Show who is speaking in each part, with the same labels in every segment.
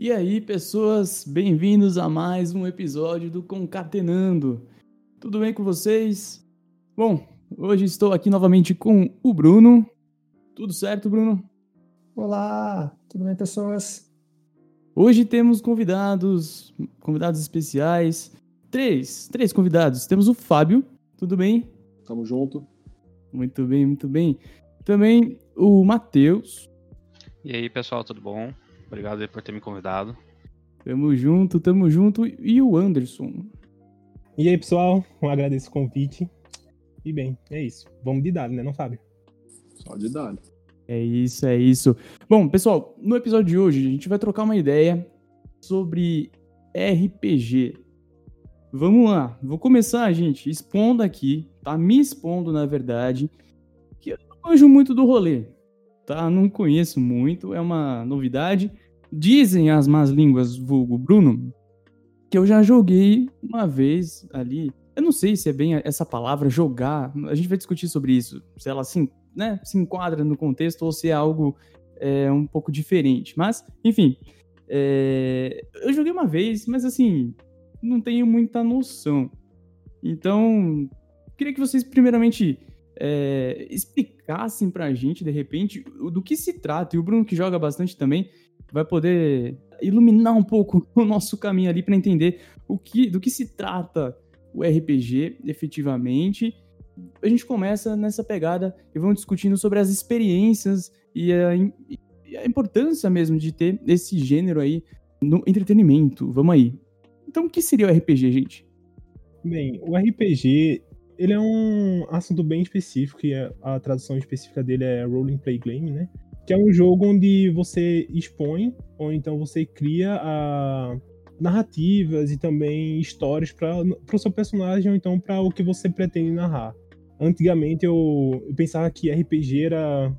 Speaker 1: E aí, pessoas, bem-vindos a mais um episódio do Concatenando. Tudo bem com vocês? Bom, hoje estou aqui novamente com o Bruno. Tudo certo, Bruno?
Speaker 2: Olá, tudo bem, pessoas?
Speaker 1: Hoje temos convidados, convidados especiais. Três, três convidados. Temos o Fábio, tudo bem?
Speaker 3: Tamo junto.
Speaker 1: Muito bem, muito bem. Também o Matheus.
Speaker 4: E aí, pessoal, tudo bom? Obrigado por ter me convidado.
Speaker 1: Tamo junto, tamo junto. E o Anderson.
Speaker 5: E aí, pessoal, eu agradeço o convite. E bem, é isso. Vamos de dado, né, não sabe?
Speaker 3: Só de dado.
Speaker 1: É isso, é isso. Bom, pessoal, no episódio de hoje a gente vai trocar uma ideia sobre RPG. Vamos lá, vou começar, gente, expondo aqui, tá? Me expondo, na verdade, que eu não manjo muito do rolê tá? Não conheço muito, é uma novidade. Dizem as más línguas, vulgo Bruno, que eu já joguei uma vez ali. Eu não sei se é bem essa palavra, jogar. A gente vai discutir sobre isso. Se ela assim, né, se enquadra no contexto ou se é algo é, um pouco diferente. Mas, enfim. É, eu joguei uma vez, mas assim, não tenho muita noção. Então, queria que vocês primeiramente é, explicassem pra gente, de repente, do que se trata. E o Bruno, que joga bastante também, vai poder iluminar um pouco o nosso caminho ali para entender o que, do que se trata o RPG efetivamente. A gente começa nessa pegada e vamos discutindo sobre as experiências e a, e a importância mesmo de ter esse gênero aí no entretenimento. Vamos aí. Então, o que seria o RPG, gente?
Speaker 5: Bem, o RPG ele é um assunto bem específico e a, tradução específica dele é Role Play Game, né? Que é um jogo onde você expõe ou então você cria a narrativas e também histórias para o seu personagem ou então para o que você pretende narrar. Antigamente eu, eu pensava que RPG era,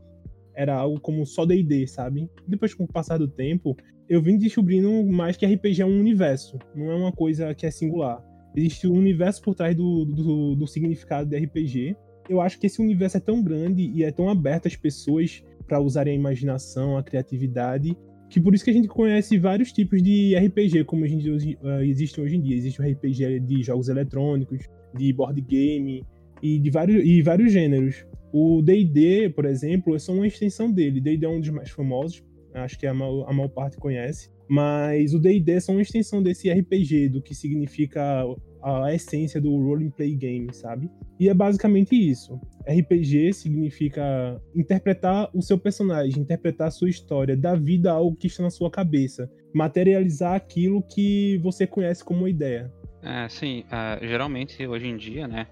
Speaker 5: era algo como só D&D, sabe? Depois com o passar do tempo, eu vim descobrindo mais que RPG é um universo, não é uma coisa que é singular existe um universo por trás do, do, do significado de RPG. Eu acho que esse universo é tão grande e é tão aberto às pessoas para usarem a imaginação, a criatividade, que por isso que a gente conhece vários tipos de RPG, como a gente, uh, existe hoje em dia. Existe o RPG de jogos eletrônicos, de board game e de vários, e vários gêneros. O D&D, por exemplo, é só uma extensão dele. D&D é um dos mais famosos, acho que a maior, a maior parte conhece. Mas o D&D é só uma extensão desse RPG, do que significa a essência do role play game, sabe? E é basicamente isso. RPG significa interpretar o seu personagem, interpretar a sua história, dar vida a algo que está na sua cabeça, materializar aquilo que você conhece como ideia.
Speaker 4: É, sim. Uh, geralmente, hoje em dia, né,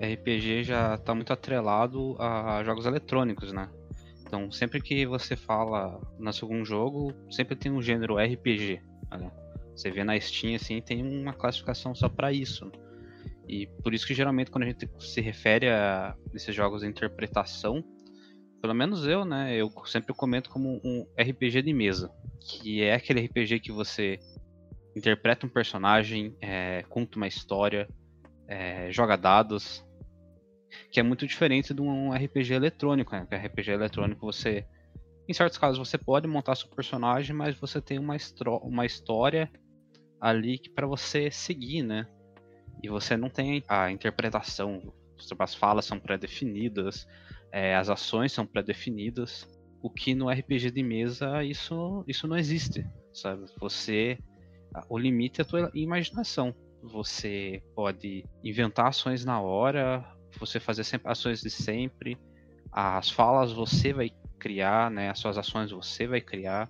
Speaker 4: RPG já está muito atrelado a jogos eletrônicos, né? Então, sempre que você fala no algum jogo, sempre tem um gênero RPG. Né? Você vê na Steam, assim, tem uma classificação só para isso. E por isso que geralmente quando a gente se refere a esses jogos de interpretação, pelo menos eu, né, eu sempre comento como um RPG de mesa, que é aquele RPG que você interpreta um personagem, é, conta uma história, é, joga dados, que é muito diferente de um RPG eletrônico, né? Porque RPG eletrônico você, em certos casos, você pode montar seu personagem, mas você tem uma, uma história ali que para você seguir, né? E você não tem a interpretação, as falas são pré-definidas, é, as ações são pré-definidas. O que no RPG de mesa isso, isso não existe, sabe? Você o limite é a tua imaginação. Você pode inventar ações na hora, você fazer sempre ações de sempre. As falas você vai criar, né? As suas ações você vai criar.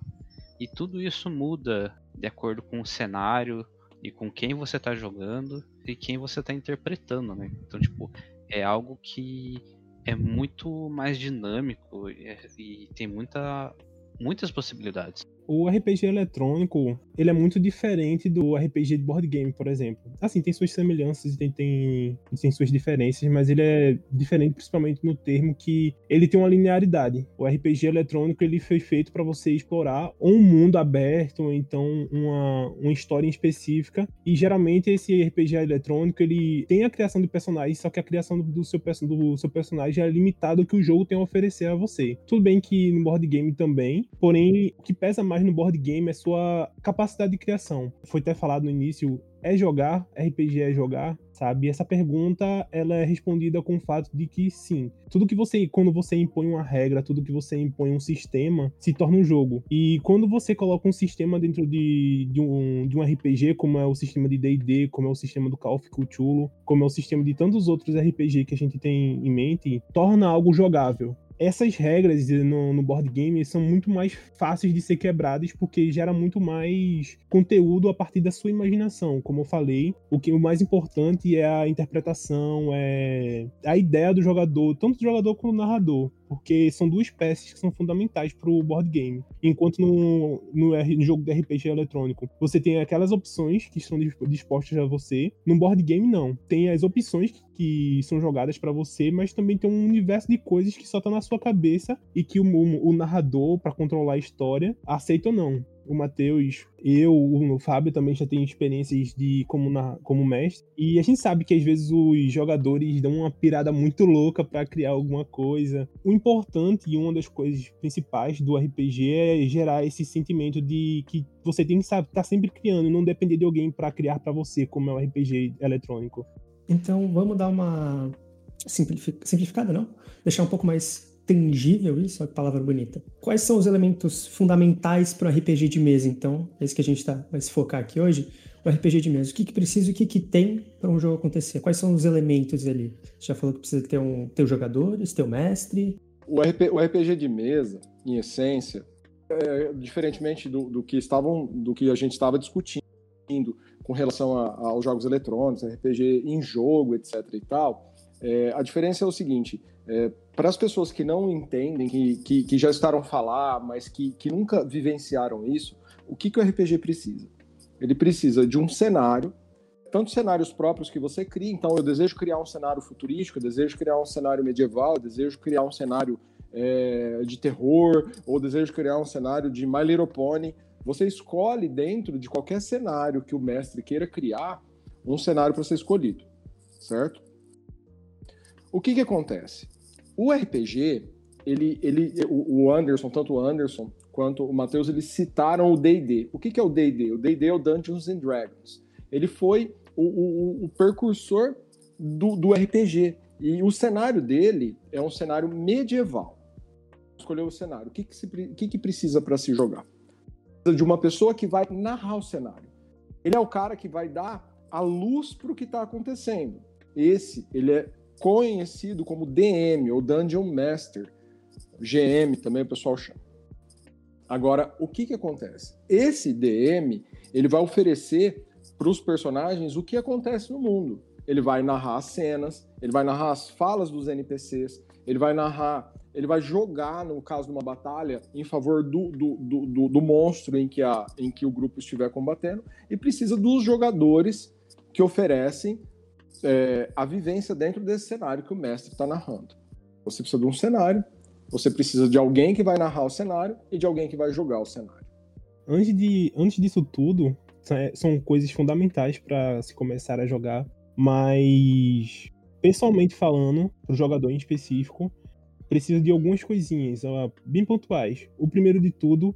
Speaker 4: E tudo isso muda de acordo com o cenário e com quem você está jogando e quem você está interpretando, né? Então, tipo, é algo que é muito mais dinâmico e, e tem muita, muitas possibilidades.
Speaker 5: O RPG eletrônico, ele é muito diferente do RPG de board game, por exemplo. Assim, tem suas semelhanças e tem, tem, tem suas diferenças, mas ele é diferente principalmente no termo que ele tem uma linearidade. O RPG eletrônico ele foi feito para você explorar um mundo aberto, ou então uma, uma história específica, e geralmente esse RPG eletrônico ele tem a criação de personagens, só que a criação do seu, do seu personagem é limitada ao que o jogo tem a oferecer a você. Tudo bem que no board game também, porém o que pesa mais no board game é sua capacidade de criação. Foi até falado no início, é jogar, RPG é jogar, sabe? Essa pergunta, ela é respondida com o fato de que sim, tudo que você, quando você impõe uma regra, tudo que você impõe um sistema, se torna um jogo. E quando você coloca um sistema dentro de, de, um, de um RPG, como é o sistema de D&D, como é o sistema do Call of Cthulhu, como é o sistema de tantos outros RPG que a gente tem em mente, torna algo jogável essas regras no, no, board game são muito mais fáceis de ser quebradas porque gera muito mais conteúdo a partir da sua imaginação. Como eu falei, o que o mais importante é a interpretação, é a ideia do jogador, tanto do jogador quanto do narrador porque são duas peças que são fundamentais para o board game. Enquanto no, no, no, jogo de RPG eletrônico você tem aquelas opções que estão dispostas a você, no board game não. Tem as opções que são jogadas para você, mas também tem um universo de coisas que só tá na sua cabeça e que o, o, o narrador, para controlar a história, aceita ou não o Matheus, eu, o Fábio também já tem experiências de como, na, como mestre. E a gente sabe que às vezes os jogadores dão uma pirada muito louca para criar alguma coisa. O importante e uma das coisas principais do RPG é gerar esse sentimento de que você tem que estar tá sempre criando, não depender de alguém para criar para você, como é o RPG eletrônico.
Speaker 2: Então vamos dar uma simplificada, não? Deixar um pouco mais tangível isso, a palavra bonita. Quais são os elementos fundamentais para o RPG de mesa, então? É isso que a gente tá, vai se focar aqui hoje. O RPG de mesa. O que, que precisa e o que, que tem para um jogo acontecer? Quais são os elementos ali? Você já falou que precisa ter um ter jogadores, ter um mestre.
Speaker 3: O, RP, o RPG de mesa, em essência, é, diferentemente do, do, que estavam, do que a gente estava discutindo com relação a, aos jogos eletrônicos, RPG em jogo, etc. e tal, é, a diferença é o seguinte: é, para as pessoas que não entendem, que, que, que já estaram falar, mas que, que nunca vivenciaram isso, o que, que o RPG precisa? Ele precisa de um cenário, tanto cenários próprios que você cria, então eu desejo criar um cenário futurístico, eu desejo criar um cenário medieval, eu desejo criar um cenário é, de terror, ou desejo criar um cenário de My Little Pony. Você escolhe dentro de qualquer cenário que o mestre queira criar, um cenário para ser escolhido, certo? O que que acontece? O RPG, ele, ele, o Anderson, tanto o Anderson quanto o Matheus, eles citaram o D&D. O que é o D&D? O D&D é o Dungeons and Dragons. Ele foi o, o, o precursor do, do RPG. E o cenário dele é um cenário medieval. Escolheu o cenário. O que, que, se, que, que precisa para se jogar? Precisa de uma pessoa que vai narrar o cenário. Ele é o cara que vai dar a luz para o que está acontecendo. Esse, ele é conhecido como DM ou Dungeon Master, GM também o pessoal chama. Agora, o que que acontece? Esse DM, ele vai oferecer para os personagens o que acontece no mundo. Ele vai narrar as cenas, ele vai narrar as falas dos NPCs, ele vai narrar, ele vai jogar, no caso de uma batalha, em favor do, do, do, do monstro em que, a, em que o grupo estiver combatendo, e precisa dos jogadores que oferecem é, a vivência dentro desse cenário que o mestre está narrando. Você precisa de um cenário, você precisa de alguém que vai narrar o cenário e de alguém que vai jogar o cenário.
Speaker 5: Antes, de, antes disso tudo, é, são coisas fundamentais para se começar a jogar, mas pessoalmente falando, para o jogador em específico, precisa de algumas coisinhas bem pontuais. O primeiro de tudo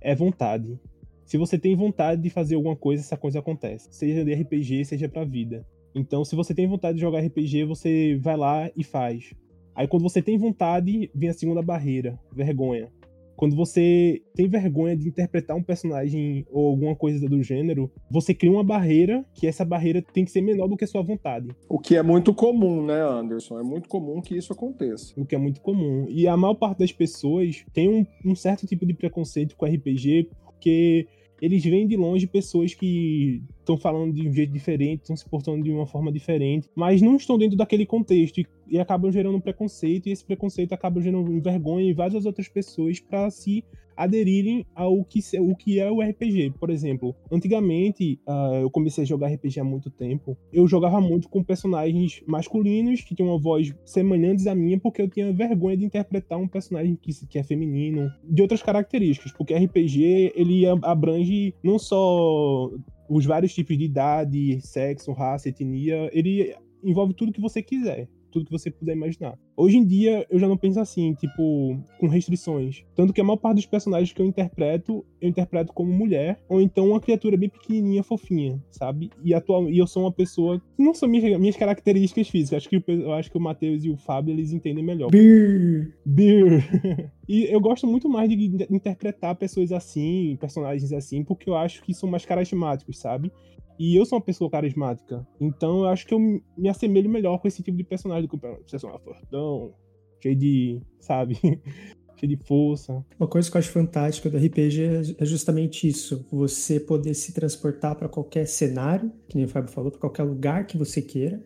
Speaker 5: é vontade. Se você tem vontade de fazer alguma coisa, essa coisa acontece. Seja de RPG, seja pra vida. Então, se você tem vontade de jogar RPG, você vai lá e faz. Aí, quando você tem vontade, vem a segunda barreira, vergonha. Quando você tem vergonha de interpretar um personagem ou alguma coisa do gênero, você cria uma barreira que essa barreira tem que ser menor do que a sua vontade.
Speaker 3: O que é muito comum, né, Anderson? É muito comum que isso aconteça.
Speaker 5: O que é muito comum. E a maior parte das pessoas tem um, um certo tipo de preconceito com RPG porque eles vêm de longe pessoas que estão falando de um jeito diferente, estão se portando de uma forma diferente, mas não estão dentro daquele contexto e, e acabam gerando um preconceito, e esse preconceito acaba gerando vergonha em várias outras pessoas para se aderirem ao que, o que é o RPG. Por exemplo, antigamente, uh, eu comecei a jogar RPG há muito tempo, eu jogava muito com personagens masculinos que tinham uma voz semelhantes à minha, porque eu tinha vergonha de interpretar um personagem que, que é feminino, de outras características, porque RPG, ele abrange não só os vários tipos de idade, sexo, raça, etnia, ele envolve tudo que você quiser tudo que você puder imaginar. Hoje em dia, eu já não penso assim, tipo, com restrições. Tanto que a maior parte dos personagens que eu interpreto, eu interpreto como mulher, ou então uma criatura bem pequenininha, fofinha, sabe? E, atual, e eu sou uma pessoa não são minhas, minhas características físicas. Acho que, eu acho que o Matheus e o Fábio, eles entendem melhor.
Speaker 2: Beer!
Speaker 5: Beer! e eu gosto muito mais de interpretar pessoas assim, personagens assim, porque eu acho que são mais carismáticos, sabe? E eu sou uma pessoa carismática. Então eu acho que eu me assemelho melhor com esse tipo de personagem do que um personagem fortão, cheio de, sabe? cheio de força.
Speaker 2: Uma coisa que eu acho fantástica do RPG é justamente isso. Você poder se transportar para qualquer cenário, que nem o Fábio falou, para qualquer lugar que você queira.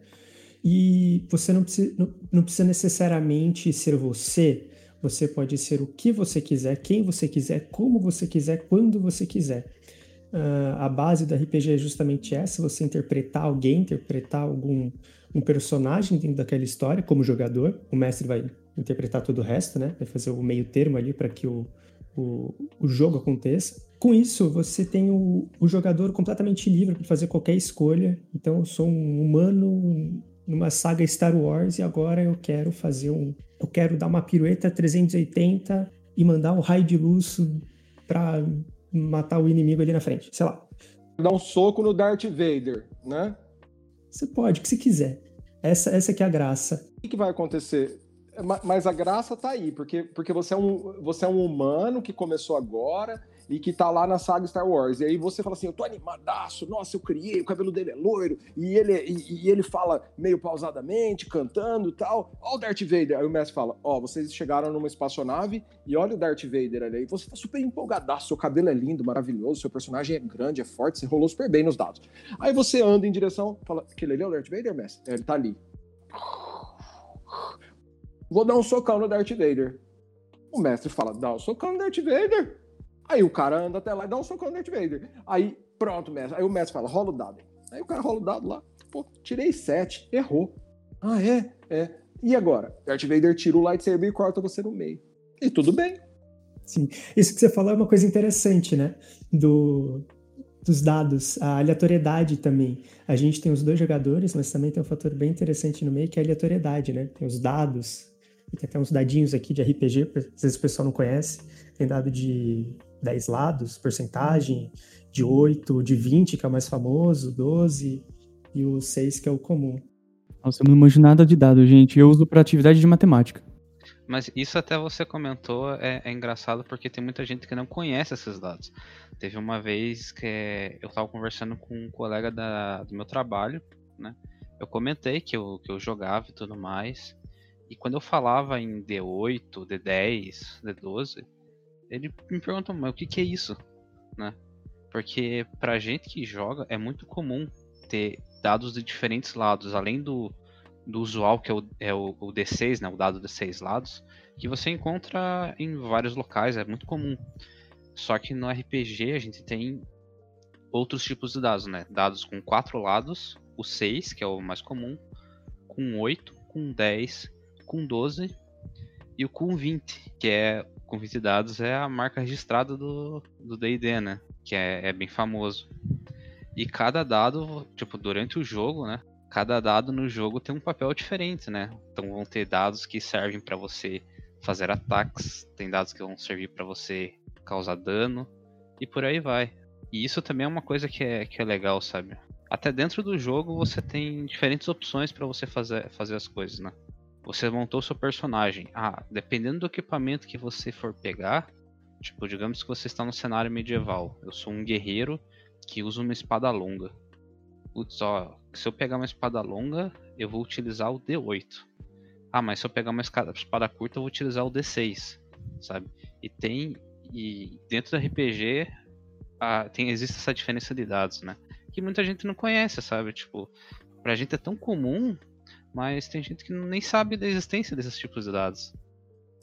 Speaker 2: E você não precisa, não, não precisa necessariamente ser você. Você pode ser o que você quiser, quem você quiser, como você quiser, quando você quiser. Uh, a base do RPG é justamente essa: você interpretar alguém, interpretar algum um personagem dentro daquela história como jogador. O mestre vai interpretar todo o resto, né? Vai fazer o meio termo ali para que o, o, o, jogo aconteça. Com isso, você tem o, o jogador completamente livre para fazer qualquer escolha. Então, eu sou um humano numa saga Star Wars e agora eu quero fazer um. Eu quero dar uma pirueta 380 e mandar um raio de luz para matar o inimigo ali na frente, sei lá.
Speaker 3: Dar um soco no Darth Vader, né?
Speaker 2: Você pode, o que você quiser. Essa, essa que é a graça.
Speaker 3: O que, que vai acontecer? Mas a graça tá aí, porque, porque você, é um, você é um humano que começou agora e que tá lá na saga Star Wars. E aí você fala assim: eu tô animadaço, nossa, eu criei, o cabelo dele é loiro, e ele, e, e ele fala meio pausadamente, cantando tal. Ó, o Darth Vader. Aí o mestre fala: ó, vocês chegaram numa espaçonave e olha o Darth Vader ali. Você tá super empolgadaço, seu cabelo é lindo, maravilhoso, seu personagem é grande, é forte, você rolou super bem nos dados. Aí você anda em direção, fala: aquele ali é o Darth Vader, mestre? É, ele tá ali. Vou dar um socão no Darth Vader. O mestre fala: dá um socão no Darth Vader. Aí o cara anda até lá e dá um socão no Darth Vader. Aí, pronto, mestre. Aí o mestre fala, rola o dado. Aí o cara rola o dado lá. Pô, tirei sete, errou. Ah, é? É. E agora? Darth Vader tira o lightsaber e corta você no meio. E tudo bem.
Speaker 2: Sim. Isso que você falou é uma coisa interessante, né? Do, dos dados, a aleatoriedade também. A gente tem os dois jogadores, mas também tem um fator bem interessante no meio, que é a aleatoriedade, né? Tem os dados, tem até uns dadinhos aqui de RPG, às vezes o pessoal não conhece. Tem dado de 10 lados, porcentagem de 8, de 20, que é o mais famoso, 12, e o 6, que é o comum.
Speaker 1: Nossa, eu não manjo nada de dado, gente. Eu uso para atividade de matemática.
Speaker 4: Mas isso até você comentou é, é, engraçado porque tem muita gente que não conhece esses dados. Teve uma vez que eu estava conversando com um colega da, do meu trabalho, né? Eu comentei que eu, que eu jogava e tudo mais. E quando eu falava em D8, D10, D12, ele me perguntou, mas o que, que é isso? Né? Porque pra gente que joga é muito comum ter dados de diferentes lados, além do, do usual que é, o, é o, o D6, né, o dado de seis lados, que você encontra em vários locais, é muito comum. Só que no RPG a gente tem outros tipos de dados, né? Dados com quatro lados, o 6, que é o mais comum, com 8, com 10, com 12 e o com 20, que é 20 dados é a marca registrada do D&D, né? Que é, é, bem famoso. E cada dado, tipo, durante o jogo, né? Cada dado no jogo tem um papel diferente, né? Então vão ter dados que servem para você fazer ataques, tem dados que vão servir para você causar dano e por aí vai. E isso também é uma coisa que é, que é legal, sabe? Até dentro do jogo você tem diferentes opções para você fazer, fazer as coisas, né? Você montou seu personagem. Ah, dependendo do equipamento que você for pegar, tipo, digamos que você está no cenário medieval. Eu sou um guerreiro que usa uma espada longa. Putz, ó, se eu pegar uma espada longa, eu vou utilizar o D8. Ah, mas se eu pegar uma espada curta, eu vou utilizar o D6, sabe? E tem e dentro do RPG ah, tem existe essa diferença de dados, né? Que muita gente não conhece, sabe? Tipo, pra gente é tão comum mas tem gente que nem sabe da existência desses tipos de dados.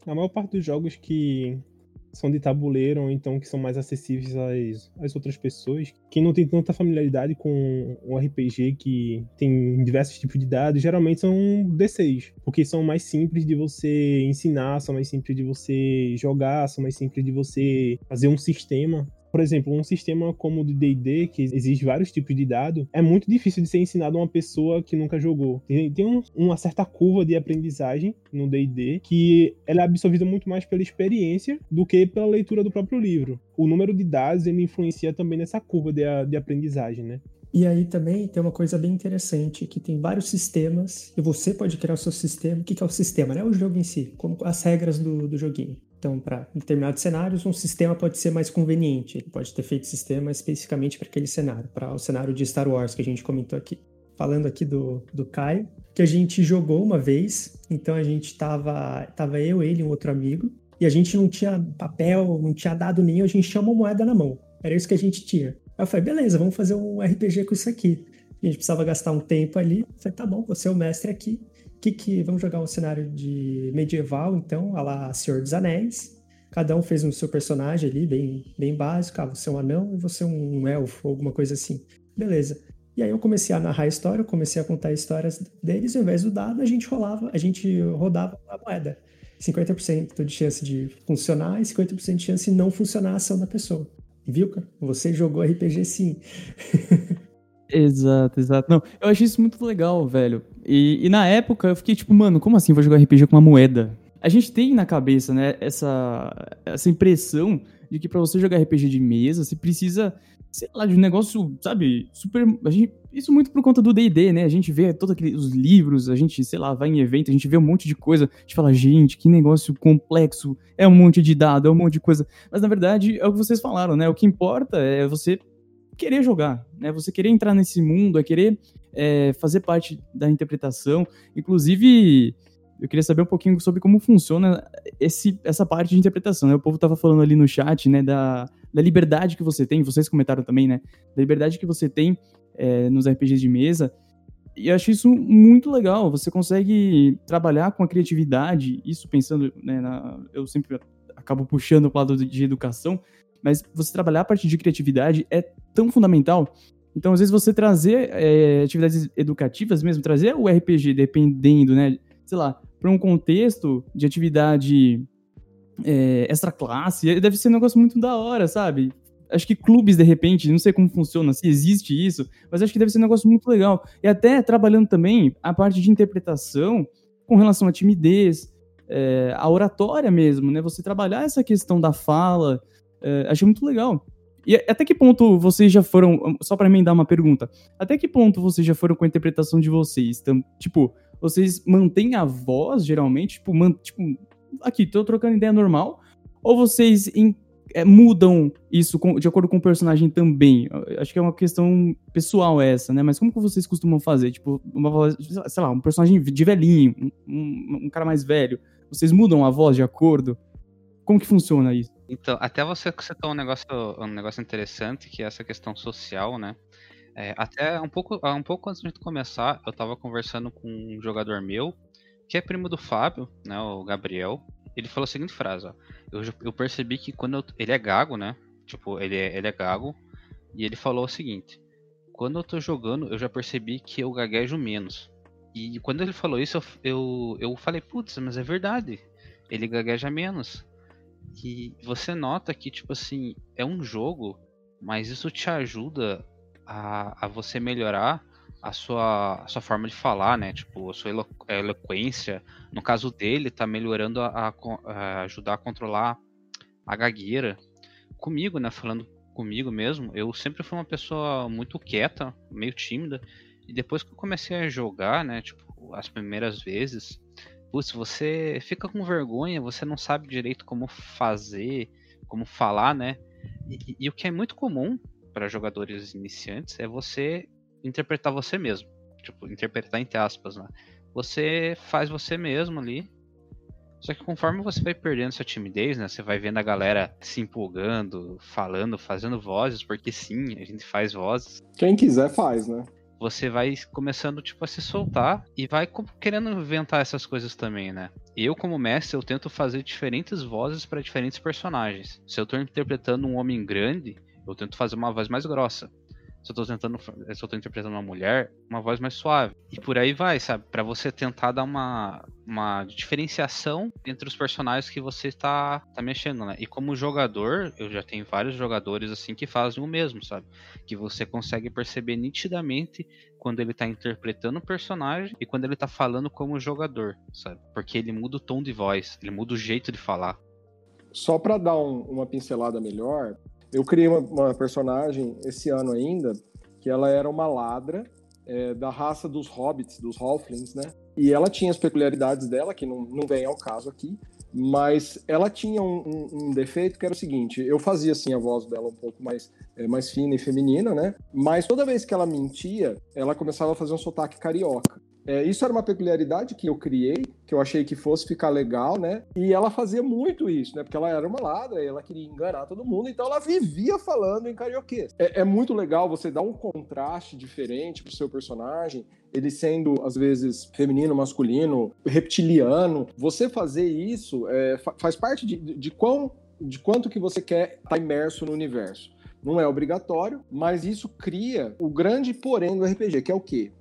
Speaker 5: A maior parte dos jogos que são de tabuleiro, ou então que são mais acessíveis às, às outras pessoas. Quem não tem tanta familiaridade com o RPG, que tem diversos tipos de dados, geralmente são D6, porque são mais simples de você ensinar, são mais simples de você jogar, são mais simples de você fazer um sistema por exemplo, um sistema como o do D&D, que exige vários tipos de dado, é muito difícil de ser ensinado a uma pessoa que nunca jogou. Tem, tem um, uma certa curva de aprendizagem no D&D que ela é absorvida muito mais pela experiência do que pela leitura do próprio livro. O número de dados ele influencia também nessa curva de, de aprendizagem, né?
Speaker 2: E aí também tem uma coisa bem interessante, que tem vários sistemas, e você pode criar o seu sistema. O que é o sistema? Não é o jogo em si, como as regras do, do joguinho. Então, para determinados cenários, um sistema pode ser mais conveniente. Ele pode ter feito sistema especificamente para aquele cenário, para o cenário de Star Wars que a gente comentou aqui. Falando aqui do, do Caio, que a gente jogou uma vez, então a gente tava, tava eu, ele e um outro amigo, e a gente não tinha papel, não tinha dado nenhum, a gente tinha uma moeda na mão. Era isso que a gente tinha. Aí eu falei, beleza, vamos fazer um RPG com isso aqui. A gente precisava gastar um tempo ali. Eu falei, tá bom, você é o mestre aqui que que vamos jogar um cenário de medieval, então, a lá Senhor dos Anéis. Cada um fez um seu personagem ali, bem, bem básico. Ah, você é um anão e você é um elfo, alguma coisa assim. Beleza. E aí eu comecei a narrar a história, eu comecei a contar histórias deles, e ao invés do dado, a gente rolava, a gente rodava a moeda. 50% de chance de funcionar e 50% de chance de não funcionar a ação da pessoa. Viu, cara? Você jogou RPG sim.
Speaker 1: Exato, exato. Não, eu achei isso muito legal, velho. E, e, na época eu fiquei tipo, mano, como assim vou jogar RPG com uma moeda? A gente tem na cabeça, né, essa, essa impressão de que para você jogar RPG de mesa, você precisa, sei lá, de um negócio, sabe, super. Gente, isso muito por conta do DD, né? A gente vê todos os livros, a gente, sei lá, vai em evento, a gente vê um monte de coisa, a gente fala, gente, que negócio complexo, é um monte de dado, é um monte de coisa. Mas na verdade é o que vocês falaram, né? O que importa é você querer jogar, né? Você querer entrar nesse mundo, é querer é, fazer parte da interpretação. Inclusive, eu queria saber um pouquinho sobre como funciona esse, essa parte de interpretação. Né? O povo estava falando ali no chat, né, da, da liberdade que você tem, vocês comentaram também, né, da liberdade que você tem é, nos RPGs de mesa. E eu acho isso muito legal. Você consegue trabalhar com a criatividade, isso pensando, né, na, eu sempre acabo puxando o lado de educação, mas você trabalhar a partir de criatividade é tão fundamental. Então, às vezes, você trazer é, atividades educativas mesmo, trazer o RPG, dependendo, né, sei lá, para um contexto de atividade é, extra classe, deve ser um negócio muito da hora, sabe? Acho que clubes, de repente, não sei como funciona, se existe isso, mas acho que deve ser um negócio muito legal. E até trabalhando também a parte de interpretação com relação à timidez, é, a oratória mesmo, né? Você trabalhar essa questão da fala, é, achei muito legal. E até que ponto vocês já foram, só para emendar uma pergunta, até que ponto vocês já foram com a interpretação de vocês? Então, tipo, vocês mantêm a voz, geralmente, tipo, man, tipo aqui, tô trocando ideia normal, ou vocês é, mudam isso com, de acordo com o personagem também? Acho que é uma questão pessoal essa, né? Mas como que vocês costumam fazer? Tipo, uma voz, sei lá, um personagem de velhinho, um, um cara mais velho, vocês mudam a voz de acordo? Como que funciona isso?
Speaker 4: Então, até você citou um negócio, um negócio interessante, que é essa questão social, né? É, até um pouco, um pouco antes de começar, eu tava conversando com um jogador meu, que é primo do Fábio, né, o Gabriel. Ele falou a seguinte frase, ó. Eu, eu percebi que quando eu, ele é gago, né? Tipo, ele é, ele é gago. E ele falou o seguinte: quando eu tô jogando, eu já percebi que eu gaguejo menos. E quando ele falou isso, eu, eu, eu falei, putz, mas é verdade. Ele gagueja menos que você nota que, tipo assim, é um jogo, mas isso te ajuda a, a você melhorar a sua, a sua forma de falar, né? Tipo, a sua elo, eloquência. No caso dele, tá melhorando a, a, ajudar a controlar a gagueira. Comigo, né? Falando comigo mesmo, eu sempre fui uma pessoa muito quieta, meio tímida. E depois que eu comecei a jogar, né? Tipo, as primeiras vezes, putz, você fica com vergonha, você não sabe direito como fazer, como falar, né? E, e o que é muito comum para jogadores iniciantes é você interpretar você mesmo. Tipo, interpretar entre aspas, né? Você faz você mesmo ali. Só que conforme você vai perdendo sua timidez, né? Você vai vendo a galera se empolgando, falando, fazendo vozes, porque sim, a gente faz vozes.
Speaker 3: Quem quiser faz, né?
Speaker 4: Você vai começando tipo a se soltar e vai querendo inventar essas coisas também, né? Eu como mestre eu tento fazer diferentes vozes para diferentes personagens. Se eu tô interpretando um homem grande, eu tento fazer uma voz mais grossa se eu tô tentando, se eu tô interpretando uma mulher, uma voz mais suave. E por aí vai, sabe? Para você tentar dar uma, uma diferenciação entre os personagens que você está tá mexendo, né? E como jogador, eu já tenho vários jogadores assim que fazem o mesmo, sabe? Que você consegue perceber nitidamente quando ele tá interpretando o personagem e quando ele tá falando como jogador, sabe? Porque ele muda o tom de voz, ele muda o jeito de falar.
Speaker 3: Só para dar um, uma pincelada melhor, eu criei uma, uma, personagem esse ano ainda, que ela era uma ladra é, da raça dos hobbits, dos halflings, né? E ela tinha as peculiaridades dela, que não, não vem ao caso aqui, mas ela tinha um, um, um, defeito que era o seguinte: eu fazia assim a voz dela um pouco mais, é, mais fina e feminina, né? Mas toda vez que ela mentia, ela começava a fazer um sotaque carioca. É, isso era uma peculiaridade que eu criei, que eu achei que fosse ficar legal, né? E ela fazia muito isso, né? Porque ela era uma ladra, ela queria enganar todo mundo, então ela vivia falando em carioquês. É, é muito legal você dar um contraste diferente pro seu personagem, ele sendo, às vezes, feminino, masculino, reptiliano. Você fazer isso é, faz parte de, de, quão, de quanto que você quer estar tá imerso no universo. Não é obrigatório, mas isso cria o grande porém do RPG, que é o quê?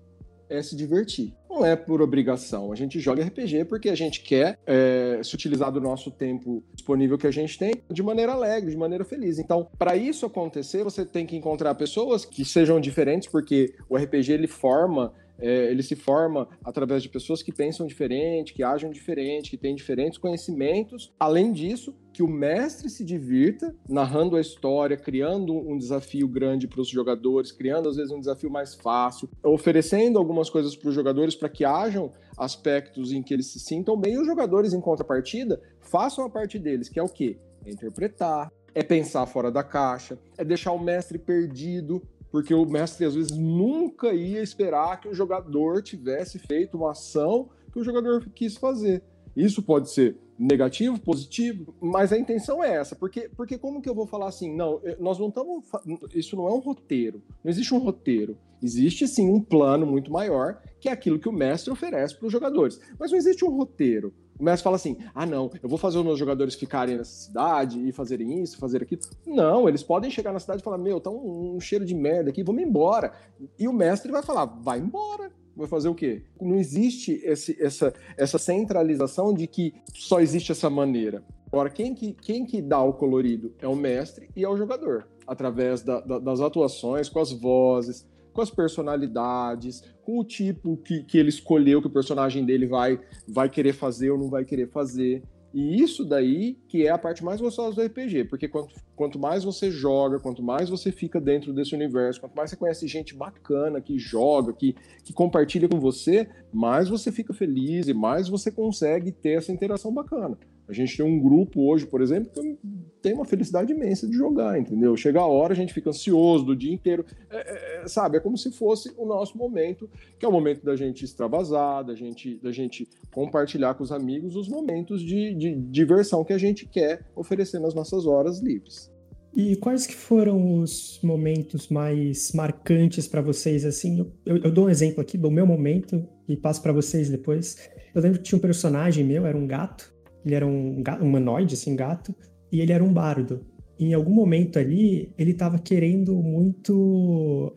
Speaker 3: É se divertir. Não é por obrigação. A gente joga RPG porque a gente quer é, se utilizar do nosso tempo disponível que a gente tem de maneira alegre, de maneira feliz. Então, para isso acontecer, você tem que encontrar pessoas que sejam diferentes, porque o RPG ele forma é, ele se forma através de pessoas que pensam diferente, que agem diferente, que têm diferentes conhecimentos. Além disso, que o mestre se divirta narrando a história, criando um desafio grande para os jogadores, criando às vezes um desafio mais fácil, oferecendo algumas coisas para os jogadores para que hajam aspectos em que eles se sintam bem e os jogadores, em contrapartida, façam a parte deles, que é o quê? É interpretar, é pensar fora da caixa, é deixar o mestre perdido, porque o mestre às vezes nunca ia esperar que o jogador tivesse feito uma ação que o jogador quis fazer. Isso pode ser negativo, positivo, mas a intenção é essa, porque, porque como que eu vou falar assim, não, nós não estamos, isso não é um roteiro, não existe um roteiro, existe sim um plano muito maior, que é aquilo que o mestre oferece para os jogadores, mas não existe um roteiro, o mestre fala assim: ah, não, eu vou fazer os meus jogadores ficarem nessa cidade e fazerem isso, fazer aquilo. Não, eles podem chegar na cidade e falar: meu, tá um, um cheiro de merda aqui, vamos embora. E o mestre vai falar: vai embora. Vai fazer o quê? Não existe esse, essa, essa centralização de que só existe essa maneira. Agora, quem que, quem que dá o colorido é o mestre e é o jogador, através da, da, das atuações, com as vozes, com as personalidades, com o tipo que, que ele escolheu que o personagem dele vai, vai querer fazer ou não vai querer fazer. E isso daí que é a parte mais gostosa do RPG, porque quanto, quanto mais você joga, quanto mais você fica dentro desse universo, quanto mais você conhece gente bacana que joga, que, que compartilha com você, mais você fica feliz e mais você consegue ter essa interação bacana. A gente tem um grupo hoje, por exemplo, que tem uma felicidade imensa de jogar, entendeu? Chega a hora, a gente fica ansioso do dia inteiro, é, é, é, sabe? É como se fosse o nosso momento, que é o momento da gente extravasar, da gente, da gente compartilhar com os amigos os momentos de, de diversão que a gente quer oferecer nas nossas horas livres.
Speaker 2: E quais que foram os momentos mais marcantes para vocês? Assim, eu, eu, dou um exemplo aqui do meu momento e passo para vocês depois. Eu lembro que tinha um personagem meu, era um gato, ele era um, um humanoide, assim, gato, e ele era um bardo. E em algum momento ali, ele estava querendo muito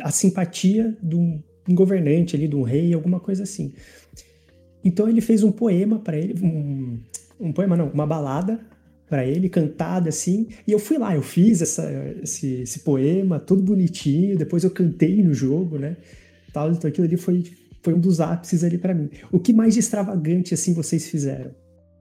Speaker 2: a simpatia de um, governante ali, de um rei, alguma coisa assim. Então ele fez um poema para ele, um, um poema não, uma balada para ele, cantada assim. E eu fui lá, eu fiz essa, esse, esse poema, tudo bonitinho. Depois eu cantei no jogo, né? Tal, então aquilo ali foi, foi um dos ápices ali para mim. O que mais de extravagante assim vocês fizeram?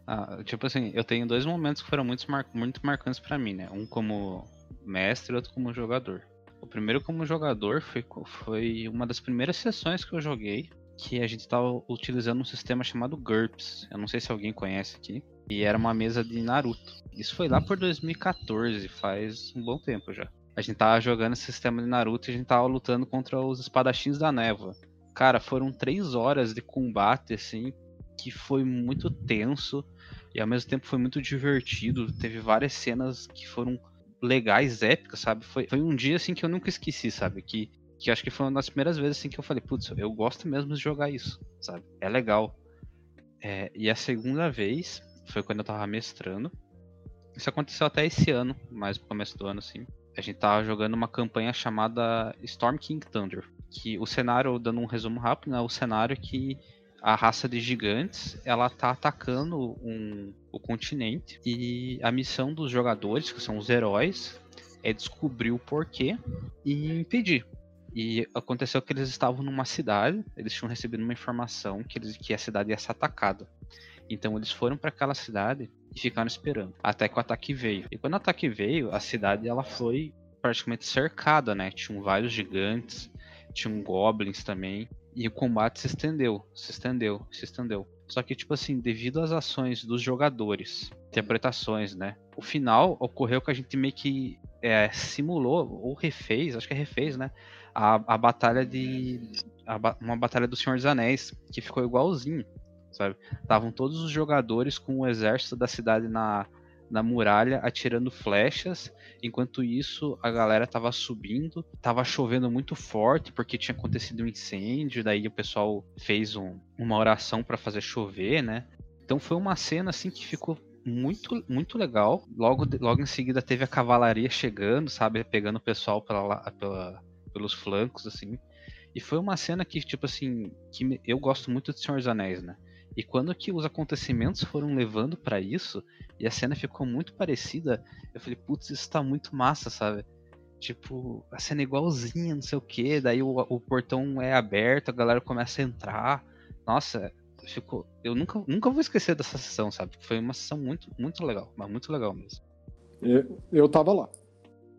Speaker 4: Ah, tipo assim, eu tenho dois momentos que foram muito, mar muito marcantes para mim, né? Um como mestre e outro como jogador. O primeiro como jogador foi, foi uma das primeiras sessões que eu joguei, que a gente estava utilizando um sistema chamado GURPS. Eu não sei se alguém conhece aqui. E era uma mesa de Naruto. Isso foi lá por 2014, faz um bom tempo já. A gente tava jogando esse sistema de Naruto e a gente tava lutando contra os espadachins da névoa. Cara, foram três horas de combate, assim, que foi muito tenso e ao mesmo tempo foi muito divertido. Teve várias cenas que foram legais, épicas, sabe? Foi, foi um dia assim que eu nunca esqueci, sabe? Que, Que acho que foi uma das primeiras vezes assim que eu falei, putz, eu gosto mesmo de jogar isso, sabe? É legal. É, e a segunda vez foi quando eu tava mestrando. Isso aconteceu até esse ano, mais no começo do ano, assim. A gente tava jogando uma campanha chamada Storm King Thunder. Que o cenário, dando um resumo rápido, né? O cenário é que a raça de gigantes ela tá atacando um, o continente e a missão dos jogadores, que são os heróis, é descobrir o porquê e impedir. E aconteceu que eles estavam numa cidade, eles tinham recebido uma informação que, eles, que a cidade ia ser atacada. Então eles foram para aquela cidade e ficaram esperando até que o ataque veio. E quando o ataque veio, a cidade ela foi praticamente cercada, né? Tinham vários gigantes, tinham goblins também. E o combate se estendeu, se estendeu, se estendeu. Só que, tipo assim, devido às ações dos jogadores, interpretações, né? O final ocorreu que a gente meio que é, simulou, ou refez, acho que é refez, né? A, a batalha de. A, uma batalha do Senhor dos Anéis, que ficou igualzinho, sabe? Estavam todos os jogadores com o exército da cidade na, na muralha atirando flechas. Enquanto isso, a galera tava subindo, tava chovendo muito forte porque tinha acontecido um incêndio. Daí o pessoal fez um, uma oração para fazer chover, né? Então foi uma cena assim que ficou muito, muito legal. Logo, logo em seguida teve a cavalaria chegando, sabe, pegando o pessoal pela, pela, pelos flancos, assim. E foi uma cena que, tipo assim, que eu gosto muito de Senhor dos Anéis, né? E quando que os acontecimentos foram levando para isso, e a cena ficou muito parecida, eu falei, putz, isso tá muito massa, sabe? Tipo, a cena é igualzinha, não sei o que, daí o, o portão é aberto, a galera começa a entrar. Nossa, ficou. Eu nunca, nunca vou esquecer dessa sessão, sabe? Foi uma sessão muito, muito legal, mas muito legal mesmo.
Speaker 3: Eu, eu tava lá.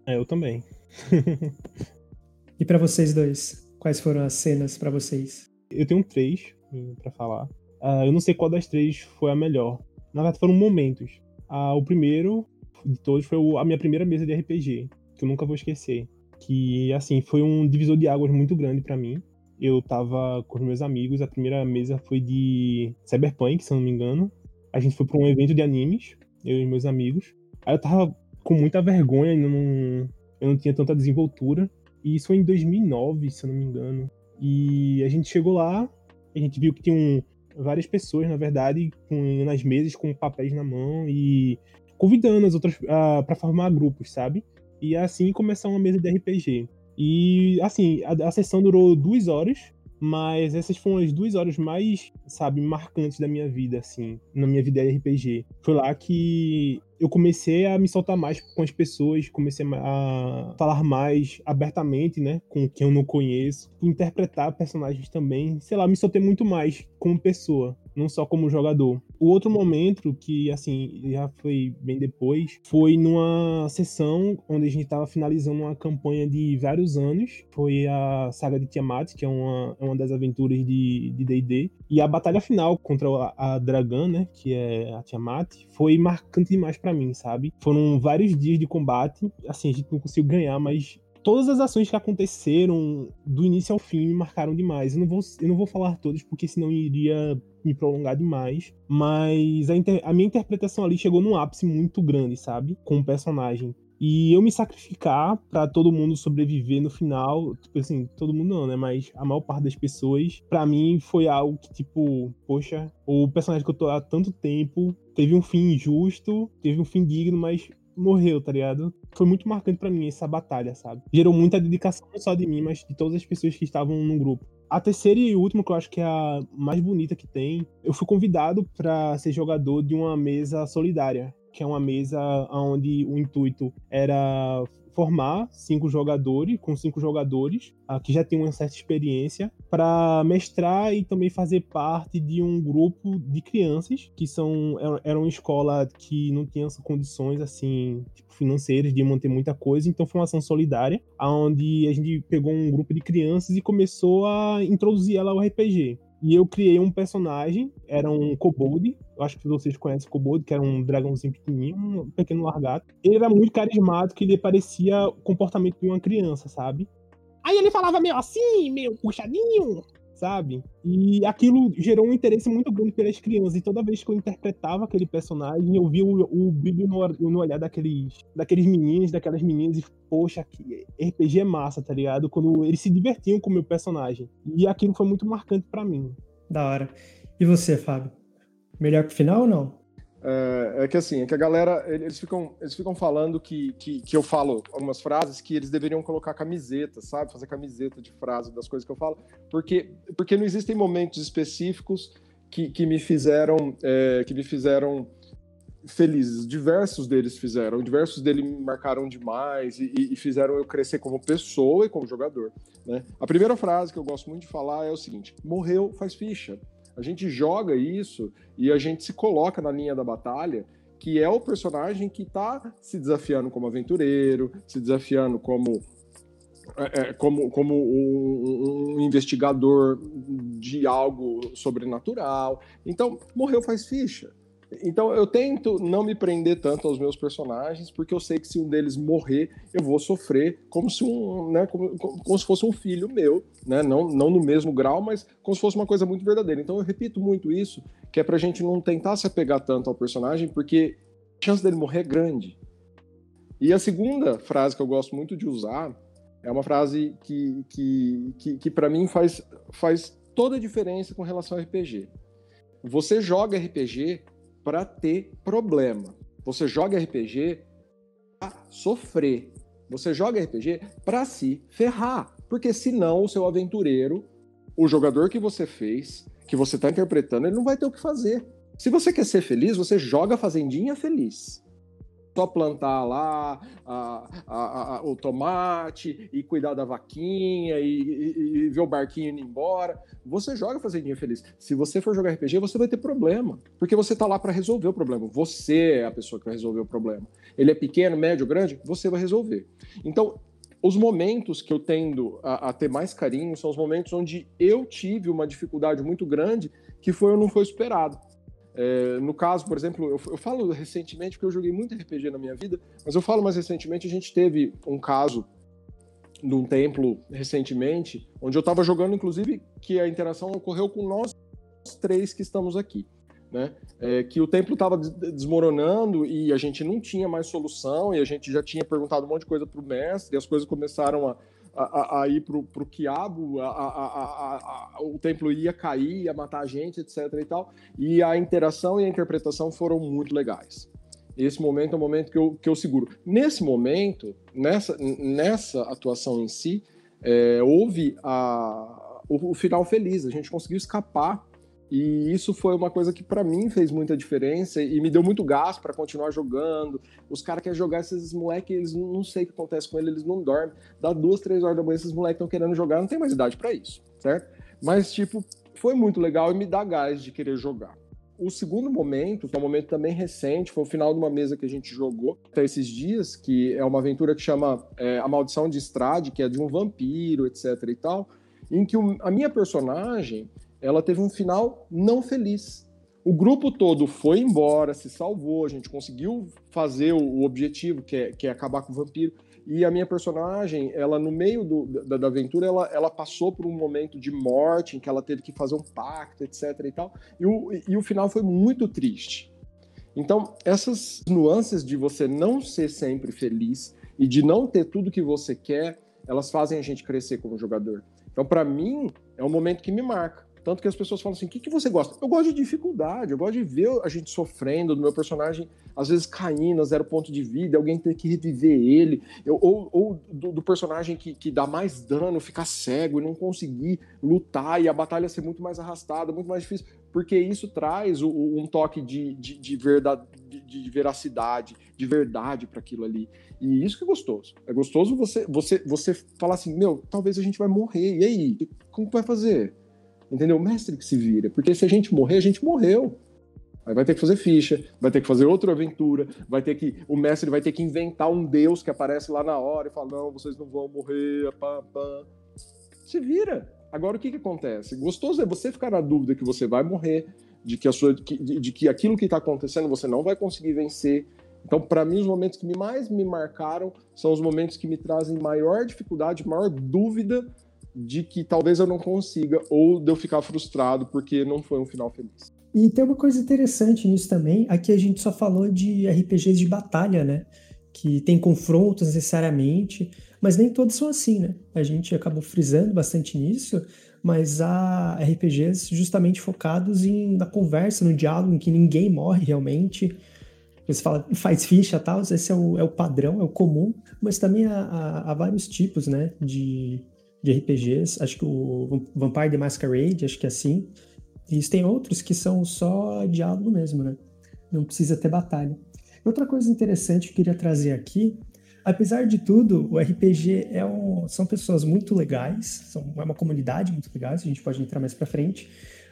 Speaker 5: É, eu também.
Speaker 2: e para vocês dois, quais foram as cenas para vocês?
Speaker 5: Eu tenho três para falar. Uh, eu não sei qual das três foi a melhor. Na verdade, foram momentos. Uh, o primeiro de todos foi o, a minha primeira mesa de RPG, que eu nunca vou esquecer. Que, assim, foi um divisor de águas muito grande para mim. Eu tava com os meus amigos, a primeira mesa foi de Cyberpunk, se eu não me engano. A gente foi pra um evento de animes, eu e meus amigos. Aí eu tava com muita vergonha, ainda não, eu não tinha tanta desenvoltura. E isso foi em 2009, se eu não me engano. E a gente chegou lá, a gente viu que tinha um, várias pessoas, na verdade, com, nas mesas com papéis na mão e convidando as outras uh, ah, para formar grupos, sabe? E assim começar uma mesa de RPG. E assim, a, a sessão durou duas horas, mas essas foram as duas horas mais, sabe, marcantes da minha vida, assim, na minha vida de RPG. Foi lá que eu comecei a me soltar mais com as pessoas, comecei a falar mais abertamente, né, com quem eu não conheço, interpretar personagens também, sei lá, me soltei muito mais como pessoa não só como jogador. O outro momento, que assim, já foi bem depois, foi numa sessão onde a gente estava finalizando uma campanha de vários anos. Foi a saga de Tiamat, que é uma, é uma das aventuras de D&D. E a batalha final contra a, a Dragã, né, que é a Tiamat, foi marcante demais para mim, sabe? Foram vários dias de combate. Assim, a gente não conseguiu ganhar, mas todas as ações que aconteceram do início ao fim me marcaram demais. Eu não vou, eu não vou falar todas, porque senão iria me prolongar demais. Mas a, inter, a minha interpretação ali chegou num ápice muito grande, sabe? Com o personagem. E eu me sacrificar para todo mundo sobreviver no final, tipo assim, todo mundo não, né? Mas a maior parte das pessoas, para mim foi algo que, tipo, poxa, o personagem que eu tô há tanto tempo teve um fim injusto, teve um fim digno, mas morreu, tá ligado? Foi muito marcante para mim essa batalha, sabe? Gerou muita dedicação não só de mim, mas de todas as pessoas que estavam no grupo. A terceira e última, que eu acho que é a mais bonita que tem, eu fui convidado para ser jogador de uma mesa solidária, que é uma mesa onde o intuito era formar cinco jogadores, com cinco jogadores, uh, que já tem uma certa experiência, para mestrar e também fazer parte de um grupo de crianças que são era uma escola que não tinha condições assim tipo, financeiras de manter muita coisa, então foi uma ação solidária, onde a gente pegou um grupo de crianças e começou a introduzir ela ao RPG. E eu criei um personagem, era um kobold, eu acho que vocês conhecem o kobold, que era um dragãozinho pequenininho, um pequeno largato. Ele era muito carismático, ele parecia o comportamento de uma criança, sabe? Aí ele falava meio assim, meio puxadinho, sabe? E aquilo gerou um interesse muito grande pelas crianças. E toda vez que eu interpretava aquele personagem, eu via o, o brilho no, no olhar daqueles, daqueles meninos, daquelas meninas, e poxa, RPG é massa, tá ligado? Quando eles se divertiam com o meu personagem. E aquilo foi muito marcante para mim.
Speaker 2: Da hora. E você, Fábio? Melhor que o final ou não?
Speaker 3: É, é, que assim, é que a galera, eles ficam, eles ficam falando que, que, que, eu falo algumas frases que eles deveriam colocar camiseta, sabe? Fazer camiseta de frase das coisas que eu falo, porque, porque não existem momentos específicos que, que me fizeram é, que me fizeram felizes. Diversos deles fizeram, diversos deles me marcaram demais e, e, fizeram eu crescer como pessoa e como jogador. Né? A primeira frase que eu gosto muito de falar é o seguinte: morreu, faz ficha. A gente joga isso e a gente se coloca na linha da batalha, que é o personagem que está se desafiando como aventureiro, se desafiando como é, é, como, como um, um, investigador de algo sobrenatural. Então, morreu faz ficha. Então eu tento não me prender tanto aos meus personagens, porque eu sei que se um deles morrer, eu vou sofrer como se um, né, como, como se fosse um filho meu, né? Não, não no mesmo grau, mas como se fosse uma coisa muito verdadeira. Então eu repito muito isso, que é pra gente não tentar se apegar tanto ao personagem, porque a chance dele morrer é grande. E a segunda frase que eu gosto muito de usar é uma frase que, que, que, que para mim faz, faz toda a diferença com relação ao RPG. Você joga RPG para ter problema. Você joga RPG para sofrer. Você joga RPG para se ferrar. Porque senão o seu aventureiro, o jogador que você fez, que você está interpretando, ele não vai ter o que fazer. Se você quer ser feliz, você joga Fazendinha feliz só plantar lá a, a, a, o tomate e cuidar da vaquinha e, e, e, ver o barquinho indo embora. Você joga Fazendinha Feliz. Se você for jogar RPG, você vai ter problema, porque você tá lá para resolver o problema. Você é a pessoa que vai resolver o problema. Ele é pequeno, médio, grande, você vai resolver. Então, os momentos que eu tendo a, a ter mais carinho são os momentos onde eu tive uma dificuldade muito grande que foi ou não foi esperado. É, no caso, por exemplo, eu, eu, falo recentemente, porque eu joguei muito RPG na minha vida, mas eu falo mais recentemente, a gente teve um caso num templo recentemente, onde eu estava jogando, inclusive, que a interação ocorreu com nós três que estamos aqui. Né? É, que o templo estava desmoronando e a gente não tinha mais solução, e a gente já tinha perguntado um monte de coisa para o mestre, e as coisas começaram a, a, a ir pro, pro quiabo, a, o templo ia cair, ia matar a gente, etc e tal. E a interação e a interpretação foram muito legais. Esse momento é o momento que eu, que eu seguro. Nesse momento, nessa, nessa atuação em si, é, houve a, o, o final feliz. A gente conseguiu escapar e isso foi uma coisa que para mim fez muita diferença e me deu muito gás para continuar jogando. Os caras querem jogar esses moleques, eles não sei o que acontece com eles, eles não dormem. Dá duas, três horas da manhã, esses moleques estão querendo jogar, não tem mais idade para isso, certo? Mas, tipo, foi muito legal e me dá gás de querer jogar. O segundo momento, que é um momento também recente, foi o final de uma mesa que a gente jogou até esses dias, que é uma aventura que chama é, A Maldição de Estrade, que é de um vampiro, etc e tal, em que o, a minha personagem ela teve um final não feliz. O grupo todo foi embora, se salvou, a gente conseguiu fazer o objetivo, que é, que é acabar com o vampiro. E a minha personagem, ela no meio do, da, da, aventura, ela, ela passou por um momento de morte, em que ela teve que fazer um pacto, etc. e tal. E o, e o final foi muito triste. Então, essas nuances de você não ser sempre feliz e de não ter tudo que você quer, elas fazem a gente crescer como jogador. Então, para mim, é um momento que me marca. Tanto que as pessoas falam assim: o que, que você gosta? Eu gosto de dificuldade, eu gosto de ver a gente sofrendo, do meu personagem às vezes caindo a zero ponto de vida, alguém ter que reviver ele, eu, ou, ou do, do, personagem que, que dá mais dano, ficar cego e não conseguir lutar e a batalha ser muito mais arrastada, muito mais difícil, porque isso traz o, um toque de, de, de, verdade, de, de veracidade, de verdade para aquilo ali. E isso que é gostoso. É gostoso você, você, você falar assim: meu, talvez a gente vai morrer, e aí? Como vai fazer? Entendeu? O mestre que se vira. Porque se a gente morrer, a gente morreu. Aí vai ter que fazer ficha, vai ter que fazer outra aventura, vai ter que. O mestre vai ter que inventar um deus que aparece lá na hora e fala: não, vocês não vão morrer, pá, pá. Se vira. Agora o que, que acontece? Gostoso é você ficar na dúvida que você vai morrer, de que, a sua, de, de que aquilo que está acontecendo você não vai conseguir vencer. Então, para mim, os momentos que mais me marcaram são os momentos que me trazem maior dificuldade, maior dúvida de que talvez eu não consiga, ou de eu ficar frustrado porque não foi um final feliz.
Speaker 2: E tem uma coisa interessante nisso também, aqui a gente só falou de RPGs de batalha, né? Que tem confrontos necessariamente, mas nem todos são assim, né? A gente acabou frisando bastante nisso, mas há RPGs justamente focados em, na conversa, no diálogo, em que ninguém morre realmente. Você fala, faz ficha e tal, esse é o, é o padrão, é o comum, mas também há, há, há vários tipos, né, de, de RPGs. Acho que o Vampire the Masquerade, acho que é assim. E tem outros que são só diálogo mesmo, né? Não precisa ter batalha. Outra coisa interessante que eu queria trazer aqui apesar de tudo, o RPG é um, são pessoas muito legais, são, é uma comunidade muito legal, a gente pode entrar mais para frente,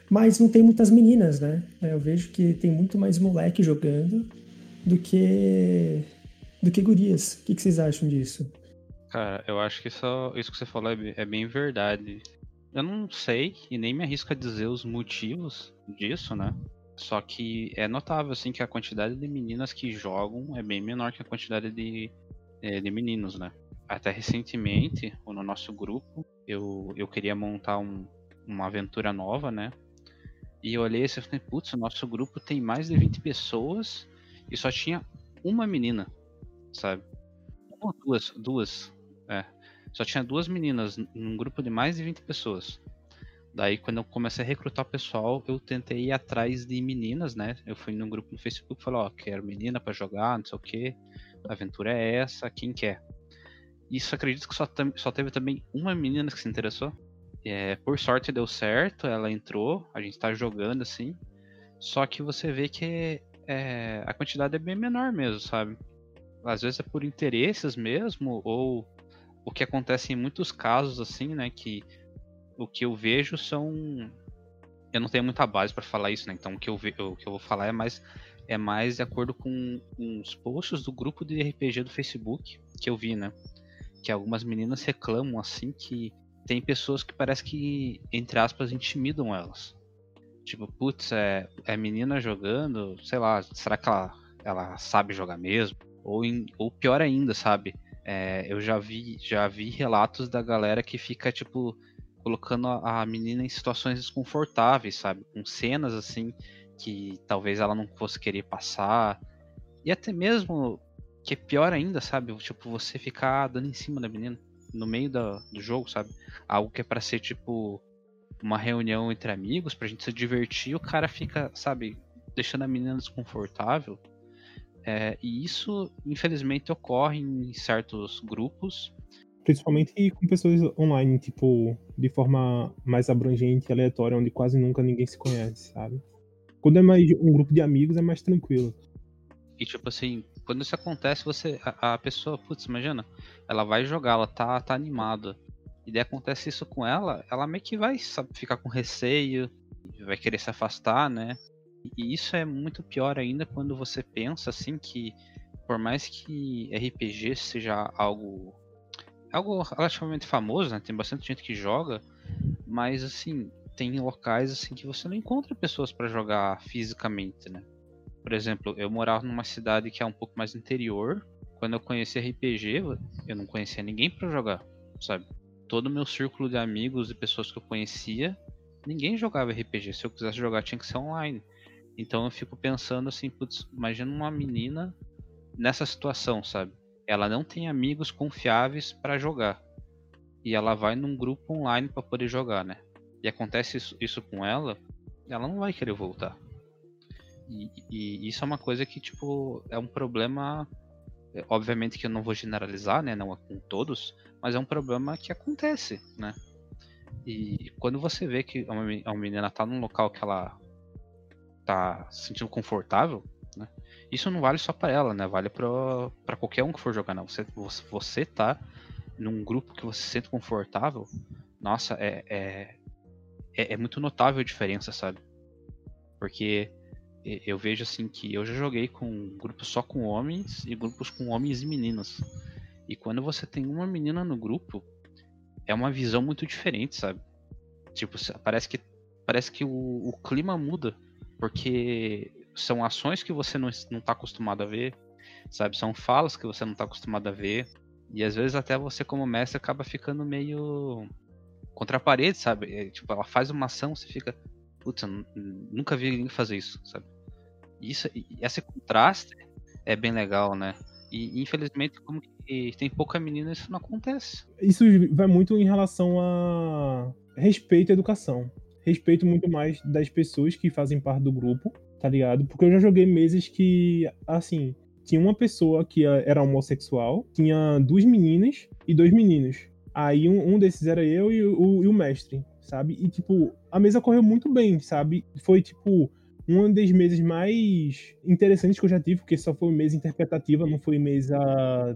Speaker 2: mas não tem muitas meninas, né? Eu vejo que tem muito mais moleque jogando do que do que gurias. O que, que vocês acham disso?
Speaker 4: Cara, eu acho que isso, isso que você falou é, é bem verdade. Eu não sei e nem me arrisco a dizer os motivos disso, né? Só que é notável assim que a quantidade de meninas que jogam é bem menor que a quantidade de é, de meninos, né? Até recentemente, no nosso grupo, eu, eu queria montar um, uma aventura nova, né? E eu olhei e falei, putz, o nosso grupo tem mais de 20 pessoas e só tinha uma menina, sabe? Uma duas, duas, é. Só tinha duas meninas num grupo de mais de 20 pessoas. Daí, quando eu comecei a recrutar o pessoal, eu tentei ir atrás de meninas, né? Eu fui num grupo no Facebook e falei, ó, oh, quero menina para jogar, não sei o quê a aventura é essa, quem quer. Isso acredito que só, só teve também uma menina que se interessou. É, por sorte deu certo, ela entrou, a gente tá jogando assim. Só que você vê que é, a quantidade é bem menor mesmo, sabe? Às vezes é por interesses mesmo, ou o que acontece em muitos casos, assim, né? Que o que eu vejo são. Eu não tenho muita base para falar isso, né? Então o que eu, ve... o que eu vou falar é mais é mais de acordo com uns posts do grupo de RPG do Facebook que eu vi, né? Que algumas meninas reclamam assim que tem pessoas que parece que, entre aspas, intimidam elas. Tipo, putz, é, é menina jogando, sei lá, será que ela, ela sabe jogar mesmo? Ou, em, ou pior ainda, sabe? É, eu já vi, já vi relatos da galera que fica, tipo, colocando a, a menina em situações desconfortáveis, sabe? Com cenas assim que talvez ela não fosse querer passar. E até mesmo, que é pior ainda, sabe? Tipo, você ficar dando em cima da menina no meio do, do jogo, sabe? Algo que é para ser tipo uma reunião entre amigos, pra gente se divertir, o cara fica, sabe, deixando a menina desconfortável. É, e isso, infelizmente, ocorre em certos grupos.
Speaker 5: Principalmente com pessoas online, tipo, de forma mais abrangente e aleatória, onde quase nunca ninguém se conhece, sabe? Quando é mais um grupo de amigos, é mais tranquilo.
Speaker 4: E tipo assim, quando isso acontece, você. A, a pessoa, putz, imagina, ela vai jogar, ela tá, tá animada. E daí acontece isso com ela, ela meio que vai sabe, ficar com receio, vai querer se afastar, né? E isso é muito pior ainda quando você pensa assim que por mais que RPG seja algo algo relativamente famoso, né? Tem bastante gente que joga, mas assim, tem locais assim que você não encontra pessoas para jogar fisicamente, né? Por exemplo, eu morava numa cidade que é um pouco mais interior. Quando eu conheci RPG, eu não conhecia ninguém para jogar, sabe? Todo o meu círculo de amigos e pessoas que eu conhecia, ninguém jogava RPG. Se eu quisesse jogar, tinha que ser online. Então eu fico pensando assim, putz, imagina uma menina nessa situação, sabe? Ela não tem amigos confiáveis para jogar. E ela vai num grupo online para poder jogar, né? e acontece isso, isso com ela, ela não vai querer voltar. E, e, isso é uma coisa que, tipo, é um problema. É, obviamente que eu não vou generalizar, né? Não é com todos, mas é um problema que acontece, né? E quando você vê que uma, menina tá num local que ela tá se sentindo confortável, né? Isso não vale só para ela, né? Vale para qualquer um que for jogar, não. Você, você tá num grupo que você se sente confortável, nossa, é, é, é, é muito notável a diferença, sabe? Porque eu vejo assim que eu já joguei com grupos só com homens e grupos com homens e meninas. E quando você tem uma menina no grupo, é uma visão muito diferente, sabe? Tipo, parece que parece que o, o clima muda, porque são ações que você não, não tá acostumado a ver, sabe? São falas que você não tá acostumado a ver. E às vezes até você como mestre acaba ficando meio contra a parede, sabe? É, tipo, ela faz uma ação, você fica, putz, nunca vi ninguém fazer isso, sabe? Isso, esse contraste é bem legal, né? E infelizmente, como que tem pouca menina, isso não acontece.
Speaker 5: Isso vai muito em relação a respeito à educação. Respeito muito mais das pessoas que fazem parte do grupo, tá ligado? Porque eu já joguei meses que, assim, tinha uma pessoa que era homossexual, tinha duas meninas e dois meninos. Aí um, um desses era eu e o, e o mestre, sabe? E, tipo, a mesa correu muito bem, sabe? Foi, tipo, um dos meses mais interessantes que eu já tive, porque só foi mesa interpretativa, não foi mesa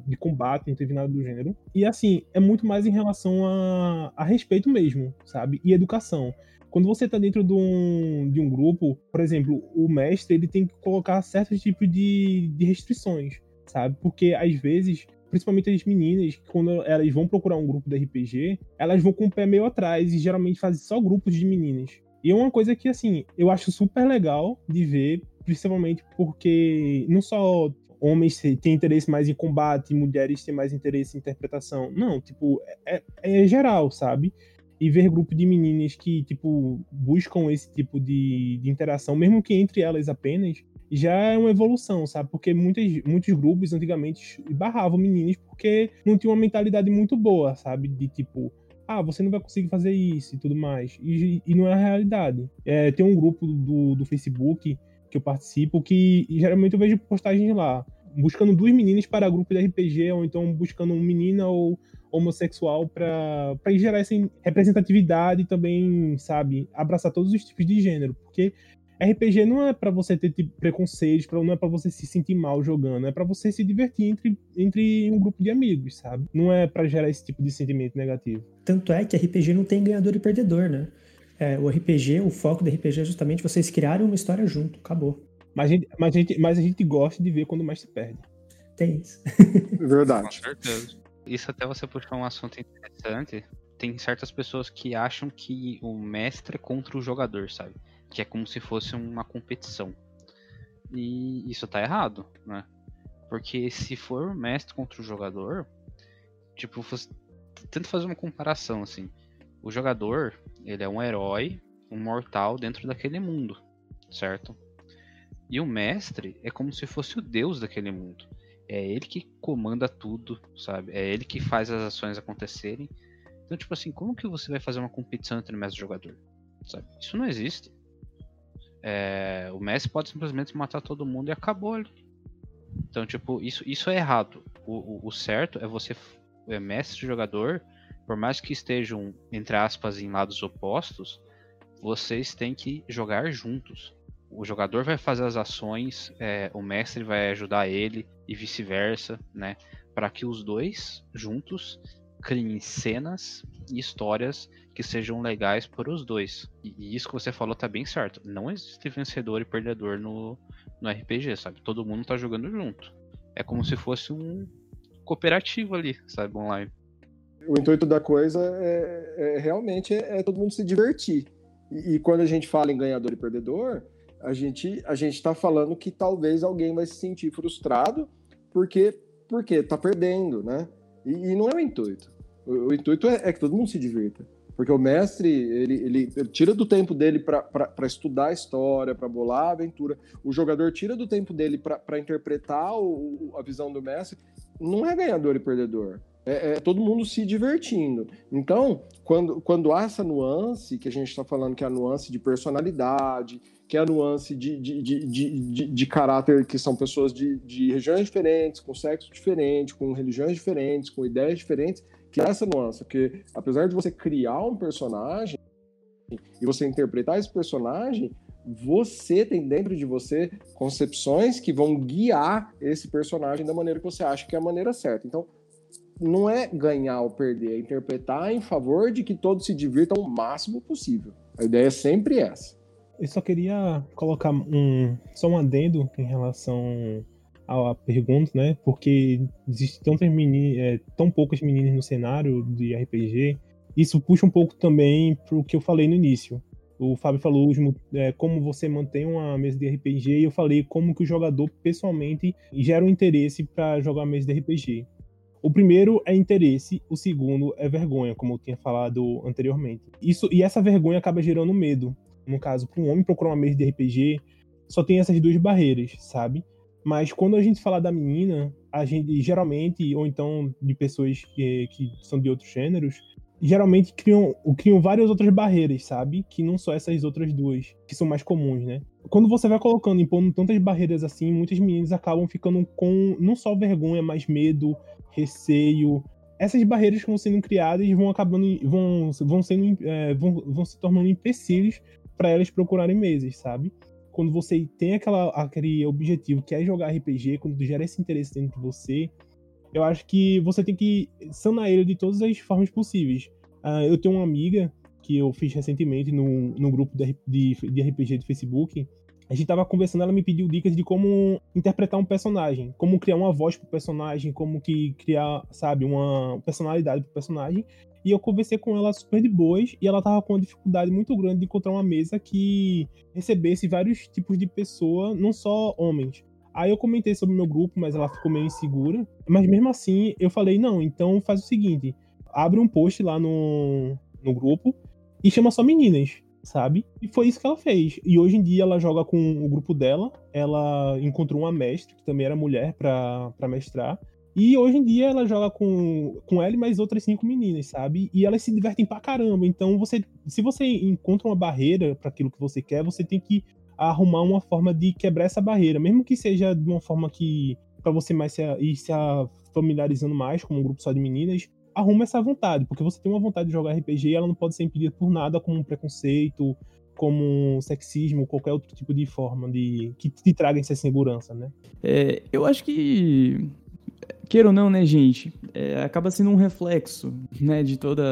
Speaker 5: de combate, não teve nada do gênero. E assim, é muito mais em relação a, a respeito mesmo, sabe? E educação. Quando você está dentro de um, de um grupo, por exemplo, o mestre ele tem que colocar certos tipos de, de restrições, sabe? Porque às vezes principalmente as meninas, quando elas vão procurar um grupo de RPG, elas vão com o pé meio atrás e geralmente fazem só grupos de meninas. E é uma coisa que, assim, eu acho super legal de ver, principalmente porque não só homens têm interesse mais em combate, mulheres têm mais interesse em interpretação. Não, tipo, é, é, é geral, sabe? E ver grupo de meninas que, tipo, buscam esse tipo de, de interação, mesmo que entre elas apenas, já é uma evolução, sabe? Porque muitos, muitos grupos antigamente barravam meninas porque não tinham uma mentalidade muito boa, sabe? De tipo, ah, você não vai conseguir fazer isso e tudo mais. E, e não é a realidade. É, tem um grupo do, do Facebook que eu participo que geralmente eu vejo postagens lá, buscando duas meninas para grupo de RPG, ou então buscando uma menina ou homossexual para gerar essa representatividade e também, sabe, abraçar todos os tipos de gênero. Porque RPG não é para você ter tipo, preconceitos, não é para você se sentir mal jogando, é para você se divertir entre, entre um grupo de amigos, sabe? Não é para gerar esse tipo de sentimento negativo.
Speaker 2: Tanto é que RPG não tem ganhador e perdedor, né? É, o RPG, o foco do RPG é justamente vocês criarem uma história junto, acabou.
Speaker 5: Mas a gente, mas a gente, mas a gente gosta de ver quando mais se perde.
Speaker 2: Tem isso.
Speaker 3: Verdade.
Speaker 4: Com certeza. Isso até você puxar um assunto interessante. Tem certas pessoas que acham que o mestre é contra o jogador, sabe? que é como se fosse uma competição. E isso tá errado, né? Porque se for mestre contra o jogador, tipo, tenta fazer uma comparação assim. O jogador, ele é um herói, um mortal dentro daquele mundo, certo? E o mestre é como se fosse o deus daquele mundo. É ele que comanda tudo, sabe? É ele que faz as ações acontecerem. Então, tipo assim, como que você vai fazer uma competição entre mestre e jogador? Sabe? Isso não existe. É, o Messi pode simplesmente matar todo mundo e acabou ali. Então, tipo, isso, isso é errado. O, o, o certo é você, é mestre jogador, por mais que estejam, entre aspas, em lados opostos, vocês têm que jogar juntos. O jogador vai fazer as ações, é, o mestre vai ajudar ele e vice-versa, né? Para que os dois juntos criem cenas e histórias que sejam legais para os dois. E, isso que você falou tá bem certo. Não existe vencedor e perdedor no, no RPG, sabe? Todo mundo tá jogando junto. É como se fosse um cooperativo ali, sabe? Online.
Speaker 3: O intuito da coisa é, é realmente é, é, todo mundo se divertir. E, e, quando a gente fala em ganhador e perdedor, a gente a gente está falando que talvez alguém vai se sentir frustrado porque porque tá perdendo, né? E, e não é o intuito. O, o intuito é, é que todo mundo se divirta. Porque o mestre, ele, ele, ele tira do tempo dele para estudar a história, para bolar a aventura. O jogador tira do tempo dele para interpretar o, a visão do mestre. Não é ganhador e perdedor. É, é, todo mundo se divertindo. Então, quando, quando há essa nuance, que a gente está falando que é a nuance de personalidade, que é a nuance de, de, de, de, caráter, que são pessoas de, de regiões diferentes, com sexo diferente, com religiões diferentes, com ideias diferentes, que é essa nuance, porque apesar de você criar um personagem e você interpretar esse personagem, você tem dentro de você concepções que vão guiar esse personagem da maneira que você acha que é a maneira certa. Então, não é ganhar ou perder, é interpretar em favor de que todos se divirtam o máximo possível. A ideia é sempre essa.
Speaker 5: Eu só queria colocar um só um adendo em relação a pergunta, né? Porque existe tantas meninas, é, tão poucas meninas no cenário de RPG. Isso puxa um pouco também para o que eu falei no início. O Fábio falou é, como você mantém uma mesa de RPG e eu falei como que o jogador pessoalmente gera um interesse para jogar mesa de RPG. O primeiro é interesse, o segundo é vergonha, como eu tinha falado anteriormente. Isso e essa vergonha acaba gerando medo. No caso, para um homem procurar uma mesa de RPG, só tem essas duas barreiras, sabe? Mas quando a gente fala da menina, a gente geralmente, ou então de pessoas que, que são de outros gêneros, geralmente criam, criam várias outras barreiras, sabe? Que não só essas outras duas, que são mais comuns, né? Quando você vai colocando, impondo tantas barreiras assim, muitas meninas acabam ficando com não só vergonha, mas medo, receio. Essas barreiras que vão sendo criadas vão acabando, vão, vão sendo, é, vão, vão se tornando empecilhos para elas procurarem mesas, sabe? Quando você tem aquela, aquele objetivo que é jogar RPG, quando gera esse interesse dentro de você, eu acho que você tem que sanar ele de todas as formas possíveis. Uh, eu tenho uma amiga que eu fiz recentemente no, no grupo de, de, de RPG de Facebook. A gente tava conversando, ela me pediu dicas de como interpretar um personagem, como criar uma voz pro personagem, como que criar, sabe, uma personalidade pro personagem. E eu conversei com ela super de boas e ela tava com uma dificuldade muito grande de encontrar uma mesa que recebesse vários tipos de pessoa, não só homens. Aí eu comentei sobre o meu grupo, mas ela ficou meio insegura. Mas mesmo assim, eu falei: não, então faz o seguinte: abre um post lá no, no grupo e chama só meninas, sabe? E foi isso que ela fez. E hoje em dia ela joga com o grupo dela. Ela encontrou uma mestre, que também era mulher, para mestrar. E hoje em dia ela joga com, com ela e mais outras cinco meninas, sabe? E elas se divertem pra caramba. Então, você, se você encontra uma barreira para aquilo que você quer, você tem que arrumar uma forma de quebrar essa barreira, mesmo que seja de uma forma que para você mais se, ir se familiarizando mais com um grupo só de meninas, arruma essa vontade, porque você tem uma vontade de jogar RPG e ela não pode ser impedida por nada como um preconceito, como um sexismo, qualquer outro tipo de forma de que te traga essa segurança, né?
Speaker 1: É, eu acho que queira ou não, né, gente, é, acaba sendo um reflexo, né, de toda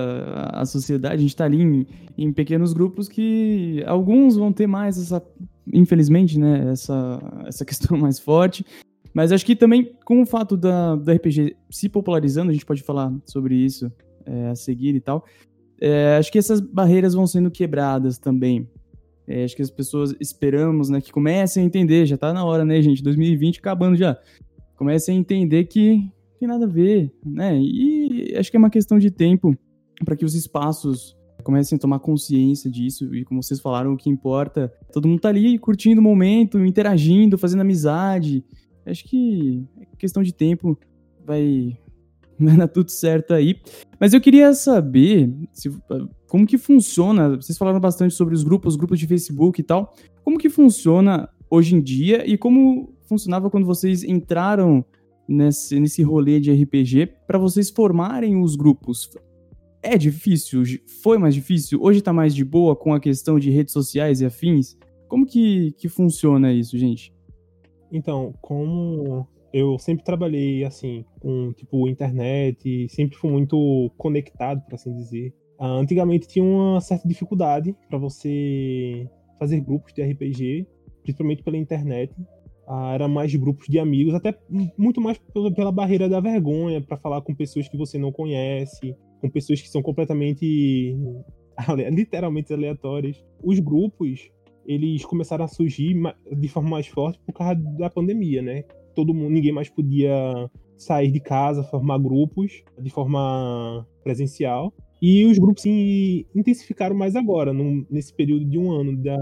Speaker 1: a sociedade. A gente tá ali em, em, pequenos grupos que alguns vão ter mais essa, infelizmente, né, essa, essa questão mais forte. Mas acho que também, com o fato da, da RPG se popularizando, a gente pode falar sobre isso é, a seguir e tal, é, acho que essas barreiras vão sendo quebradas também. É, acho que as pessoas esperamos, né, que comecem a entender, já tá na hora, né, gente, 2020 acabando já comecem a entender que tem nada a ver, né? E acho que é uma questão de tempo para que os espaços comecem a tomar consciência disso e como vocês falaram, o que importa, todo mundo tá ali curtindo o momento, interagindo, fazendo amizade. Acho que é questão de tempo vai vai dar tudo certo aí. Mas eu queria saber se, como que funciona. Vocês falaram bastante sobre os grupos, os grupos de Facebook e tal. Como que funciona hoje em dia e como funcionava quando vocês entraram nesse, nesse rolê de RPG para vocês formarem os grupos. É difícil? Foi mais difícil? Hoje tá mais de boa com a questão de redes sociais e afins? Como que, que funciona isso, gente?
Speaker 5: Então, como eu sempre trabalhei assim com tipo internet, sempre fui muito conectado, por assim dizer. Uh, antigamente tinha uma certa dificuldade para você fazer grupos de RPG, principalmente pela internet. Ah, era mais grupos de amigos, até muito mais pela barreira da vergonha, para falar com pessoas que você não conhece, com pessoas que são completamente, literalmente aleatórias. Os grupos, eles começaram a surgir de forma mais forte por causa da pandemia, né? Todo mundo, ninguém mais podia sair de casa, formar grupos de forma presencial. E os grupos se intensificaram mais agora, num, nesse período de um ano, da,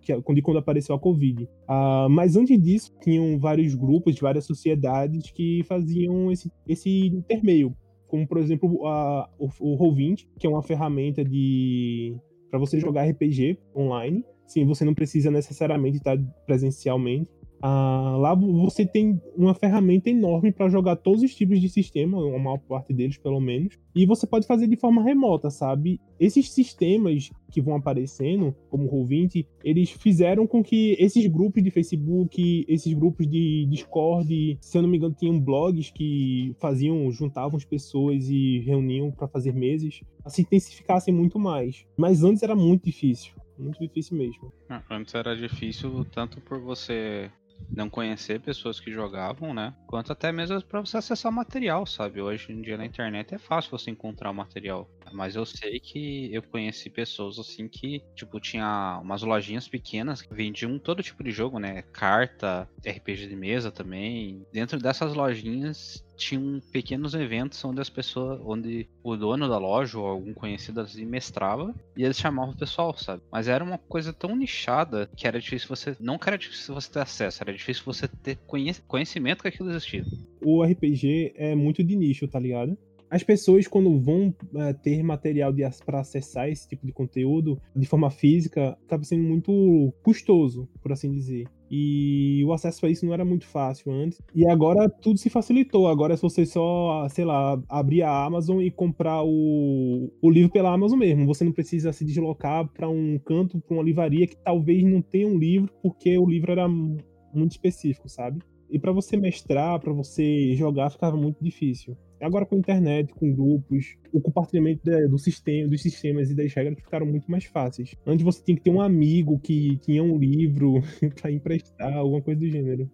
Speaker 5: que, quando, quando apareceu a Covid. Uh, mas antes disso, tinham vários grupos, várias sociedades que faziam esse, esse intermeio. Como, por exemplo, a, o, o Roll20, que é uma ferramenta de para você jogar RPG online. Sim, você não precisa necessariamente estar presencialmente. Ah, lá você tem uma ferramenta enorme para jogar todos os tipos de sistema, a maior parte deles pelo menos, e você pode fazer de forma remota, sabe? Esses sistemas que vão aparecendo, como o Roll20, eles fizeram com que esses grupos de Facebook, esses grupos de Discord, se eu não me engano, tinham blogs que faziam, juntavam as pessoas e reuniam para fazer meses, se intensificassem muito mais. Mas antes era muito difícil. Muito difícil mesmo.
Speaker 4: Ah, antes era difícil tanto por você não conhecer pessoas que jogavam, né? Quanto até mesmo para você acessar material, sabe? Hoje em dia na internet é fácil você encontrar o material. Mas eu sei que eu conheci pessoas assim que, tipo, tinha umas lojinhas pequenas que vendiam todo tipo de jogo, né? Carta, RPG de mesa também. Dentro dessas lojinhas tinham pequenos eventos onde as pessoas, onde o dono da loja ou algum conhecido assim mestrava e eles chamavam o pessoal, sabe? Mas era uma coisa tão nichada que era difícil você, não que era difícil você ter acesso, era difícil você ter conhecimento que aquilo existia.
Speaker 5: O RPG é muito de nicho, tá ligado? as pessoas, quando vão uh, ter material para acessar esse tipo de conteúdo de forma física, acaba sendo muito custoso, por assim dizer. E o acesso a isso não era muito fácil antes. E agora tudo se facilitou. Agora, se você só, sei lá, abrir a Amazon e comprar o, o livro pela Amazon mesmo, você não precisa se deslocar para um canto, para uma livraria que talvez não tenha um livro, porque o livro era muito específico, sabe? E para você mestrar, para você jogar, ficava muito difícil. Agora com a internet, com grupos, o compartilhamento do sistema, dos sistemas e das regras ficaram muito mais fáceis. Antes você tinha que ter um amigo que tinha um livro para emprestar, alguma coisa do gênero.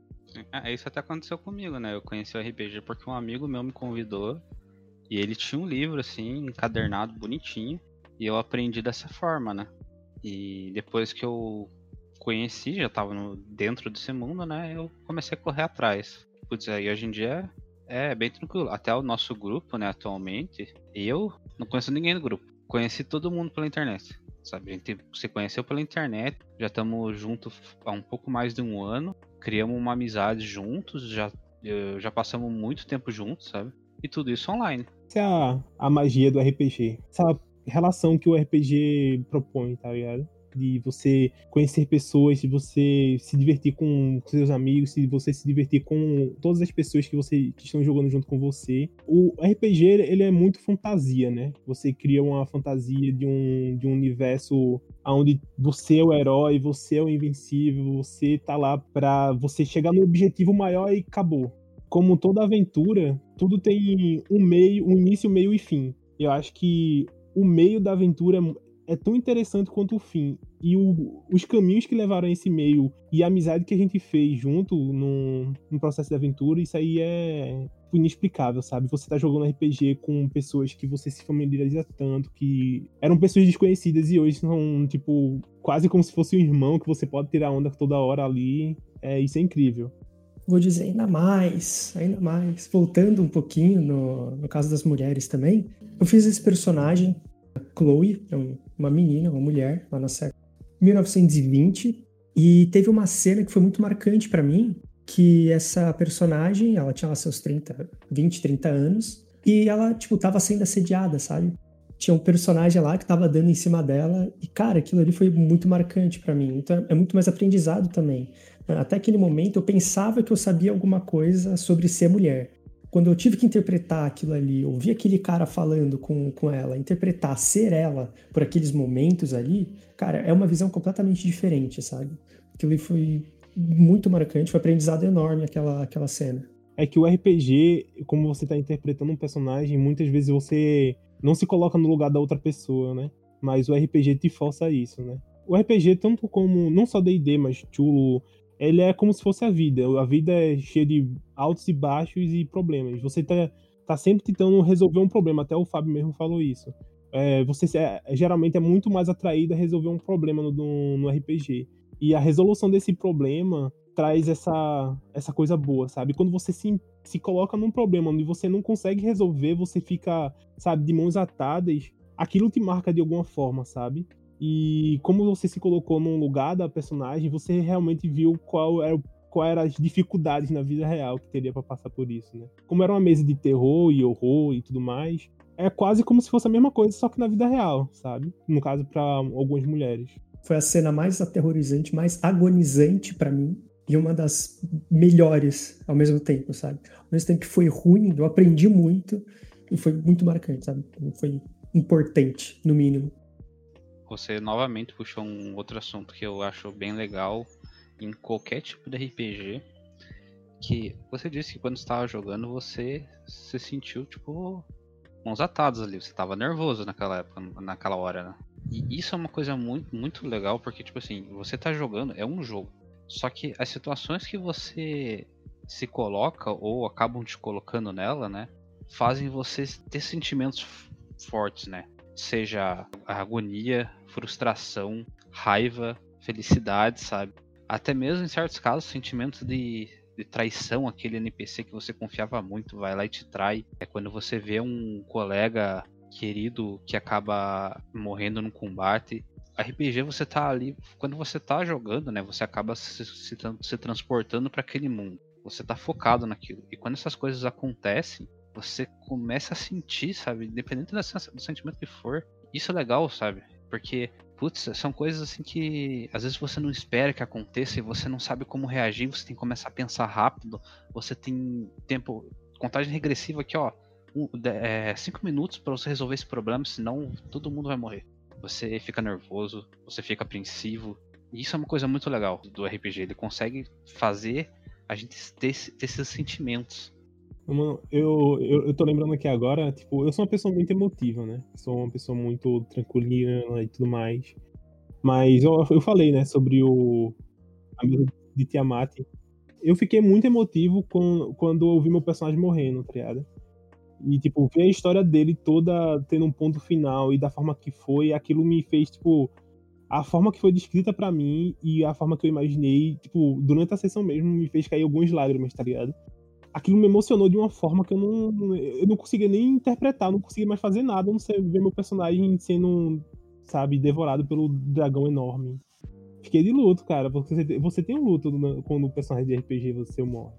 Speaker 4: É, isso até aconteceu comigo, né? Eu conheci o RPG porque um amigo meu me convidou e ele tinha um livro assim, encadernado, bonitinho, e eu aprendi dessa forma, né? E depois que eu conheci, já tava no, dentro desse mundo, né? Eu comecei a correr atrás. Putz, aí hoje em dia é bem tranquilo. Até o nosso grupo, né, atualmente, eu não conheço ninguém do grupo. Conheci todo mundo pela internet. Sabe, a gente se conheceu pela internet, já estamos juntos há um pouco mais de um ano, criamos uma amizade juntos, já, já passamos muito tempo juntos, sabe? E tudo isso online.
Speaker 5: Essa é a, a magia do RPG. Essa relação que o RPG propõe, tá ligado? De você conhecer pessoas, de você se divertir com seus amigos, de você se divertir com todas as pessoas que você que estão jogando junto com você. O RPG ele é muito fantasia, né? Você cria uma fantasia de um, de um universo onde você é o herói, você é o invencível, você tá lá para você chegar no objetivo maior e acabou. Como toda aventura, tudo tem um meio, um início, meio e fim. Eu acho que o meio da aventura é tão interessante quanto o fim. E o, os caminhos que levaram a esse meio e a amizade que a gente fez junto no, no processo de aventura, isso aí é inexplicável, sabe? Você tá jogando RPG com pessoas que você se familiariza tanto, que eram pessoas desconhecidas e hoje são, tipo, quase como se fosse um irmão que você pode tirar onda toda hora ali. É, isso é incrível.
Speaker 2: Vou dizer ainda mais, ainda mais. Voltando um pouquinho no, no caso das mulheres também, eu fiz esse personagem Chloe, é uma menina, uma mulher, lá na série 1920, e teve uma cena que foi muito marcante para mim, que essa personagem, ela tinha lá seus 30, 20, 30 anos, e ela, tipo, tava sendo assediada, sabe? Tinha um personagem lá que tava dando em cima dela, e, cara, aquilo ali foi muito marcante para mim. Então, é muito mais aprendizado também. Até aquele momento, eu pensava que eu sabia alguma coisa sobre ser mulher quando eu tive que interpretar aquilo ali, ouvir aquele cara falando com, com ela, interpretar, ser ela por aqueles momentos ali, cara, é uma visão completamente diferente, sabe? Aquilo ali foi muito marcante, foi um aprendizado enorme aquela, aquela cena.
Speaker 5: É que o RPG, como você está interpretando um personagem, muitas vezes você não se coloca no lugar da outra pessoa, né? Mas o RPG te força a isso, né? O RPG, tanto como, não só D&D, mas Chulo, ele é como se fosse a vida. A vida é cheia de altos e baixos e problemas. Você tá, tá sempre tentando resolver um problema. Até o Fábio mesmo falou isso. É, você é, geralmente é muito mais atraído a resolver um problema no, no, no RPG. E a resolução desse problema traz essa, essa coisa boa, sabe? Quando você se, se coloca num problema onde você não consegue resolver, você fica, sabe, de mãos atadas, aquilo te marca de alguma forma, sabe? E como você se colocou num lugar da personagem, você realmente viu qual era qual eram as dificuldades na vida real que teria para passar por isso, né? Como era uma mesa de terror e horror e tudo mais, é quase como se fosse a mesma coisa, só que na vida real, sabe? No caso para algumas mulheres.
Speaker 2: Foi a cena mais aterrorizante, mais agonizante para mim e uma das melhores ao mesmo tempo, sabe? Ao mesmo tempo que foi ruim, eu aprendi muito e foi muito marcante, sabe? Foi importante, no mínimo
Speaker 4: você novamente puxou um outro assunto que eu acho bem legal em qualquer tipo de RPG. Que você disse que quando estava jogando você se sentiu tipo mãos atadas ali, você estava nervoso naquela época, naquela hora, né? E isso é uma coisa muito, muito legal porque tipo assim, você está jogando, é um jogo. Só que as situações que você se coloca ou acabam te colocando nela, né, fazem você ter sentimentos fortes, né? seja agonia, frustração, raiva, felicidade, sabe? Até mesmo em certos casos, sentimentos de, de traição, aquele NPC que você confiava muito vai lá e te trai. É quando você vê um colega querido que acaba morrendo no combate. RPG você tá ali, quando você tá jogando, né, você acaba se, se, se transportando para aquele mundo. Você tá focado naquilo. E quando essas coisas acontecem, você começa a sentir, sabe? Independente do sentimento que for. Isso é legal, sabe? Porque, putz, são coisas assim que às vezes você não espera que aconteça e você não sabe como reagir, você tem que começar a pensar rápido. Você tem tempo. Contagem regressiva aqui, ó. Um, é, cinco minutos para você resolver esse problema, senão todo mundo vai morrer. Você fica nervoso, você fica apreensivo. E isso é uma coisa muito legal do RPG. Ele consegue fazer a gente ter, ter esses sentimentos.
Speaker 5: Mano, eu, eu, eu tô lembrando aqui agora, tipo, eu sou uma pessoa muito emotiva, né? Sou uma pessoa muito tranquilina e tudo mais. Mas eu, eu falei, né, sobre o. A mesa de Tiamat. Eu fiquei muito emotivo quando, quando eu vi meu personagem morrendo, tá ligado? E, tipo, ver a história dele toda tendo um ponto final e da forma que foi, aquilo me fez, tipo, a forma que foi descrita para mim e a forma que eu imaginei, tipo, durante a sessão mesmo, me fez cair algumas lágrimas, tá ligado? Aquilo me emocionou de uma forma que eu não, eu não conseguia nem interpretar, não conseguia mais fazer nada, não sei ver meu personagem sendo, sabe, devorado pelo dragão enorme. Fiquei de luto, cara, você, você tem um luto quando o personagem de RPG você morre.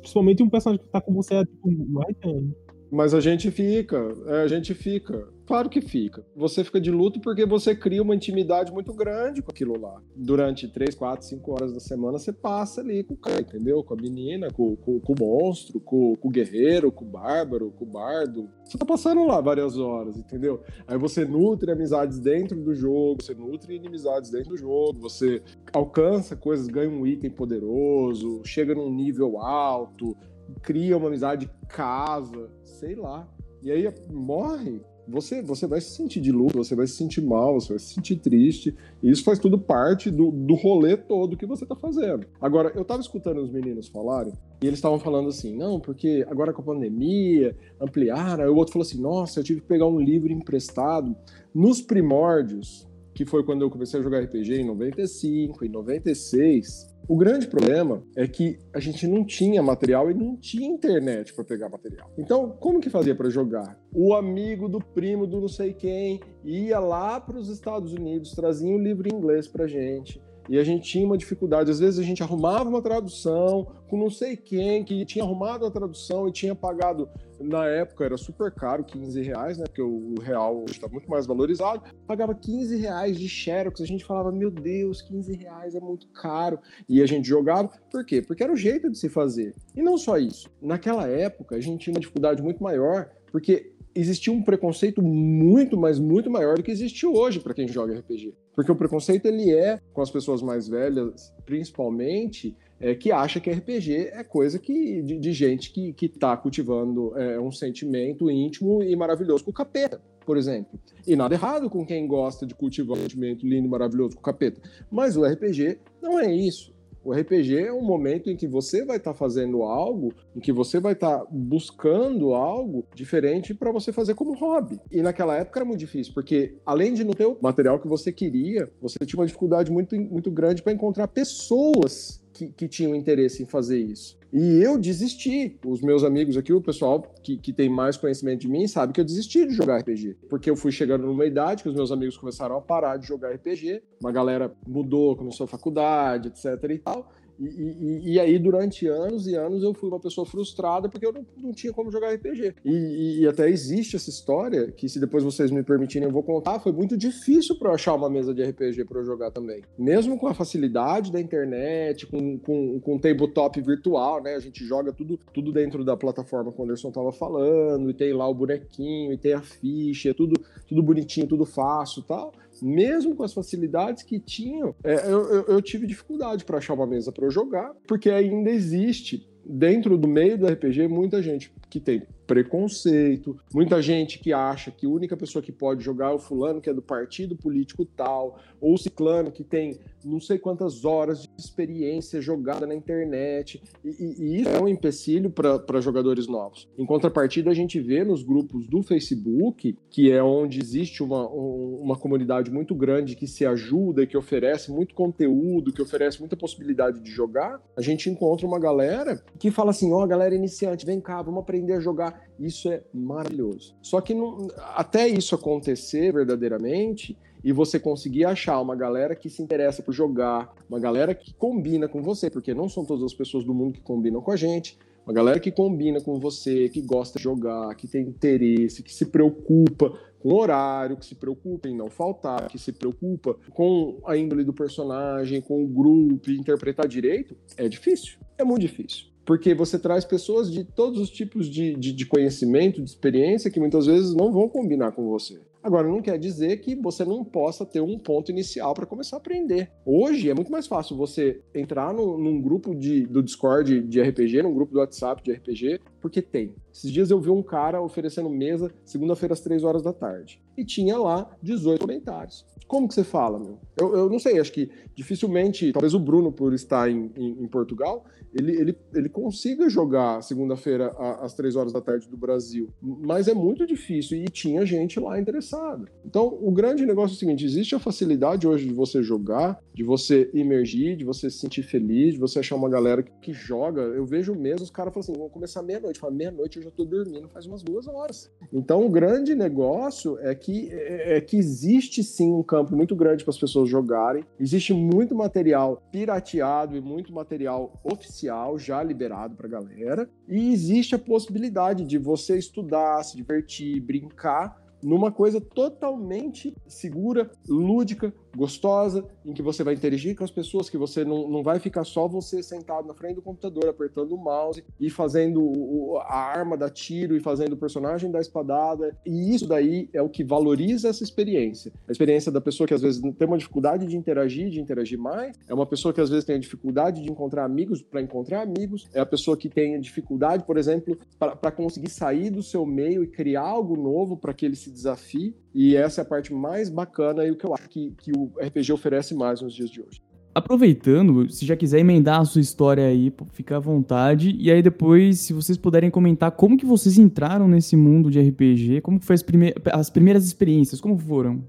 Speaker 5: Principalmente um personagem que tá com você há tipo, mais anos.
Speaker 3: Mas a gente fica, é, a gente fica. Claro que fica. Você fica de luto porque você cria uma intimidade muito grande com aquilo lá. Durante 3, 4, 5 horas da semana você passa ali com o cara, entendeu? Com a menina, com, com, com o monstro, com, com, o guerreiro, com o bárbaro, com o bardo. Você tá passando lá várias horas, entendeu? Aí você nutre amizades dentro do jogo, você nutre inimizades dentro do jogo, você alcança coisas, ganha um item poderoso, chega num nível alto, cria uma amizade, casa, sei lá. E aí morre, você, você vai se sentir de luto, você vai se sentir mal, você vai se sentir triste. E isso faz tudo parte do, do rolê todo que você tá fazendo. Agora, eu tava escutando os meninos falarem, e eles estavam falando assim, não, porque agora com a pandemia, ampliaram. Aí o outro falou assim, nossa, eu tive que pegar um livro emprestado. Nos primórdios, que foi quando eu comecei a jogar RPG em 95, em 96, o grande problema é que a gente não tinha material e não tinha internet para pegar material. Então, como que fazia para jogar? O amigo do primo do não sei quem ia lá para os Estados Unidos, trazia um livro em inglês para gente e a gente tinha uma dificuldade. Às vezes a gente arrumava uma tradução com não sei quem que tinha arrumado a tradução e tinha pagado, na época era super caro, 15 reais, né? Porque o real está muito mais valorizado. Pagava 15 reais de Xerox. A gente falava, meu Deus, 15 reais é muito caro. E a gente jogava. Por quê? Porque era o jeito de se fazer. E não só isso. Naquela época a gente tinha uma dificuldade muito maior, porque existia um preconceito muito, mas muito maior do que existe hoje para quem joga RPG. Porque o preconceito ele é com as pessoas mais velhas, principalmente, é, que acha que RPG é coisa que, de, de gente que, que tá cultivando é, um sentimento íntimo e maravilhoso com o capeta, por exemplo. E nada errado com quem gosta de cultivar um sentimento lindo e maravilhoso com o capeta. Mas o RPG não é isso. O RPG é um momento em que você vai estar tá fazendo algo, em que você vai estar tá buscando algo diferente para você fazer como hobby. E naquela época era muito difícil, porque além de não ter o material que você queria, você tinha uma dificuldade muito, muito grande para encontrar pessoas que, que tinham interesse em fazer isso. E eu desisti. Os meus amigos aqui, o pessoal que, que tem mais conhecimento de mim, sabe que eu desisti de jogar RPG. Porque eu fui chegando numa idade que os meus amigos começaram a parar de jogar RPG. Uma galera mudou, começou a faculdade, etc e tal. E, e, e, aí, durante anos e anos, eu fui uma pessoa frustrada porque eu não, não tinha como jogar RPG. E, e, até existe essa história, que se depois vocês me permitirem, eu vou contar. Foi muito difícil para eu achar uma mesa de RPG para eu jogar também. Mesmo com a facilidade da internet, com, com, com tabletop virtual, né? A gente joga tudo, tudo dentro da plataforma que o Anderson tava falando, e tem lá o bonequinho, e tem a ficha, é tudo, tudo bonitinho, tudo fácil tal mesmo com as facilidades que tinham, é, eu, eu, eu, tive dificuldade para achar uma mesa para eu jogar, porque ainda existe dentro do meio do RPG muita gente que tem preconceito, muita gente que acha que a única pessoa que pode jogar é o fulano que é do partido político tal, ou o ciclano que tem não sei quantas horas de experiência jogada na internet. E, e, e isso é um empecilho para jogadores novos. Em contrapartida, a gente vê nos grupos do Facebook, que é onde existe uma, uma comunidade muito grande que se ajuda que oferece muito conteúdo, que oferece muita possibilidade de jogar, a gente encontra uma galera que fala assim: ó, oh, galera iniciante, vem cá, vamos aprender a jogar. Isso é maravilhoso. Só que não, até isso acontecer verdadeiramente, e você conseguir achar uma galera que se interessa por jogar, uma galera que combina com você, porque não são todas as pessoas do mundo que combinam com a gente, uma galera que combina com você, que gosta de jogar, que tem interesse, que se preocupa com o horário, que se preocupa em não faltar, que se preocupa com a índole do personagem, com o grupo, interpretar direito, é difícil. É muito difícil porque você traz pessoas de todos os tipos de, de, de, conhecimento, de experiência, que muitas vezes não vão combinar com você. Agora, não quer dizer que você não possa ter um ponto inicial para começar a aprender. Hoje é muito mais fácil você entrar no, num grupo de, do Discord de RPG, num grupo do WhatsApp de RPG, porque tem. Esses dias eu vi um cara oferecendo mesa segunda-feira às 3 horas da tarde. E tinha lá 18 comentários. Como que você fala, meu? Eu, eu não sei, acho que dificilmente, talvez o Bruno, por estar em, em, em Portugal, ele, ele, ele consiga jogar segunda-feira às 3 horas da tarde do Brasil. Mas é muito difícil e tinha gente lá interessada. Então, o grande negócio é o seguinte: existe a facilidade hoje de você jogar, de você emergir, de você se sentir feliz, de você achar uma galera que, que joga. Eu vejo mesmo os caras falam assim: vamos começar meia-noite. Fala, meia-noite eu já tô dormindo faz umas duas horas. Então, o grande negócio é que, é, é que existe sim um campo muito grande para as pessoas jogarem. Existe muito material pirateado e muito material oficial já liberado para a galera. E existe a possibilidade de você estudar, se divertir, brincar numa coisa totalmente segura, lúdica, gostosa, em que você vai interagir com as pessoas, que você não, não vai ficar só você sentado na frente do computador, apertando o mouse e fazendo o, a arma da tiro e fazendo o personagem da espadada. E isso daí é o que valoriza essa experiência. A experiência da pessoa que às vezes tem uma dificuldade de interagir, de interagir mais, é uma pessoa que às vezes tem a dificuldade de encontrar amigos para encontrar amigos, é a pessoa que tem a dificuldade, por exemplo, para conseguir sair do seu meio e criar algo novo para que ele se desafie. E essa é a parte mais bacana e o que eu acho que, que o RPG oferece mais nos dias de hoje.
Speaker 1: Aproveitando, se já quiser emendar a sua história aí, fica à vontade. E aí depois, se vocês puderem comentar como que vocês entraram nesse mundo de RPG, como que foi as, prime as primeiras experiências, como foram?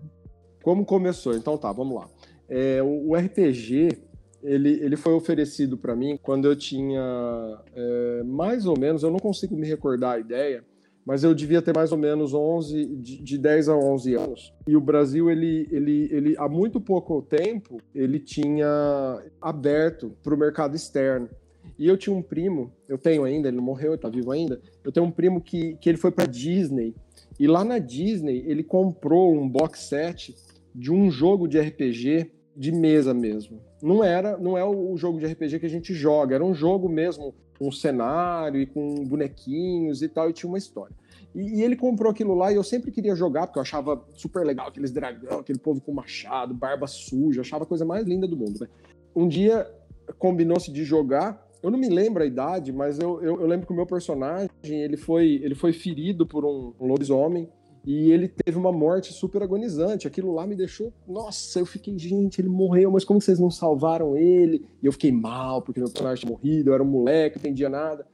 Speaker 3: Como começou? Então tá, vamos lá. É, o, o, RPG, ele, ele foi oferecido para mim quando eu tinha é, mais ou menos, eu não consigo me recordar a ideia, mas eu devia ter mais ou menos 11, de, de 10 a 11 anos. E o Brasil, ele, ele, ele há muito pouco tempo, ele tinha aberto para o mercado externo. E eu tinha um primo, eu tenho ainda, ele não morreu, ele está vivo ainda. Eu tenho um primo que, que ele foi para Disney. E lá na Disney, ele comprou um box set de um jogo de RPG de mesa mesmo. Não era, não é o jogo de RPG que a gente joga, era um jogo mesmo um cenário e com bonequinhos e tal, e tinha uma história. E, e, ele comprou aquilo lá e eu sempre queria jogar, porque eu achava super legal aqueles dragão, aquele povo com machado, barba suja, achava a coisa mais linda do mundo. Né? Um dia combinou-se de jogar, eu não me lembro a idade, mas eu, eu, eu, lembro que o meu personagem ele foi, ele foi ferido por um, um lobisomem e ele teve uma morte super agonizante. Aquilo lá me deixou. Nossa, eu fiquei, gente, ele morreu, mas como vocês não salvaram ele? E eu fiquei mal, porque meu personagem tinha morrido, eu era um moleque, não entendia nada.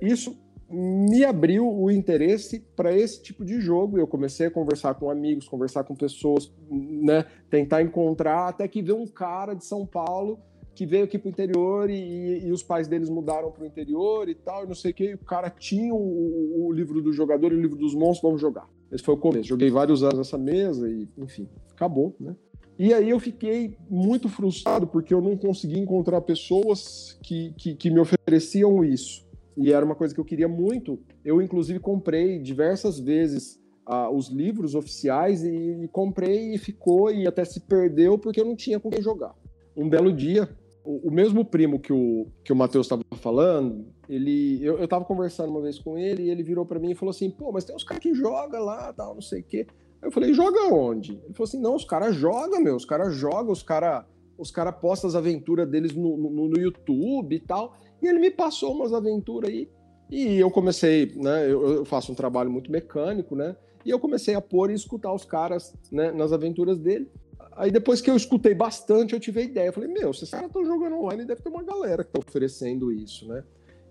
Speaker 3: Isso me abriu o interesse para esse tipo de jogo. Eu comecei a conversar com amigos, conversar com pessoas, né? Tentar encontrar, até que veio um cara de São Paulo que veio aqui pro interior e, e os pais deles mudaram pro interior e tal, e não sei o que. O cara tinha o, o livro do jogador e o livro dos monstros, vamos jogar. Esse foi o começo. Joguei vários anos nessa mesa e, enfim, acabou, né? E aí eu fiquei muito frustrado porque eu não consegui encontrar pessoas que, que, que me ofereciam isso. E era uma coisa que eu queria muito. Eu, inclusive, comprei diversas vezes uh, os livros oficiais e, e, comprei e ficou e até se perdeu porque eu não tinha com quem jogar. Um belo dia, o, o mesmo primo que o, que o Matheus estava falando, ele, eu, eu tava conversando uma vez com ele e ele virou para mim e falou assim: pô, mas tem uns caras que jogam lá, tal, não sei o quê. Eu falei: joga onde? Ele falou assim: não, os caras jogam, meu, os caras jogam, os caras os cara postam as aventuras deles no, no, no, YouTube e tal. E ele me passou umas aventuras aí. E eu comecei, né? Eu, eu faço um trabalho muito mecânico, né? E eu comecei a pôr e escutar os caras né, nas aventuras dele. Aí depois que eu escutei bastante, eu tive a ideia. Eu falei, meu, se esses caras estão jogando online, deve ter uma galera que está oferecendo isso, né?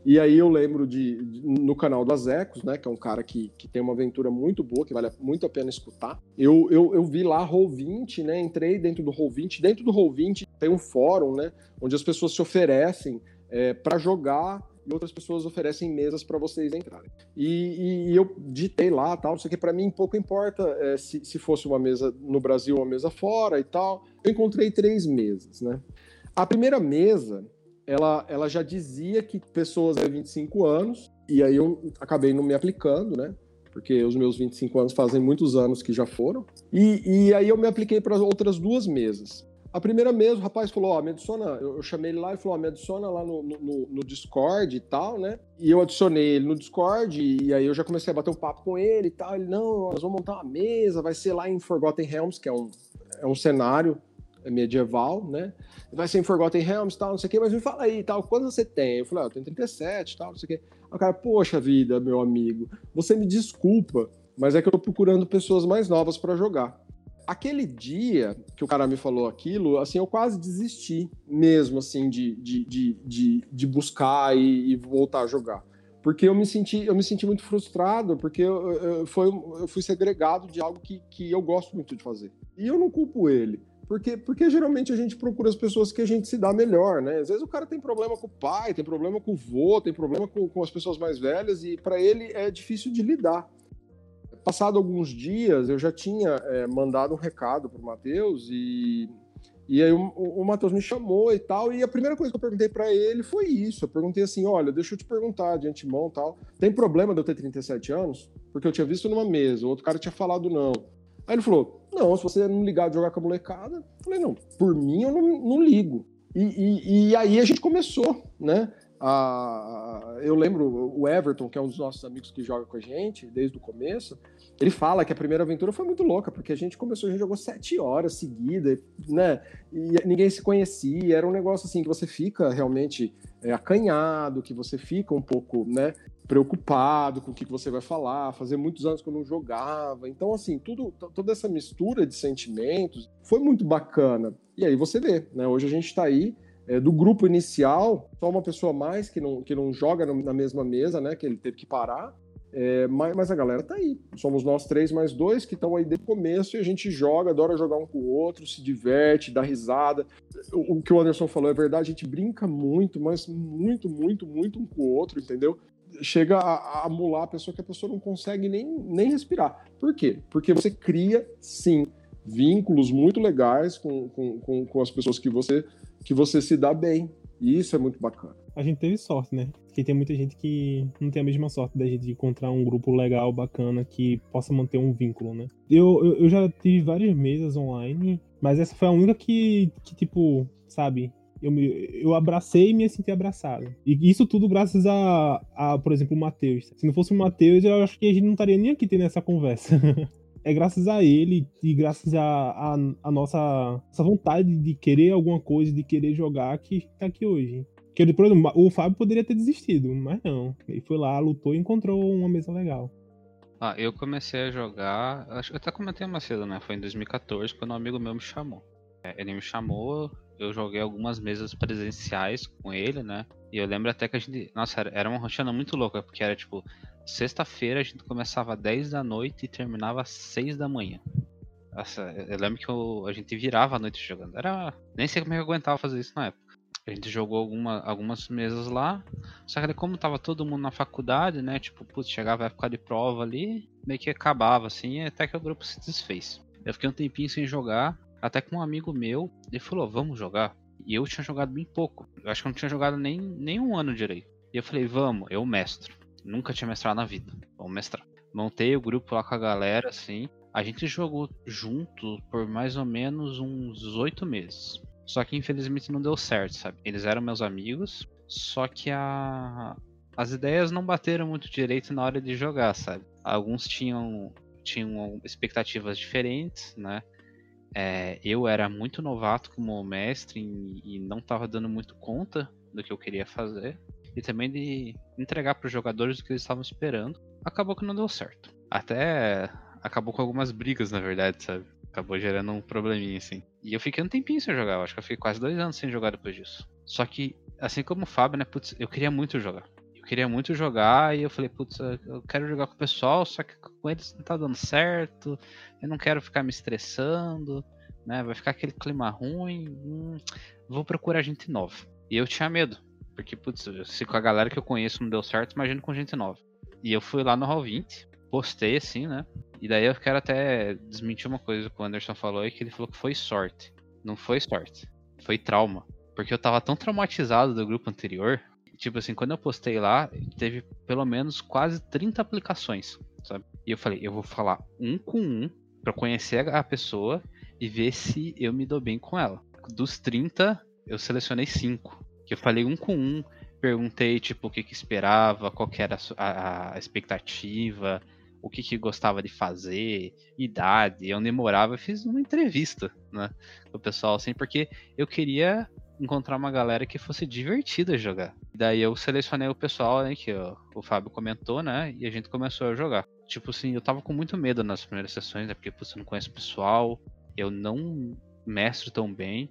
Speaker 3: E aí eu lembro de, de, no canal do Azecos, né, que é um cara que, que tem uma aventura muito boa, que vale muito a pena escutar. Eu, eu, eu vi lá Roll20, né, entrei dentro do Roll20. Dentro do Roll20 tem um fórum, né, onde as pessoas se oferecem é, para jogar e outras pessoas oferecem mesas para vocês entrarem. E, e, e, eu ditei lá, tal, isso aqui para mim pouco importa é, se, se fosse uma mesa no Brasil ou uma mesa fora e tal. Eu encontrei três mesas, né. A primeira mesa ela, ela já dizia que pessoas de 25 anos, e aí eu acabei não me aplicando, né? Porque os meus 25 anos fazem muitos anos que já foram. E, e aí eu me apliquei para outras duas mesas. A primeira mesa, o rapaz falou, ó, me adiciona, eu, eu, chamei ele lá e falou, ó, me adiciona lá no, no, no, Discord e tal, né? E eu adicionei ele no Discord e, e aí eu já comecei a bater um papo com ele e tal. Ele, não, nós vamos montar uma mesa, vai ser lá em Forgotten Realms, que é um, é um cenário medieval, né? Vai ser em Forgotten Realms, tal, não sei o quê, mas me fala aí, tal, quantos você tem? Eu falei, ah, eu tenho 37, tal, não sei o quê. Aí o cara, poxa vida, meu amigo, você me desculpa, mas é que eu tô procurando pessoas mais novas para jogar. Aquele dia que o cara me falou aquilo, assim, eu quase desisti mesmo, assim, de, de, de, de, de buscar e, e voltar a jogar porque eu me senti eu me senti muito frustrado porque eu, eu, foi, eu fui segregado de algo que, que eu gosto muito de fazer e eu não culpo ele porque, porque geralmente a gente procura as pessoas que a gente se dá melhor, né? Às vezes o cara tem problema com o pai, tem problema com o vô, tem problema com, com as pessoas mais velhas e para ele é difícil de lidar. Passado alguns dias, eu já tinha é, mandado um recado pro Matheus e, e aí o, o Matheus me chamou e tal. E a primeira coisa que eu perguntei para ele foi isso. Eu perguntei assim: olha, deixa eu te perguntar de antemão tal. Tem problema de eu ter 37 anos? Porque eu tinha visto numa mesa, o outro cara tinha falado não. Aí ele falou: Não, se você não ligar de jogar com a molecada, eu falei: Não, por mim eu não, não ligo. E, e, e, aí a gente começou, né? Eu lembro o Everton, que é um dos nossos amigos que joga com a gente desde o começo, ele fala que a primeira aventura foi muito louca, porque a gente começou, a gente jogou sete horas seguidas, né? E ninguém se conhecia, era um negócio assim que você fica realmente é, acanhado, que você fica um pouco, né? preocupado com o que você vai falar, fazia muitos anos que eu não jogava. Então, assim, tudo, toda essa mistura de sentimentos foi muito bacana. E aí você vê, né? Hoje a gente está aí, é, do grupo inicial, só uma pessoa mais que não, que não joga na mesma mesa, né? Que ele teve que parar. É, mas, mas, a galera tá aí. Somos nós três mais dois que estão aí desde o começo e a gente joga, adora jogar um com o outro, se diverte, dá risada. O, o que o Anderson falou é verdade, a gente brinca muito, mas muito, muito, muito um com o outro, entendeu? chega a, a amular a pessoa que a pessoa não consegue nem, nem respirar. Por quê? Porque você cria, sim, vínculos muito legais com, com, com, com as pessoas que você, que você se dá bem. E isso é muito bacana.
Speaker 5: A gente teve sorte, né? Porque tem muita gente que não tem a mesma sorte da gente encontrar um grupo legal, bacana, que possa manter um vínculo, né? Eu, eu, eu já tive várias mesas online, mas essa foi a única que, que tipo, sabe, eu, eu abracei e me senti abraçado. E isso tudo graças a, a por exemplo, o Matheus. Se não fosse o Matheus, eu acho que a gente não estaria nem aqui tendo essa conversa. é graças a ele e graças a, a, a nossa vontade de querer alguma coisa, de querer jogar, que tá aqui hoje. Que, exemplo, o Fábio poderia ter desistido, mas não. Ele foi lá, lutou e encontrou uma mesa legal.
Speaker 4: Ah, eu comecei a jogar, acho eu até comentei mais cedo, né? Foi em 2014, quando um amigo meu me chamou. É, ele me chamou, eu joguei algumas mesas presenciais com ele, né? E eu lembro até que a gente. Nossa, era uma rotina muito louca, porque era tipo, sexta-feira a gente começava às 10 da noite e terminava às 6 da manhã. Nossa, eu lembro que eu, a gente virava a noite jogando. Era. Nem sei como é eu aguentava fazer isso na época. A gente jogou alguma, algumas mesas lá. Só que como tava todo mundo na faculdade, né? Tipo, putz, chegava a época de prova ali, meio que acabava, assim, até que o grupo se desfez. Eu fiquei um tempinho sem jogar. Até com um amigo meu, ele falou, vamos jogar. E eu tinha jogado bem pouco. Eu acho que eu não tinha jogado nem, nem um ano direito. E eu falei, vamos, eu mestro. Nunca tinha mestrado na vida. Vamos mestrar. Montei o grupo lá com a galera, assim. A gente jogou junto por mais ou menos uns oito meses. Só que infelizmente não deu certo, sabe? Eles eram meus amigos, só que a... as ideias não bateram muito direito na hora de jogar, sabe? Alguns tinham, tinham expectativas diferentes, né? É, eu era muito novato como mestre e, e não estava dando muito conta do que eu queria fazer. E também de entregar para os jogadores o que eles estavam esperando. Acabou que não deu certo. Até acabou com algumas brigas, na verdade, sabe? Acabou gerando um probleminha, assim. E eu fiquei um tempinho sem jogar, eu acho que eu fiquei quase dois anos sem jogar depois disso. Só que, assim como o Fábio, né, putz, eu queria muito jogar. Eu queria muito jogar e eu falei, putz, eu quero jogar com o pessoal, só que com eles não tá dando certo, eu não quero ficar me estressando, né? Vai ficar aquele clima ruim. Hum, vou procurar gente nova. E eu tinha medo, porque, putz, se com a galera que eu conheço não deu certo, imagina com gente nova. E eu fui lá no Hall 20, postei assim, né? E daí eu quero até desmentir uma coisa que o Anderson falou aí, que ele falou que foi sorte. Não foi sorte, foi trauma. Porque eu tava tão traumatizado do grupo anterior, tipo assim, quando eu postei lá, teve pelo menos quase 30 aplicações, sabe? E eu falei, eu vou falar um com um para conhecer a pessoa e ver se eu me dou bem com ela. Dos 30, eu selecionei 5. Que eu falei um com um, perguntei tipo o que, que esperava, qual que era a, a expectativa, o que, que gostava de fazer, idade, eu demorava, eu fiz uma entrevista, né, o pessoal, assim, porque eu queria encontrar uma galera que fosse divertida jogar. Daí eu selecionei o pessoal, né, que o Fábio comentou, né, e a gente começou a jogar. Tipo assim, eu tava com muito medo nas primeiras sessões, né, porque você não conhece o pessoal, eu não mestro tão bem,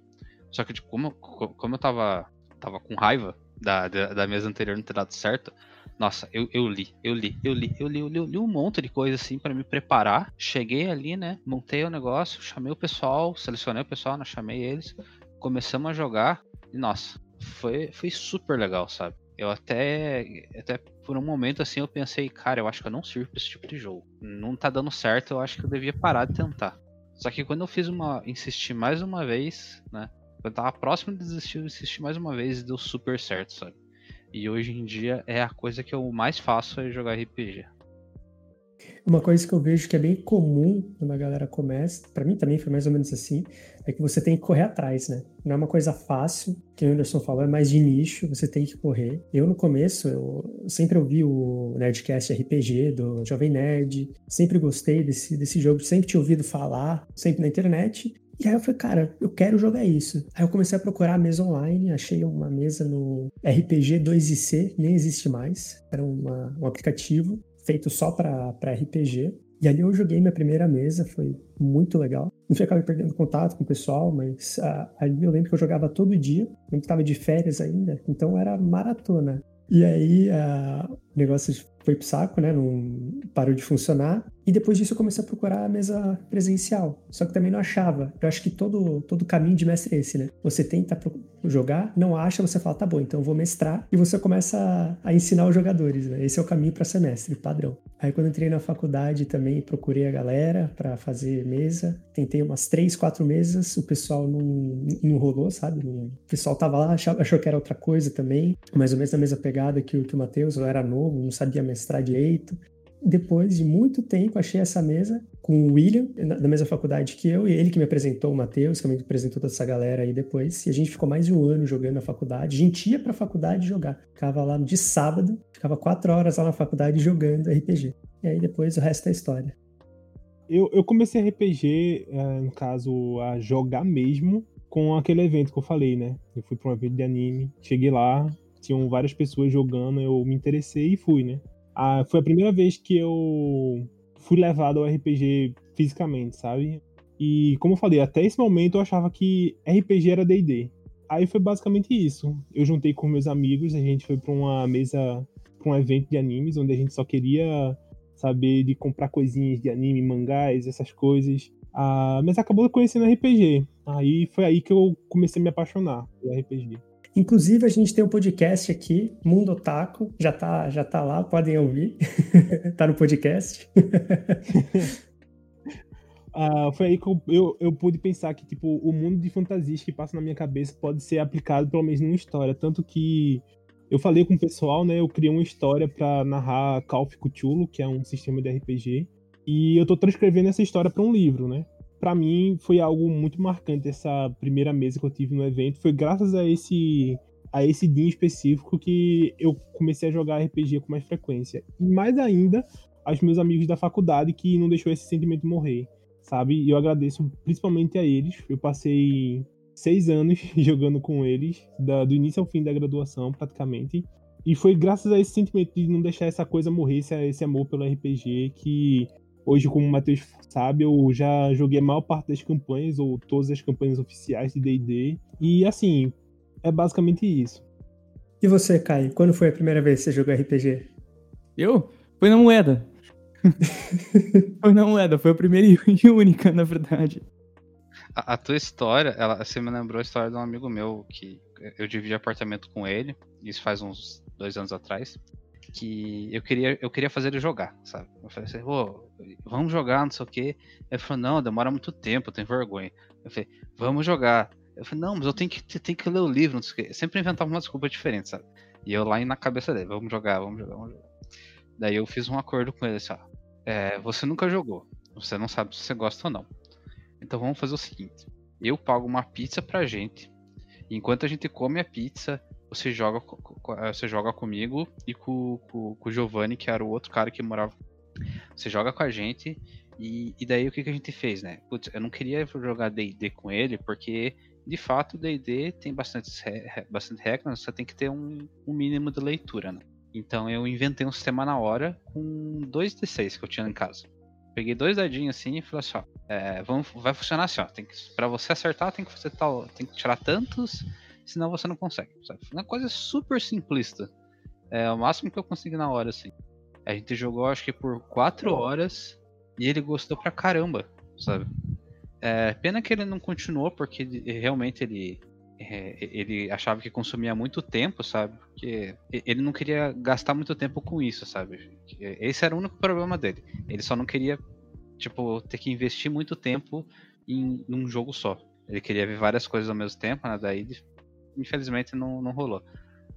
Speaker 4: só que tipo, como, como eu tava, tava com raiva da, da, da mesa anterior não ter dado certo, nossa, eu, eu li, eu li, eu li, eu li, eu li, eu li um monte de coisa assim para me preparar. Cheguei ali, né? Montei o negócio, chamei o pessoal, selecionei o pessoal, né, chamei eles, começamos a jogar e nossa, foi, foi super legal, sabe? Eu até, até por um momento assim eu pensei, cara, eu acho que eu não sirvo pra esse tipo de jogo. Não tá dando certo, eu acho que eu devia parar de tentar. Só que quando eu fiz uma. insisti mais uma vez, né? Eu tava próximo de desistir, eu insisti mais uma vez e deu super certo, sabe? E hoje em dia é a coisa que eu mais faço é jogar RPG.
Speaker 2: Uma coisa que eu vejo que é bem comum quando a galera começa, para mim também foi mais ou menos assim, é que você tem que correr atrás, né? Não é uma coisa fácil, que o Anderson falou, é mais de nicho, você tem que correr. Eu no começo, eu sempre ouvi o Nerdcast RPG do Jovem Nerd, sempre gostei desse, desse jogo, sempre tinha ouvido falar, sempre na internet, e aí eu falei, cara, eu quero jogar isso. Aí eu comecei a procurar a mesa online, achei uma mesa no RPG 2IC, nem existe mais. Era uma, um aplicativo feito só para RPG. E ali eu joguei minha primeira mesa, foi muito legal. Não sei, acabei perdendo contato com o pessoal, mas uh, ali eu lembro que eu jogava todo dia, eu estava de férias ainda, então era maratona. E aí uh, o negócio foi pro saco, né? Não parou de funcionar. E depois disso eu comecei a procurar a mesa presencial. Só que também não achava. Eu acho que todo, todo caminho de mestre é esse, né? Você tenta jogar, não acha, você fala, tá bom, então eu vou mestrar. E você começa a, a ensinar os jogadores, né? Esse é o caminho para semestre, padrão. Aí quando entrei na faculdade também procurei a galera para fazer mesa. Tentei umas três, quatro mesas. O pessoal não, não rolou, sabe? O pessoal tava lá, achou, achou que era outra coisa também. Mais ou menos na mesma pegada que o, que o Matheus. Eu era novo, não sabia mestrar direito depois de muito tempo, achei essa mesa com o William, da mesma faculdade que eu, e ele que me apresentou, o Matheus, que me apresentou toda essa galera aí depois. E a gente ficou mais de um ano jogando na faculdade. A gente ia pra faculdade jogar. Ficava lá de sábado, ficava quatro horas lá na faculdade jogando RPG. E aí depois o resto é história.
Speaker 5: Eu, eu comecei RPG, é, no caso, a jogar mesmo com aquele evento que eu falei, né? Eu fui pra um evento de anime, cheguei lá, tinham várias pessoas jogando, eu me interessei e fui, né? Ah, foi a primeira vez que eu fui levado ao RPG fisicamente, sabe? E como eu falei, até esse momento eu achava que RPG era D&D. Aí foi basicamente isso. Eu juntei com meus amigos, a gente foi para uma mesa, para um evento de animes, onde a gente só queria saber de comprar coisinhas de anime, mangás, essas coisas. Ah, mas acabou conhecendo RPG. Aí foi aí que eu comecei a me apaixonar pelo RPG.
Speaker 2: Inclusive, a gente tem um podcast aqui, Mundo Otaku, já tá, já tá lá, podem ouvir. tá no podcast.
Speaker 5: Uh, foi aí que eu, eu, eu, pude pensar que, tipo, o mundo de fantasias que passa na minha cabeça pode ser aplicado pelo menos numa história. Tanto que eu falei com o pessoal, né? Eu criei uma história para narrar Call of Cthulhu, que é um sistema de RPG. E eu tô transcrevendo essa história para um livro, né? Para mim foi algo muito marcante essa primeira mesa que eu tive no evento. Foi graças a esse a esse dia específico que eu comecei a jogar RPG com mais frequência. E mais ainda aos meus amigos da faculdade que não deixou esse sentimento morrer, sabe? E eu agradeço principalmente a eles. Eu passei seis anos jogando com eles, da, do início ao fim da graduação, praticamente. E foi graças a esse sentimento de não deixar essa coisa morrer, esse, esse amor pelo RPG, que hoje, como o Matheus sabe, eu já joguei a maior parte das campanhas, ou todas as campanhas oficiais de DD. E assim, é basicamente isso.
Speaker 2: E você, Caio, quando foi a primeira vez que você jogou RPG?
Speaker 1: Eu? Foi na moeda. foi na moeda, foi a primeira e única, na verdade.
Speaker 4: A, a, tua história, ela, você me lembrou a história de um amigo meu que eu dividi apartamento com ele, isso faz uns dois anos atrás, que eu queria, eu queria fazer ele jogar, sabe? Eu falei assim, oh, vamos jogar, não sei o quê. Ele falou, não, demora muito tempo, eu tenho vergonha. Eu falei, vamos jogar. Eu falei, não, mas eu tenho que, tenho que ler o livro, não sei o quê. Eu sempre inventava uma desculpa diferente, sabe? E eu lá na cabeça dele, vamos jogar, vamos jogar, vamos jogar. Daí eu fiz um acordo com ele assim, ó. É, você nunca jogou, você não sabe se você gosta ou não. Então vamos fazer o seguinte: eu pago uma pizza pra gente. Enquanto a gente come a pizza, você joga, eh, você joga comigo e com, com, com o Giovanni, que era o outro cara que morava. Você joga com a gente. E, e daí o que, que a gente fez, né? Putz, eu não queria jogar DD com ele, porque de fato o DD tem bastante, bastante regras, você tem que ter um, um mínimo de leitura, né? Então eu inventei um sistema na hora com dois D6 que eu tinha em casa. Peguei dois dadinhos assim e falei assim, ó, é, vamos, vai funcionar assim, ó. Tem que, pra você acertar, tem que fazer tal. Tem que tirar tantos, senão você não consegue. Sabe? Uma coisa super simplista. É o máximo que eu consegui na hora, assim. A gente jogou acho que por quatro horas e ele gostou pra caramba, sabe? É, pena que ele não continuou, porque realmente ele é, ele achava que consumia muito tempo, sabe? Porque ele não queria gastar muito tempo com isso, sabe? Esse era o único problema dele. Ele só não queria, tipo, ter que investir muito tempo em num jogo só. Ele queria ver várias coisas ao mesmo tempo, né? Daí, infelizmente, não, não rolou.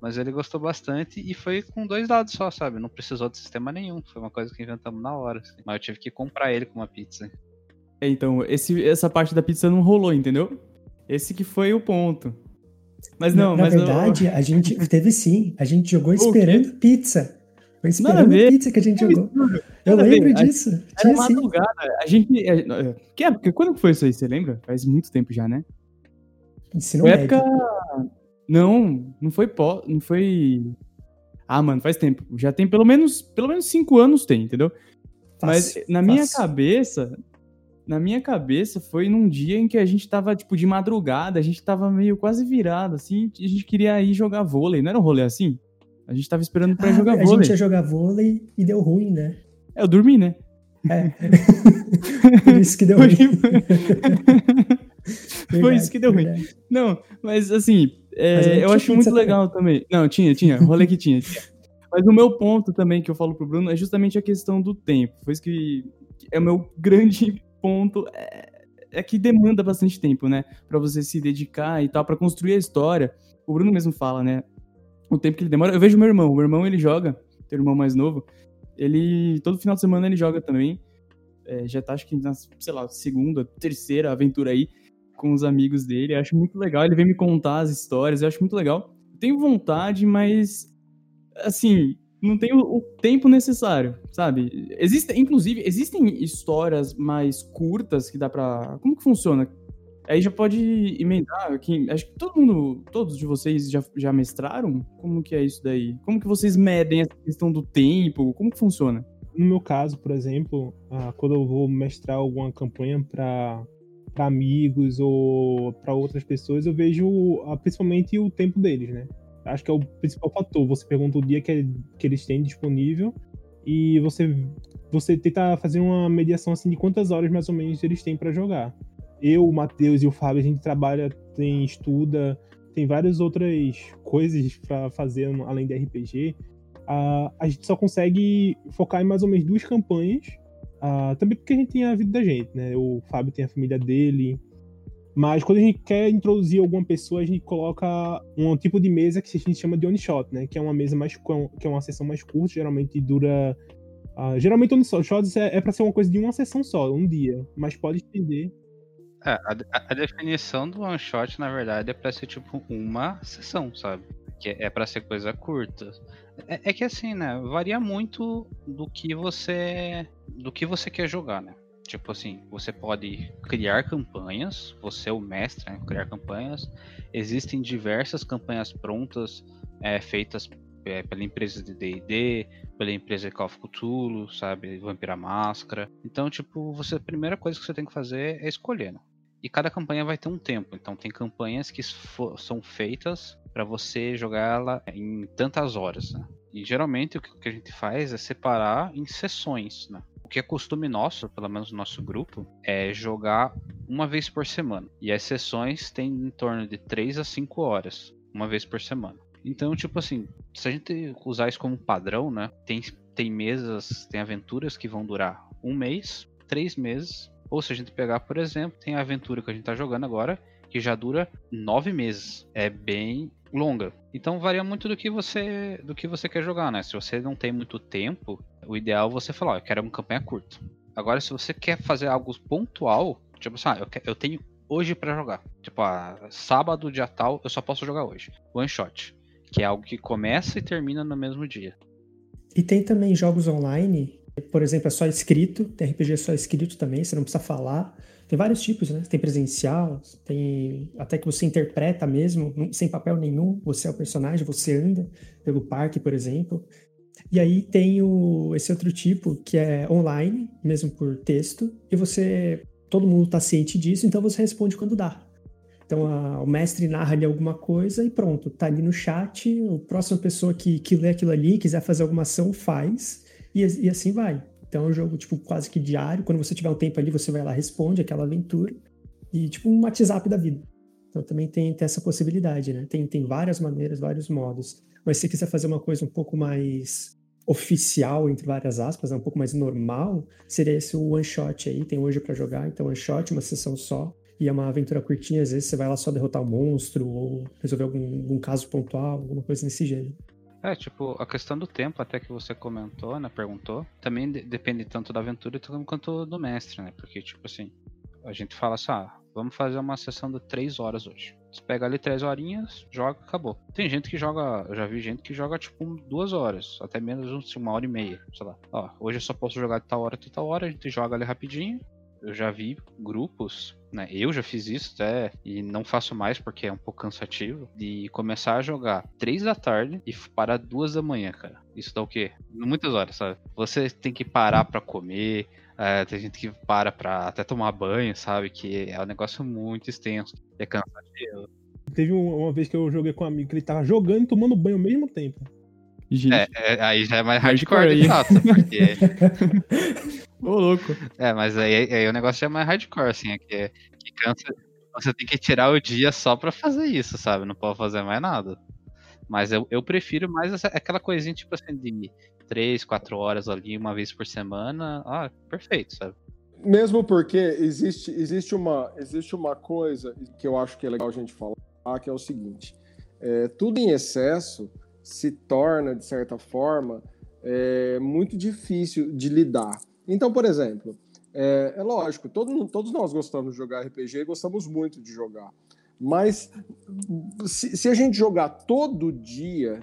Speaker 4: Mas ele gostou bastante e foi com dois dados só, sabe? Não precisou de sistema nenhum. Foi uma coisa que inventamos na hora. Assim. Mas eu tive que comprar ele com uma pizza.
Speaker 1: É, então, esse, essa parte da pizza não rolou, entendeu? Esse que foi o ponto. Mas não,
Speaker 2: na,
Speaker 1: mas
Speaker 2: na verdade, a gente teve sim. A gente jogou esperando pizza. Foi esperando pizza que a gente jogou. Eu lembro disso.
Speaker 1: Era Tinha madrugada. A gente. É, que época? Quando foi isso aí? Você lembra? Faz muito tempo já, né?
Speaker 2: Ensino foi médio. época.
Speaker 1: Não, não foi pó. Não foi. Ah, mano, faz tempo. Já tem pelo menos, pelo menos cinco anos tem, entendeu? Mas na minha cabeça, na minha cabeça foi num dia em que a gente tava, tipo, de madrugada, a gente tava meio quase virado, assim, a gente queria ir jogar vôlei, não era um rolê assim? A gente tava esperando pra ah, jogar
Speaker 2: a
Speaker 1: vôlei.
Speaker 2: A gente ia jogar vôlei e deu ruim, né?
Speaker 1: É, eu dormi, né?
Speaker 2: É. Por isso que deu ruim.
Speaker 1: Foi isso que deu ruim. Não, mas assim, é, eu acho muito legal também. também. Não, tinha, tinha, rolê que tinha. Mas o meu ponto também que eu falo pro Bruno é justamente a questão do tempo. Foi isso que é o meu grande ponto é, é que demanda bastante tempo, né? Para você se dedicar e tal, para construir a história. O Bruno mesmo fala, né? O tempo que ele demora. Eu vejo meu irmão. O meu irmão, ele joga, tem um irmão mais novo. Ele, todo final de semana, ele joga também. É, já tá, acho que na, sei lá, segunda, terceira aventura aí com os amigos dele. Eu acho muito legal. Ele vem me contar as histórias, eu acho muito legal. Eu tenho vontade, mas, assim, não tem o, tempo necessário, sabe? Existe, inclusive, existem histórias mais curtas que dá pra. Como que funciona? Aí já pode emendar. Acho que todo mundo, todos de vocês já, já mestraram? Como que é isso daí? Como que vocês medem essa questão do tempo? Como que funciona?
Speaker 5: No meu caso, por exemplo, ah, quando eu vou mestrar alguma campanha para para amigos ou para outras pessoas, eu vejo ah, principalmente o tempo deles, né? acho que é o principal fator. Você pergunta o dia que, que eles têm disponível e você você tenta fazer uma mediação assim de quantas horas mais ou menos eles têm para jogar. Eu, o Matheus e o Fábio a gente trabalha, tem estuda, tem várias outras coisas para fazer além de RPG. Uh, a gente só consegue focar em mais ou menos duas campanhas. Uh, também porque a gente tem a vida da gente, né? O Fábio tem a família dele, mas quando a gente quer introduzir alguma pessoa, a gente coloca um tipo de mesa que a gente chama de one shot, né? Que é uma mesa mais que é uma sessão mais curta, geralmente dura uh, geralmente one shots é, é para ser uma coisa de uma sessão só, um dia, mas pode estender.
Speaker 4: É, a, a, definição do one shot, na verdade, é para ser tipo uma sessão, sabe? Que é, é para ser coisa curta. É, é que assim, né? Varia muito do que você do que você quer jogar, né? Tipo assim, você pode criar campanhas, você é o mestre, né? criar campanhas. Existem diversas campanhas prontas, é, feitas é, pela empresa de D&D, pela empresa de Call of Cthulhu, sabe, Vampira Máscara. Então, tipo, você a primeira coisa que você tem que fazer é escolher. Né? E cada campanha vai ter um tempo. Então, tem campanhas que são feitas para você jogar ela em tantas horas. Né? E geralmente o que a gente faz é separar em sessões, né? O que é costume nosso, pelo menos no nosso grupo, é jogar uma vez por semana. E as sessões têm em torno de 3 a 5 horas, uma vez por semana. Então, tipo assim, se a gente usar isso como padrão, né? Tem, tem mesas, tem aventuras que vão durar um mês, três meses. Ou se a gente pegar, por exemplo, tem a aventura que a gente tá jogando agora, que já dura nove meses. É bem longa. Então varia muito do que você do que você quer jogar, né? Se você não tem muito tempo, o ideal é você falar, ó, eu quero uma campanha curta. Agora, se você quer fazer algo pontual, tipo assim, ah, eu, eu tenho hoje para jogar. Tipo, ah, sábado, dia tal, eu só posso jogar hoje. One shot. Que é algo que começa e termina no mesmo dia.
Speaker 2: E tem também jogos online, por exemplo, é só escrito, tem RPG só escrito também, você não precisa falar. Tem vários tipos, né? Tem presencial, tem até que você interpreta mesmo, sem papel nenhum, você é o personagem, você anda pelo parque, por exemplo. E aí tem o, esse outro tipo que é online, mesmo por texto, e você todo mundo está ciente disso, então você responde quando dá. Então a, o mestre narra ali alguma coisa e pronto, tá ali no chat, a próxima pessoa que, que lê aquilo ali, quiser fazer alguma ação, faz, e, e assim vai. Então é um jogo, tipo, quase que diário. Quando você tiver um tempo ali, você vai lá, responde aquela aventura. E, tipo, um WhatsApp da vida. Então também tem, tem essa possibilidade, né? Tem, tem várias maneiras, vários modos. Mas se quiser fazer uma coisa um pouco mais oficial, entre várias aspas, né? um pouco mais normal, seria esse o one shot aí. Tem hoje para jogar, então one shot, uma sessão só. E é uma aventura curtinha, às vezes você vai lá só derrotar o um monstro ou resolver algum, algum caso pontual, alguma coisa nesse gênero.
Speaker 4: É, tipo, a questão do tempo, até que você comentou, né? Perguntou, também de depende tanto da aventura quanto do mestre, né? Porque, tipo assim, a gente fala assim, ah, vamos fazer uma sessão de três horas hoje. Você pega ali três horinhas, joga, acabou. Tem gente que joga, eu já vi gente que joga tipo duas horas, até menos uma hora e meia, sei lá. Ó, hoje eu só posso jogar de tal hora até tal hora, a gente joga ali rapidinho, eu já vi grupos, né? Eu já fiz isso até e não faço mais porque é um pouco cansativo de começar a jogar três da tarde e parar duas da manhã, cara. Isso dá o quê? Muitas horas, sabe? Você tem que parar para comer, é, tem gente que para pra até tomar banho, sabe? Que é um negócio muito extenso, é cansativo.
Speaker 5: Teve uma vez que eu joguei com um amigo que ele tava jogando e tomando banho ao mesmo tempo.
Speaker 4: É, é, aí já é mais hardcore, hardcore de fato, porque
Speaker 1: Ô, louco.
Speaker 4: É, mas aí, aí o negócio é mais hardcore, assim, é que, que cansa. Você tem que tirar o dia só pra fazer isso, sabe? Não pode fazer mais nada. Mas eu, eu prefiro mais essa, aquela coisinha, tipo assim, de 3, 4 horas ali, uma vez por semana. Ah, perfeito, sabe?
Speaker 3: Mesmo porque existe, existe, uma, existe uma coisa que eu acho que é legal a gente falar, que é o seguinte: é, tudo em excesso se torna, de certa forma, é, muito difícil de lidar. Então, por exemplo, é, é lógico, todo, todos nós gostamos de jogar RPG e gostamos muito de jogar. Mas se, se, a gente jogar todo dia,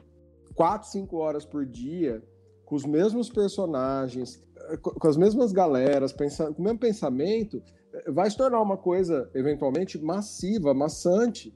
Speaker 3: 4, 5 horas por dia, com os mesmos personagens, com as mesmas galeras, com o mesmo pensamento, vai se tornar uma coisa eventualmente massiva, maçante.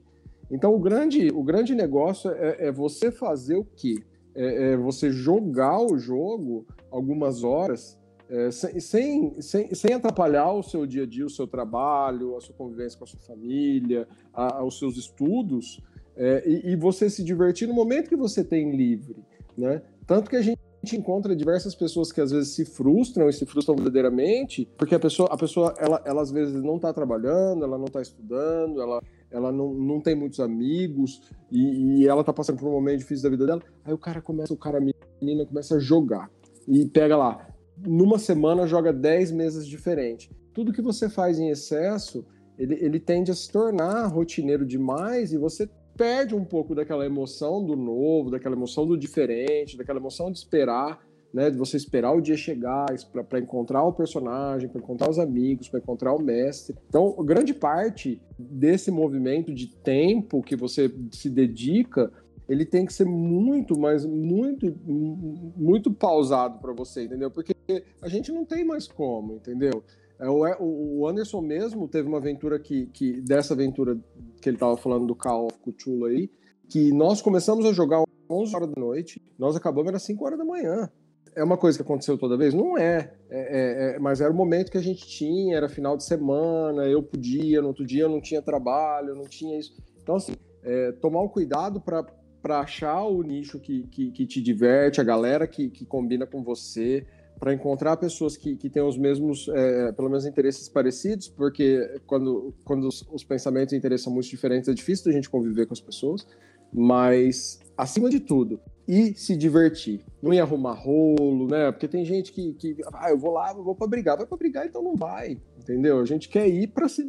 Speaker 3: Então o grande, o grande negócio é, é você fazer o quê? É, é você jogar o jogo algumas horas é, sem, sem, sem, atrapalhar o seu dia a dia, o seu trabalho, a sua convivência com a sua família, a, os seus estudos, é, e, e, você se divertir no momento que você tem livre, né? Tanto que a gente encontra diversas pessoas que às vezes se frustram e se frustram verdadeiramente, porque a pessoa, a pessoa ela, ela às vezes não está trabalhando, ela não está estudando, ela, ela não, não tem muitos amigos e, e ela está passando por um momento difícil da vida dela. Aí o cara começa, o cara, a menina começa a jogar e pega lá numa semana joga 10 mesas diferentes. Tudo que você faz em excesso, ele, ele tende a se tornar rotineiro demais e você perde um pouco daquela emoção do novo, daquela emoção do diferente, daquela emoção de esperar, né, de você esperar o dia chegar para encontrar o personagem, para encontrar os amigos, para encontrar o mestre. Então, grande parte desse movimento de tempo que você se dedica ele tem que ser muito, mas muito, muito pausado para você, entendeu? Porque a gente não tem mais como, entendeu? É, o Anderson mesmo teve uma aventura que, que dessa aventura que ele estava falando do Call of Cthulhu aí, que nós começamos a jogar 11 horas da noite, nós acabamos às 5 horas da manhã. É uma coisa que aconteceu toda vez? Não é. É, é, é. Mas era o momento que a gente tinha, era final de semana, eu podia, no outro dia eu não tinha trabalho, não tinha isso. Então, assim, é, tomar um cuidado para achar o nicho que, que, que, te diverte, a galera que, que combina com você, para encontrar pessoas que, que têm os mesmos, é, pelo menos, interesses parecidos, porque quando, quando os, os pensamentos e interesses são muito diferentes, é difícil a gente conviver com as pessoas, mas, acima de tudo, e se divertir. Não ia arrumar rolo, né? Porque tem gente que, que ah, eu vou lá, eu vou para brigar. Vai para brigar, então não vai, entendeu? A gente quer ir para se,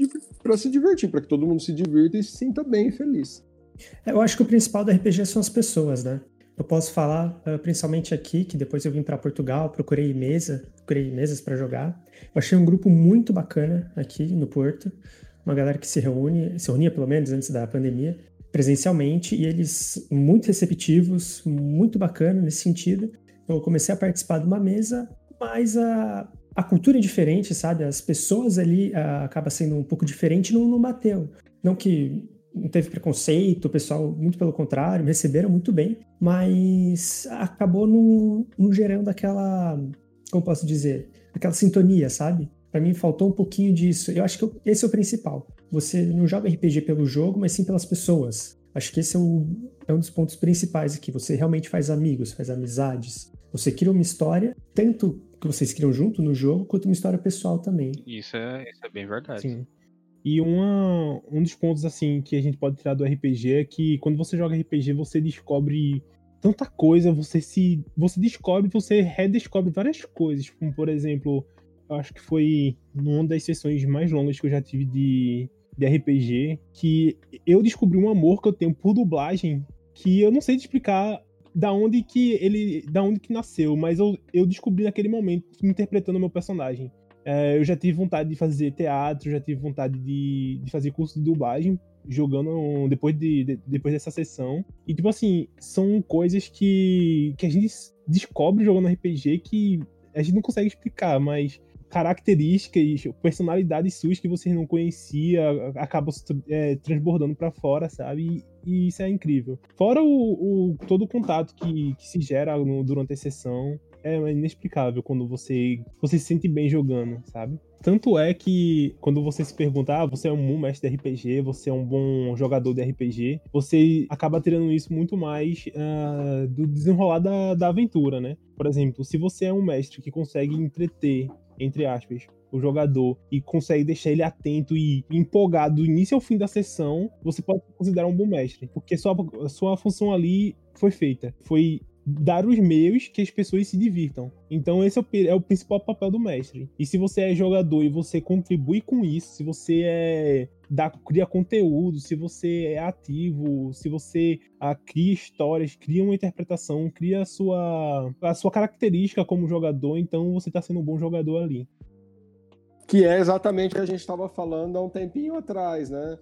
Speaker 3: se divertir, para que todo mundo se divirta e se sinta bem e feliz.
Speaker 2: É, eu acho que o principal do RPG são as pessoas, né? Eu posso falar uh, principalmente aqui, que depois eu vim para Portugal, procurei mesa, procurei mesas para jogar. Eu achei um grupo muito bacana aqui no Porto, uma galera que se reúne, se reunia pelo menos antes da pandemia, presencialmente, e eles muito receptivos, muito bacana nesse sentido. Eu comecei a participar de uma mesa, mas a, a cultura é diferente, sabe? As pessoas ali uh, acaba sendo um pouco diferente, não, não bateu. Não que não teve preconceito, o pessoal, muito pelo contrário, me receberam muito bem, mas acabou não, não gerando aquela, como posso dizer, aquela sintonia, sabe? Para mim faltou um pouquinho disso. Eu acho que esse é o principal. Você não joga RPG pelo jogo, mas sim pelas pessoas. Acho que esse é, o, é um dos pontos principais aqui. Você realmente faz amigos, faz amizades. Você cria uma história, tanto que vocês criam junto no jogo, quanto uma história pessoal também.
Speaker 4: Isso é, isso é bem verdade. Sim.
Speaker 5: E uma, um dos pontos assim que a gente pode tirar do RPG é que quando você joga RPG, você descobre tanta coisa, você se você descobre, você redescobre várias coisas, como por exemplo, eu acho que foi numa das sessões mais longas que eu já tive de, de RPG, que eu descobri um amor que eu tenho por dublagem, que eu não sei te explicar da onde que ele, da onde que nasceu, mas eu, eu descobri naquele momento interpretando o meu personagem. É, eu já tive vontade de fazer teatro, já tive vontade de, de fazer curso de dublagem, jogando depois, de, de, depois dessa sessão. E, tipo assim, são coisas que, que a gente descobre jogando RPG que a gente não consegue explicar, mas características, personalidades suas que vocês não conhecia acabam é, transbordando para fora, sabe? E, e, isso é incrível. Fora o, o todo o contato que, que se gera no, durante a sessão, é inexplicável quando você, você se sente bem jogando, sabe? Tanto é que quando você se pergunta, ah, você é um bom mestre de RPG, você é um bom jogador de RPG, você acaba tirando isso muito mais uh, do desenrolar da, da aventura, né? Por exemplo, se você é um mestre que consegue entreter, entre aspas, o jogador e consegue deixar ele atento e empolgado do início ao fim da sessão, você pode considerar um bom mestre. Porque sua, sua função ali foi feita. Foi dar os meios que as pessoas se divirtam. Então esse é o, é o, principal papel do mestre. E se você é jogador e você contribui com isso, se você é dá, cria conteúdo, se você é ativo, se você ah, cria histórias, cria uma interpretação, cria a sua, a sua característica como jogador, então você está sendo um bom jogador ali.
Speaker 3: Que é exatamente o que a gente estava falando há um tempinho atrás, né?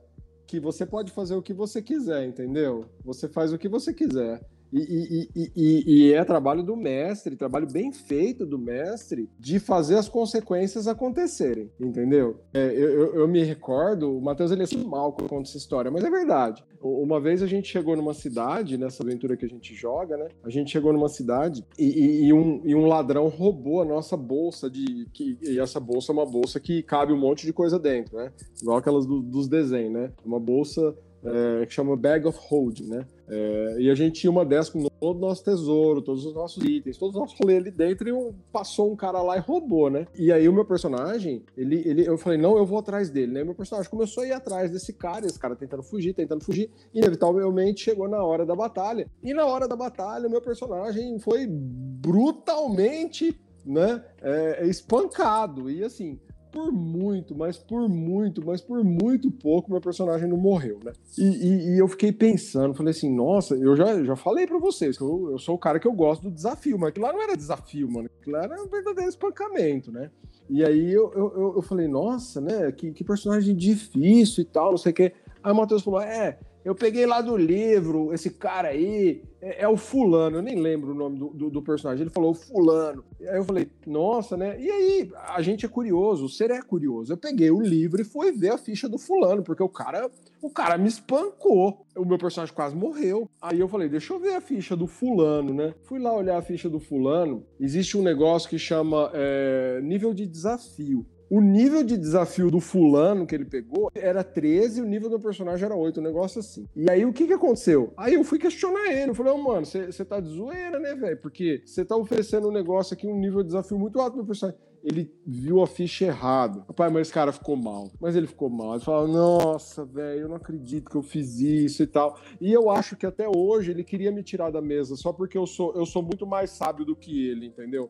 Speaker 3: Que você pode fazer o que você quiser, entendeu? Você faz o que você quiser. E, e, e, e, é trabalho do mestre, trabalho bem feito do mestre, de fazer as consequências acontecerem, entendeu? É, eu, eu, me recordo, o Matheus ele é assim mal quando conta essa história, mas é verdade. Uma vez a gente chegou numa cidade, nessa aventura que a gente joga, né? A gente chegou numa cidade e, um, um ladrão roubou a nossa bolsa de. Que, e essa bolsa é uma bolsa que cabe um monte de coisa dentro, né? Igual aquelas do, dos desenhos, né? Uma bolsa é, que chama Bag of Holding, né? É, e a gente tinha uma dessas com todo o nosso tesouro, todos os nossos itens, todos os nossos rolês ali dentro, e um, passou um cara lá e roubou, né? E aí o meu personagem, ele, ele, eu falei, não, eu vou atrás dele, né? E meu personagem começou a ir atrás desse cara, esse cara tentando fugir, tentando fugir, e inevitavelmente chegou na hora da batalha. E na hora da batalha, o meu personagem foi brutalmente, né, é, espancado. E assim, por muito, mas por muito, mas por muito pouco meu personagem não morreu, né? E, e, e eu fiquei pensando, falei assim, nossa, eu já, já falei para vocês que eu, eu sou o cara que eu gosto do desafio, mas aquilo lá não era desafio, mano, aquilo lá era um verdadeiro espancamento, né? E aí eu, eu, eu falei, nossa, né, que, que personagem difícil e tal, não sei o quê. Aí o Matheus falou: é, eu peguei lá do livro, esse cara aí é, é o fulano, eu nem lembro o nome do, do, do, personagem. Ele falou fulano. Aí eu falei, nossa, né? E aí, a gente é curioso, o ser é curioso. Eu peguei o livro e fui ver a ficha do fulano, porque o cara, o cara me espancou. O meu personagem quase morreu. Aí eu falei, deixa eu ver a ficha do fulano, né? Fui lá olhar a ficha do fulano. Existe um negócio que chama é, nível de desafio o nível de desafio do fulano que ele pegou era 13 e o nível do personagem era 8, um negócio assim. E aí o que que aconteceu? Aí eu fui questionar ele, eu falei, oh, mano, você tá de zoeira, né, velho? Porque você tá oferecendo um negócio aqui, um nível de desafio muito alto pro personagem. Ele viu a ficha errada. Pai, mas esse cara ficou mal. Mas ele ficou mal. Ele falou, nossa, velho, eu não acredito que eu fiz isso e tal. E eu acho que até hoje ele queria me tirar da mesa, só porque eu sou, eu sou muito mais sábio do que ele, entendeu?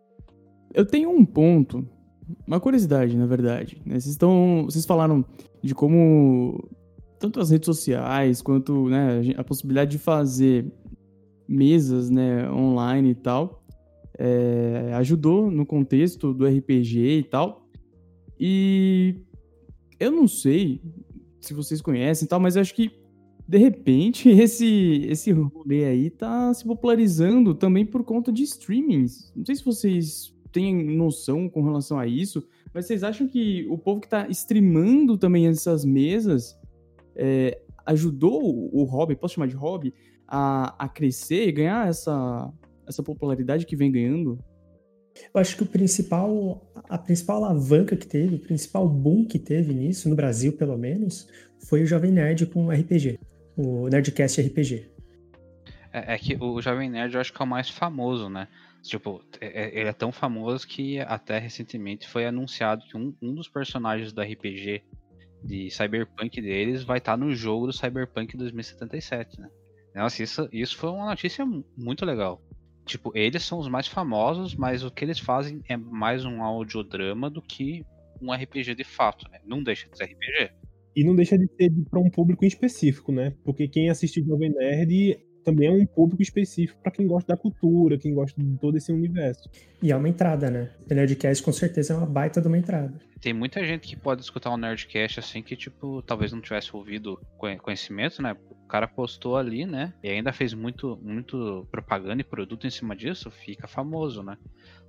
Speaker 1: Eu tenho um ponto uma curiosidade, na verdade. Né? Vocês, estão, vocês falaram de como tanto as redes sociais quanto né, a possibilidade de fazer mesas né, online e tal é, ajudou no contexto do RPG e tal. E eu não sei se vocês conhecem e tal, mas acho que de repente esse esse rolê aí tá se popularizando também por conta de streamings. Não sei se vocês têm noção com relação a isso, mas vocês acham que o povo que está streamando também essas mesas é, ajudou o hobby, posso chamar de hobby, a, a crescer e ganhar essa, essa popularidade que vem ganhando?
Speaker 2: Eu acho que o principal, a principal alavanca que teve, o principal boom que teve nisso, no Brasil pelo menos, foi o Jovem Nerd com o RPG, o Nerdcast RPG.
Speaker 4: É, é, que o Jovem Nerd eu acho que é o mais famoso, né? Tipo, é, é, ele é tão famoso que até recentemente foi anunciado que um, um dos personagens do RPG de Cyberpunk deles vai estar tá no jogo do Cyberpunk 2077, né? Nossa, isso, isso foi uma notícia muito legal. Tipo, eles são os mais famosos, mas o que eles fazem é mais um audiodrama do que um RPG de fato, né? Não deixa de ser RPG.
Speaker 5: E não deixa de ser para um público específico, né? Porque quem assiste Jovem Nerd também é um público específico para quem gosta da cultura, quem gosta de todo esse universo.
Speaker 2: E é uma entrada, né? O Nerdcast com certeza é uma baita de uma entrada.
Speaker 4: Tem muita gente que pode escutar um Nerdcast assim que, tipo, talvez não tivesse ouvido conhecimento, né? O cara postou ali, né? E ainda fez muito, muito propaganda e produto em cima disso, fica famoso, né?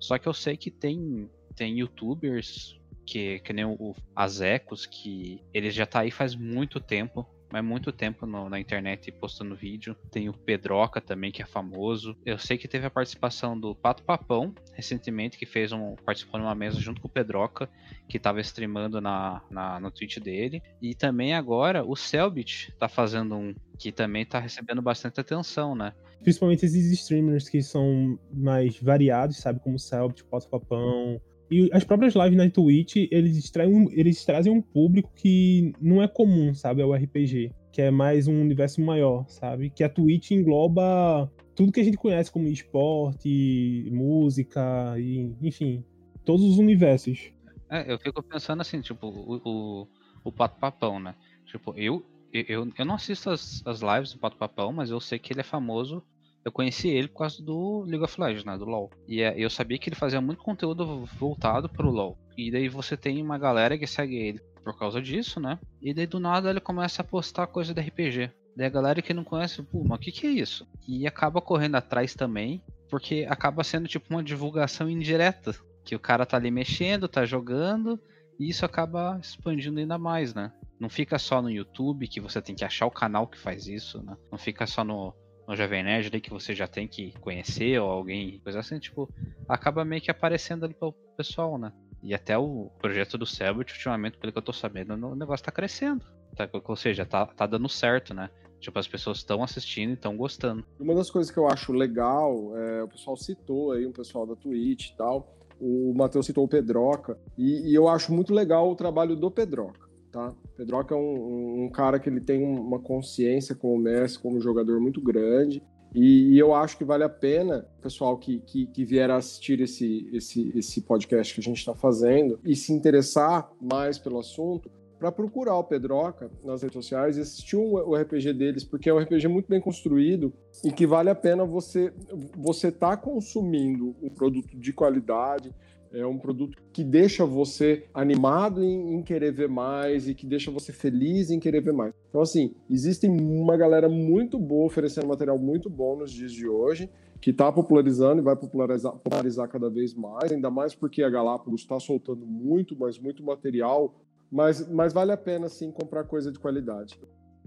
Speaker 4: Só que eu sei que tem, tem youtubers que, que nem o Azecos, que ele já tá aí faz muito tempo mas muito tempo no, na internet postando vídeo. Tem o Pedroca também, que é famoso. Eu sei que teve a participação do Pato Papão, recentemente, que fez um. participou numa mesa junto com o Pedroca, que estava streamando na, na, no Twitch dele. E também agora o Selbit tá fazendo um que também tá recebendo bastante atenção, né?
Speaker 5: Principalmente esses streamers que são mais variados, sabe? Como o Selbit, o Pato Papão, e as próprias lives na Twitch, eles, eles trazem um público que não é comum, sabe, ao RPG. Que é mais um universo maior, sabe? Que a Twitch engloba tudo que a gente conhece como esporte, música, e, enfim, todos os universos.
Speaker 4: É, eu fico pensando assim, tipo, o, o, o Pato Papão, né? Tipo, eu, eu, eu não assisto as, as lives do Pato Papão, mas eu sei que ele é famoso eu conheci ele por causa do League of Legends, né? Do LoL. E é, eu sabia que ele fazia muito conteúdo voltado pro LoL. E daí você tem uma galera que segue ele por causa disso, né? E daí do nada ele começa a postar coisa de RPG. Daí a galera que não conhece, pô, mas o que, que é isso? E acaba correndo atrás também, porque acaba sendo tipo uma divulgação indireta. Que o cara tá ali mexendo, tá jogando, e isso acaba expandindo ainda mais, né? Não fica só no YouTube que você tem que achar o canal que faz isso, né? Não fica só no, no Jovem Nerd ali que você já tem que conhecer ou alguém, coisa assim, tipo, acaba meio que aparecendo ali pro pessoal, né? E até o projeto do Cebut, ultimamente, pelo que eu tô sabendo, o negócio tá crescendo. Tá, ou seja, tá, tá dando certo, né? Tipo, as pessoas estão assistindo e estão gostando.
Speaker 3: Uma das coisas que eu acho legal, é, o pessoal citou aí, um pessoal da Twitch e tal, o Matheus citou o Pedroca, e, e eu acho muito legal o trabalho do Pedroca tá? Pedroca é um, um, cara que ele tem uma consciência com o Messi como jogador muito grande. E, e eu acho que vale a pena, pessoal que, que, que vier assistir esse, esse, esse podcast que a gente está fazendo e se interessar mais pelo assunto, para procurar o Pedroca nas redes sociais e assistir o RPG deles, porque é um RPG muito bem construído e que vale a pena você você tá consumindo um produto de qualidade, é um produto que deixa você animado em, em, querer ver mais e que deixa você feliz em querer ver mais. Então, assim, existe uma galera muito boa oferecendo material muito bom nos dias de hoje, que está popularizando e vai popularizar, popularizar cada vez mais, ainda mais porque a Galápagos está soltando muito, mas muito material, mas, mas vale a pena, sim, comprar coisa de qualidade.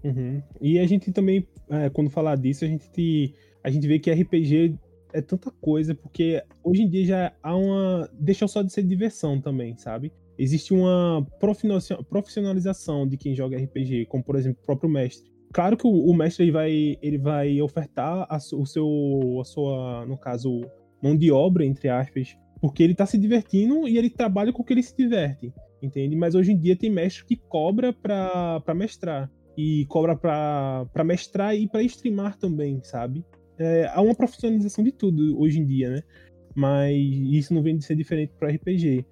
Speaker 5: Uhum. E a gente também, é, quando falar disso, a gente, a gente vê que RPG é tanta coisa, porque hoje em dia já há uma. Deixa só de ser diversão também, sabe? Existe uma profissionalização de quem joga RPG, como por exemplo o próprio mestre. Claro que o, mestre ele vai, ele vai ofertar a, o seu, a sua, no caso, mão de obra, entre aspas, porque ele tá se divertindo e ele trabalha com o que ele se diverte, entende? Mas hoje em dia tem mestre que cobra pra, mestrar. E cobra pra, pra mestrar e pra streamar também, sabe? É, há uma profissionalização de tudo hoje em dia, né? Mas isso não vem de ser diferente para RPG.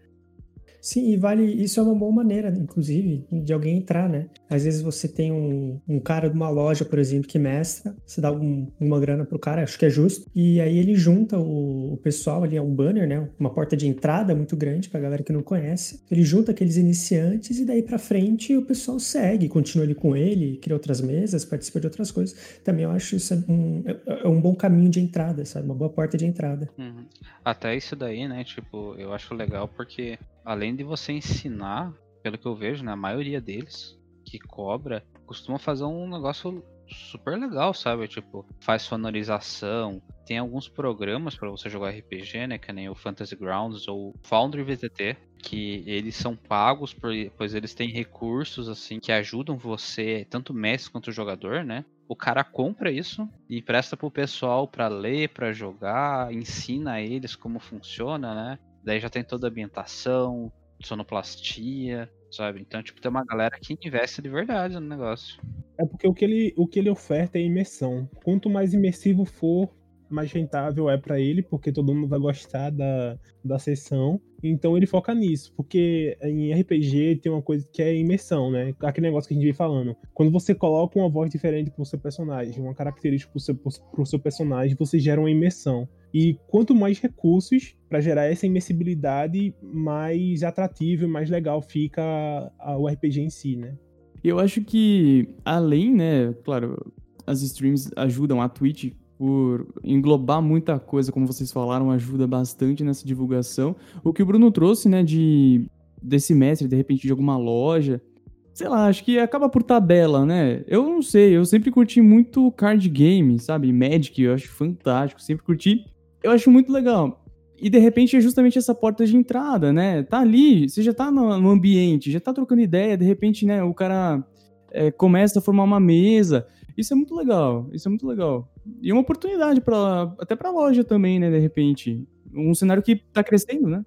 Speaker 2: Sim, e vale. Isso é uma boa maneira, inclusive, de alguém entrar, né? Às vezes você tem um, um cara de uma loja, por exemplo, que mestra, você dá um, uma grana pro cara, acho que é justo, e aí ele junta o, o pessoal ali, é um banner, né? Uma porta de entrada muito grande pra galera que não conhece. Ele junta aqueles iniciantes e daí pra frente o pessoal segue, continua ali com ele, cria outras mesas, participa de outras coisas. Também eu acho isso um, é, é um bom caminho de entrada, sabe? Uma boa porta de entrada.
Speaker 4: Uhum. Até isso daí, né? Tipo, eu acho legal porque além de você ensinar, pelo que eu vejo, né, a maioria deles que cobra costuma fazer um negócio super legal, sabe? Tipo, faz sonorização. Tem alguns programas para você jogar RPG, né? Que nem o Fantasy Grounds ou Foundry VTT, que eles são pagos, pois eles têm recursos, assim, que ajudam você, tanto o mestre quanto o jogador, né? O cara compra isso e presta pro pessoal para ler, para jogar, ensina eles como funciona, né? Daí já tem toda a ambientação, sonoplastia, sabe? Então, tipo, tem uma galera que investe de verdade no negócio.
Speaker 5: É porque o que ele, o que ele oferta é imersão. Quanto mais imersivo for, mais rentável é para ele, porque todo mundo vai gostar da, da sessão. Então ele foca nisso, porque em RPG tem uma coisa que é imersão, né? Aquele negócio que a gente vem falando. Quando você coloca uma voz diferente pro seu personagem, uma característica pro seu, pro seu personagem, você gera uma imersão. E quanto mais recursos para gerar essa imersibilidade, mais atrativo e mais legal fica o RPG em si, né?
Speaker 1: Eu acho que, além, né, claro, as streams ajudam, a Twitch, por englobar muita coisa, como vocês falaram, ajuda bastante nessa divulgação. O que o Bruno trouxe, né, de desse mestre, de repente, de alguma loja, sei lá, acho que acaba por tabela, né? Eu não sei, eu sempre curti muito card game, sabe? Magic, eu acho fantástico, sempre curti eu acho muito legal. E de repente é justamente essa porta de entrada, né? Tá ali, você já tá no, ambiente, já tá trocando ideia, de repente, né, o cara é, começa a formar uma mesa. Isso é muito legal, isso é muito legal. E uma oportunidade para até pra loja também, né, de repente. Um cenário que tá crescendo, né?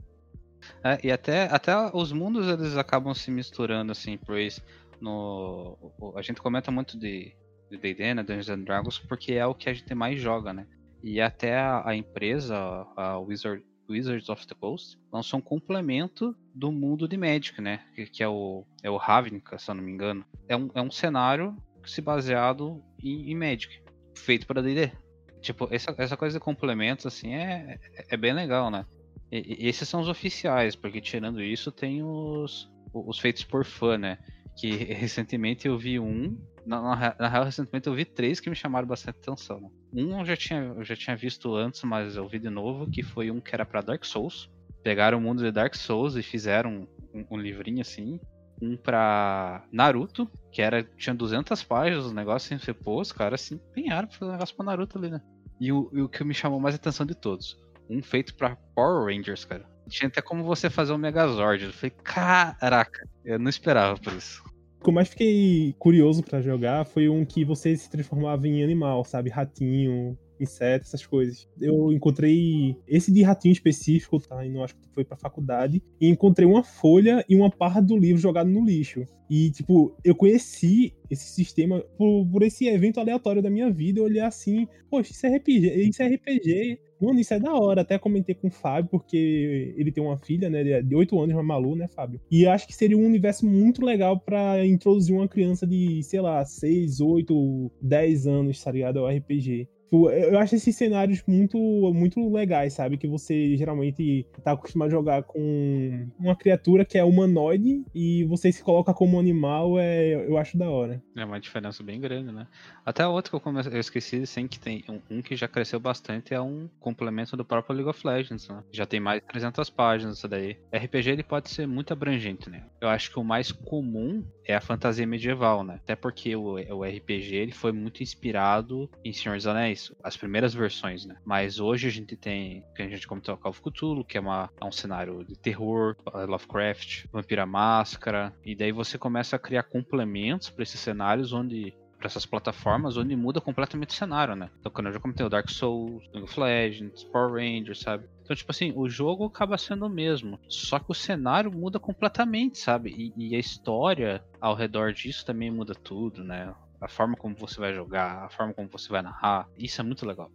Speaker 4: É, e até, até os mundos eles acabam se misturando, assim, pois no, a gente comenta muito de D&D, né, Dungeons and Dragons, porque é o que a gente mais joga, né? E até a, a empresa, a Wizard, Wizards of the Coast, lançou um complemento do mundo de Magic, né? Que, que é o, é o Ravnica, se eu não me engano. É um, é um cenário se baseado em, em Magic, feito para D&D. Tipo, essa, essa coisa de complementos, assim, é, é bem legal, né? E, esses são os oficiais, porque tirando isso tem os, os feitos por fã, né? Que recentemente eu vi um na, na, na, real, recentemente eu vi três que me chamaram bastante atenção. Um eu já, tinha, eu já tinha visto antes, mas eu vi de novo, que foi um que era para Dark Souls. Pegaram o mundo de Dark Souls e fizeram um, um livrinho assim. Um pra Naruto, que era tinha 200 páginas, o negócio assim, pô, os caras se empenharam pra fazer um negócio pra Naruto ali, né? E o, e o que me chamou mais atenção de todos, um feito pra Power Rangers, cara. Tinha até como você fazer um Megazord. Eu falei, caraca, eu não esperava por isso.
Speaker 5: Que eu mais fiquei curioso para jogar foi um que você se transformava em animal, sabe? Ratinho, inseto, essas coisas. Eu encontrei esse de ratinho específico, tá? Não acho que foi pra faculdade. E encontrei uma folha e uma parra do livro jogado no lixo. E, tipo, eu conheci esse sistema por, por esse evento aleatório da minha vida. Eu olhei assim, poxa, isso é RPG, isso é RPG Mano, isso é da hora. Até comentei com o Fábio, porque ele tem uma filha, né? De 8 anos, uma Malu, né, Fábio? E acho que seria um universo muito legal para introduzir uma criança de, sei lá, 6, 8, 10 anos, tá ligado? Ao RPG. Tipo, eu acho esses cenários muito, muito legais, sabe? Que você geralmente tá acostumado a jogar com uma criatura que é humanoide e você se coloca como animal, é, eu acho da hora.
Speaker 4: É uma diferença bem grande, né? Até outro que eu, comece... eu esqueci, sim, que tem um, um, que já cresceu bastante, é um complemento do próprio League of Legends, né? Já tem mais de 300 páginas isso daí. RPG ele pode ser muito abrangente, né? Eu acho que o mais comum é a fantasia medieval, né? Até porque o, o RPG ele foi muito inspirado em Senhor dos Anéis as primeiras versões, né? Mas hoje a gente tem, que a gente comentou, Call of Cthulhu, que é, uma, é um cenário de terror, Lovecraft, Vampira Máscara, e daí você começa a criar complementos para esses cenários onde para essas plataformas onde muda completamente o cenário, né? Então, quando eu já comentei o Dark Souls, League of Legends, Power Rangers, sabe? Então, tipo assim, o jogo acaba sendo o mesmo, só que o cenário muda completamente, sabe? E, e a história ao redor disso também muda tudo, né? A forma como você vai jogar, a forma como você vai narrar. Isso é muito legal.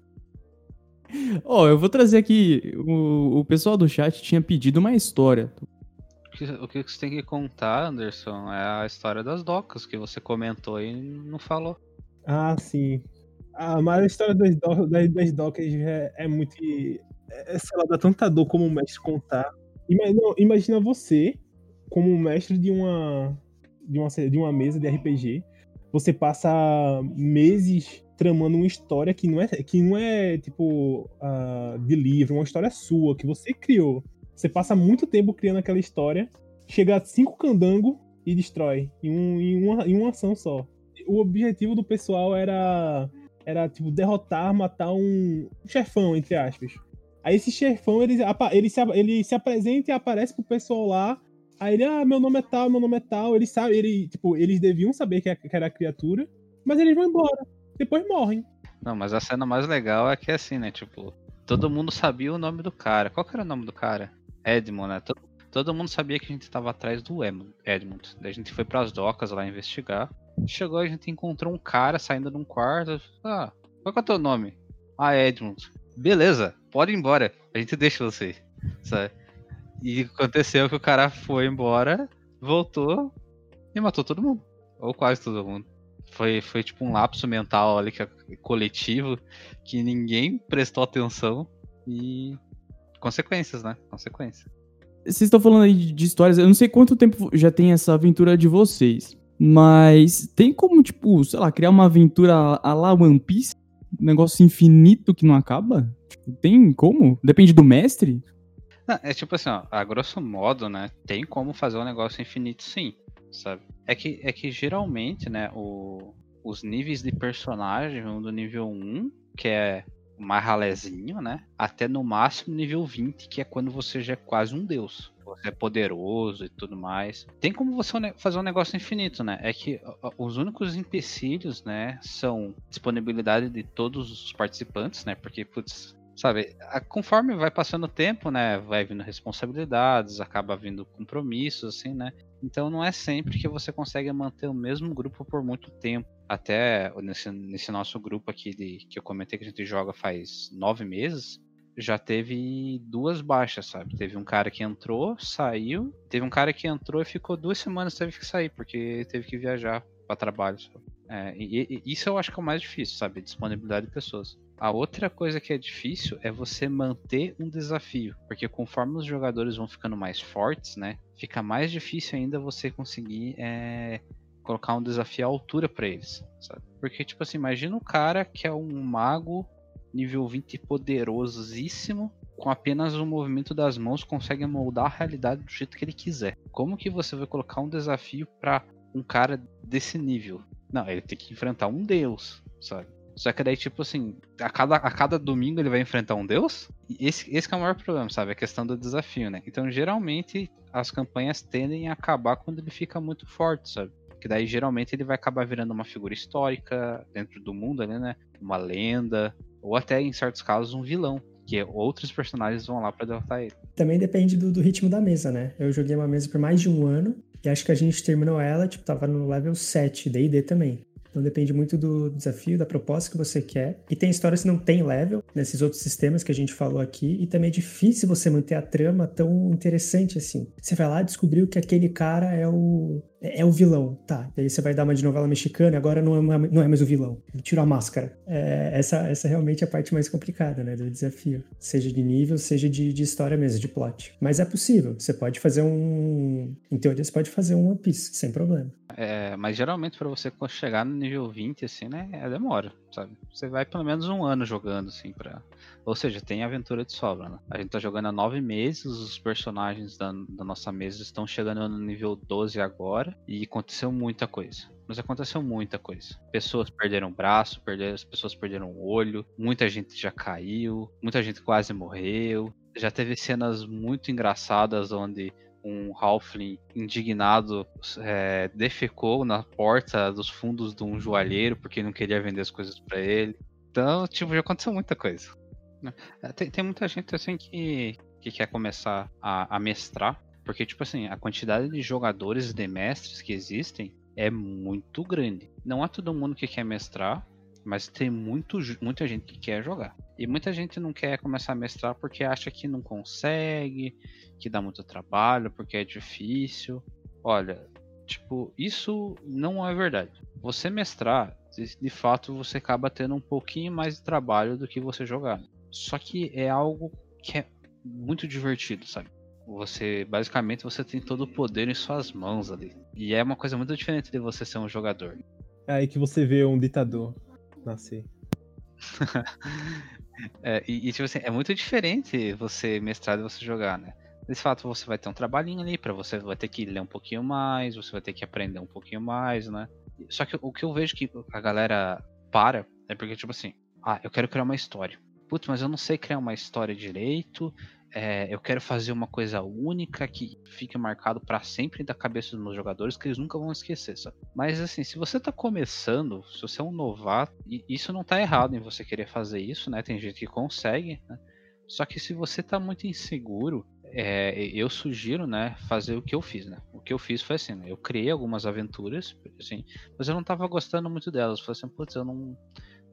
Speaker 1: Ó, oh, eu vou trazer aqui. O, o pessoal do chat tinha pedido uma história.
Speaker 4: O que, o que você tem que contar, Anderson, é a história das docas que você comentou e não falou.
Speaker 5: Ah, sim. Ah, mas a história das, do, das, das docas é, é muito. É, sei lá, dá tanta dor como o mestre contar. Imagina, imagina você, como mestre de uma, de uma, de uma mesa de RPG, você passa meses tramando uma história que não é, que não é tipo uh, de livro, uma história sua, que você criou. Você passa muito tempo criando aquela história, chega a cinco candango e destrói em, um, em, uma, em uma ação só. O objetivo do pessoal era, era tipo, derrotar, matar um, um chefão, entre aspas. Aí esse chefão, ele, ele, se, ele se apresenta e aparece pro pessoal lá Aí ele, ah, meu nome é tal, meu nome é tal. Ele sabe, ele, tipo, eles deviam saber que, era a criatura, mas eles vão embora. Depois morrem.
Speaker 4: Não, mas a cena mais legal é que é assim, né? Tipo, todo mundo sabia o nome do cara. Qual que era o nome do cara? Edmund, né? Todo, todo mundo sabia que a gente tava atrás do Edmund. Daí a gente foi pras docas lá investigar. Chegou, a gente encontrou um cara saindo de um quarto. Ah, qual que é o teu nome? Ah, Edmund. Beleza, pode ir embora. A gente deixa você. Sabe? E aconteceu que o cara foi embora, voltou e matou todo mundo. Ou quase todo mundo. Foi, foi tipo um lapso mental ali que é coletivo que ninguém prestou atenção e. Consequências, né? Consequências.
Speaker 1: Vocês estão falando aí de histórias, eu não sei quanto tempo já tem essa aventura de vocês, mas tem como, tipo, sei lá, criar uma aventura a la One Piece? Um negócio infinito que não acaba? Tipo, tem como? Depende do mestre?
Speaker 4: Não, é tipo assim, ó, a grosso modo, né, tem como fazer um negócio infinito sim, sabe? É que, é que geralmente, né, o, os níveis de personagem vão do nível 1, que é mais ralezinho, né, até no máximo nível 20, que é quando você já é quase um deus. Você é poderoso e tudo mais. Tem como você fazer um negócio infinito, né? É que os únicos empecilhos, né, são disponibilidade de todos os participantes, né? Porque, putz, sabe, conforme vai passando o tempo, né, vai vindo responsabilidades, acaba vindo compromissos, assim, né? Então não é sempre que você consegue manter o mesmo grupo por muito tempo. Até nesse, nesse nosso grupo aqui de, que eu comentei que a gente joga faz nove meses, já teve duas baixas, sabe? Teve um cara que entrou, saiu, teve um cara que entrou e ficou duas semanas teve que sair porque teve que viajar para trabalho. É, e, e, isso eu acho que é o mais difícil, sabe? Disponibilidade de pessoas. A outra coisa que é difícil é você manter um desafio, porque conforme os jogadores vão ficando mais fortes, né, fica mais difícil ainda você conseguir é, colocar um desafio à altura para eles, sabe? Porque, tipo assim, imagina um cara que é um mago nível 20 poderosíssimo, com apenas o movimento das mãos consegue moldar a realidade do jeito que ele quiser. Como que você vai colocar um desafio para um cara desse nível? Não, ele tem que enfrentar um deus, sabe? Só que daí, tipo assim, a cada, a cada domingo ele vai enfrentar um deus? Esse, esse é o maior problema, sabe? A questão do desafio, né? Então, geralmente, as campanhas tendem a acabar quando ele fica muito forte, sabe? Que daí, geralmente, ele vai acabar virando uma figura histórica dentro do mundo ali, né? Uma lenda, ou até, em certos casos, um vilão. Que outros personagens vão lá para derrotar ele.
Speaker 2: Também depende do, do ritmo da mesa, né? Eu joguei uma mesa por mais de um ano e acho que a gente terminou ela, tipo, tava no level 7, D&D também. Então depende muito do desafio, da proposta que você quer. E tem histórias que não tem level nesses outros sistemas que a gente falou aqui. E também é difícil você manter a trama tão interessante assim. Você vai lá descobriu que aquele cara é o é, é o vilão, tá. E aí você vai dar uma de novela mexicana agora não é, não é mais o vilão. Ele tirou a máscara. É, essa, essa realmente é a parte mais complicada, né, do desafio. Seja de nível, seja de, de história mesmo, de plot. Mas é possível. Você pode fazer um... Em teoria, você pode fazer um One Piece, sem problema.
Speaker 4: É, mas geralmente para você chegar no nível 20, assim, né, é demora, sabe? Você vai pelo menos um ano jogando, assim, pra... Ou seja, tem aventura de sobra, né? A gente tá jogando há nove meses, os personagens da, da nossa mesa estão chegando no nível 12 agora, e aconteceu muita coisa. Mas aconteceu muita coisa. Pessoas perderam braço, perderam, as pessoas perderam o olho, muita gente já caiu, muita gente quase morreu. Já teve cenas muito engraçadas onde um Halfling indignado é, defecou na porta dos fundos de um joalheiro porque não queria vender as coisas para ele. Então, tipo, já aconteceu muita coisa. Né? É, tem, tem muita gente assim que, que quer começar a, a mestrar, porque, tipo assim, a quantidade de jogadores de mestres que existem é muito grande. Não é todo mundo que quer mestrar, mas tem muito, muita gente que quer jogar. E muita gente não quer começar a mestrar porque acha que não consegue, que dá muito trabalho, porque é difícil. Olha, tipo, isso não é verdade. Você mestrar, de fato, você acaba tendo um pouquinho mais de trabalho do que você jogar. Só que é algo que é muito divertido, sabe? Você, basicamente, você tem todo o poder em suas mãos ali. E é uma coisa muito diferente de você ser um jogador.
Speaker 5: É aí que você vê um ditador nascer.
Speaker 4: é, e, e, tipo assim, é muito diferente você mestrar e você jogar, né? Nesse fato, você vai ter um trabalhinho ali para você vai ter que ler um pouquinho mais, você vai ter que aprender um pouquinho mais, né? Só que o que eu vejo que a galera para é porque, tipo assim, ah, eu quero criar uma história putz, mas eu não sei criar uma história direito, é, eu quero fazer uma coisa única que fique marcado para sempre da cabeça dos meus jogadores, que eles nunca vão esquecer, sabe? Mas assim, se você tá começando, se você é um novato, isso não tá errado em você querer fazer isso, né? Tem gente que consegue, né? Só que se você tá muito inseguro, é, eu sugiro, né, fazer o que eu fiz, né? O que eu fiz foi assim, né? Eu criei algumas aventuras, assim, mas eu não tava gostando muito delas. Falei assim, putz, eu não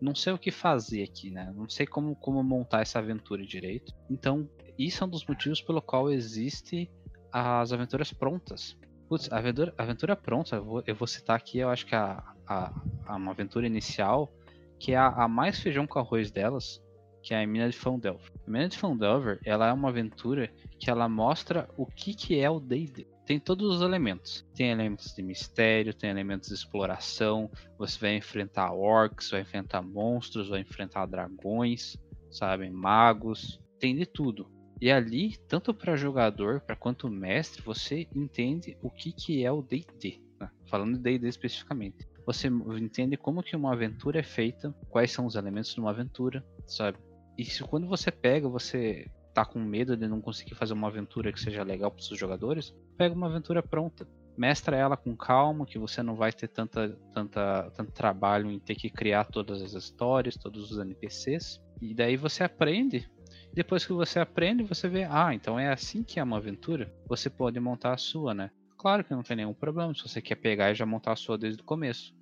Speaker 4: não sei o que fazer aqui, né? Não sei como, como montar essa aventura direito. Então, isso é um dos motivos pelo qual existe as aventuras prontas. Putz, a aventura, aventura pronta, eu vou, eu vou, citar aqui, eu acho que a, a, a uma aventura inicial, que é a, a, mais feijão com arroz delas, que é a Mina de Fandelver. A Mina de Fandelver, ela é uma aventura que ela mostra o que, que é o D&D tem todos os elementos. Tem elementos de mistério, tem elementos de exploração. Você vai enfrentar orcs, vai enfrentar monstros, vai enfrentar dragões, sabe, magos, tem de tudo. E ali, tanto para jogador para quanto mestre, você entende o que, que é o D&D, né? falando de D&D especificamente. Você entende como que uma aventura é feita, quais são os elementos de uma aventura, sabe? Se quando você pega, você tá com medo de não conseguir fazer uma aventura que seja legal para os seus jogadores, pega uma aventura pronta. Mestra ela com calma, que você não vai ter tanta, tanta, tanto trabalho em ter que criar todas as histórias, todos os NPCs. E daí você aprende. Depois que você aprende, você vê, ah, então é assim que é uma aventura. Você pode montar a sua, né? Claro que não tem nenhum problema se você quer pegar e já montar a sua desde o começo.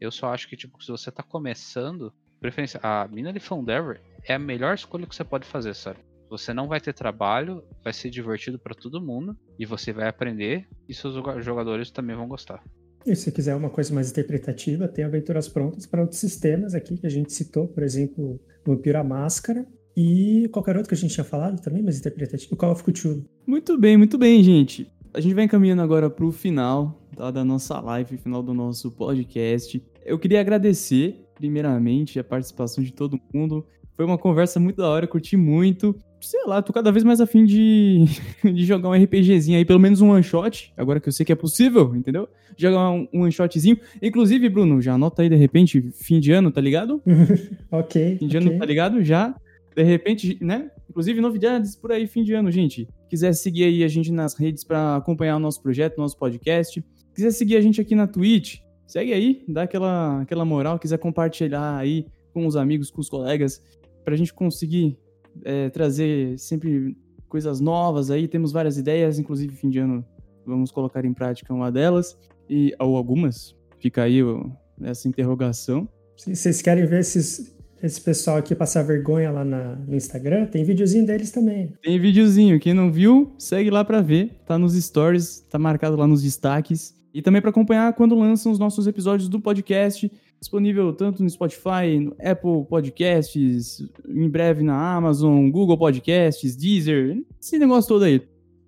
Speaker 4: Eu só acho que, tipo, se você tá começando, preferência, a mina de Foundever é a melhor escolha que você pode fazer, sabe? Você não vai ter trabalho, vai ser divertido para todo mundo e você vai aprender e seus jogadores também vão gostar.
Speaker 2: E se quiser uma coisa mais interpretativa, tem aventuras prontas para outros sistemas aqui que a gente citou, por exemplo, Vampiro à Máscara e qualquer outro que a gente tinha falado também, mas interpretativo, o Call of Cthulhu.
Speaker 1: Muito bem, muito bem, gente. A gente vai encaminhando agora para o final tá, da nossa live, final do nosso podcast. Eu queria agradecer, primeiramente, a participação de todo mundo. Foi uma conversa muito da hora, curti muito sei lá, tô cada vez mais afim de, de jogar um RPGzinho aí, pelo menos um one shot, agora que eu sei que é possível, entendeu? Jogar um, um one shotzinho. Inclusive, Bruno, já anota aí de repente, fim de ano, tá ligado?
Speaker 2: ok.
Speaker 1: Fim de
Speaker 2: okay.
Speaker 1: ano, tá ligado? Já. De repente, né? Inclusive, novidades por aí, fim de ano, gente. Quiser seguir aí a gente nas redes para acompanhar o nosso projeto, nosso podcast. Quiser seguir a gente aqui na Twitch, segue aí, dá aquela, aquela moral. Quiser compartilhar aí com os amigos, com os colegas, pra gente conseguir é, trazer sempre coisas novas aí. Temos várias ideias, inclusive fim de ano vamos colocar em prática uma delas, e ou algumas. Fica aí o, essa interrogação.
Speaker 2: Se vocês querem ver esses, esse pessoal aqui passar vergonha lá na, no Instagram, tem videozinho deles também.
Speaker 1: Tem videozinho. Quem não viu, segue lá para ver. Tá nos stories, tá marcado lá nos destaques. E também para acompanhar quando lançam os nossos episódios do podcast, disponível tanto no Spotify, no Apple Podcasts, em breve na Amazon, Google Podcasts, Deezer, esse negócio todo aí.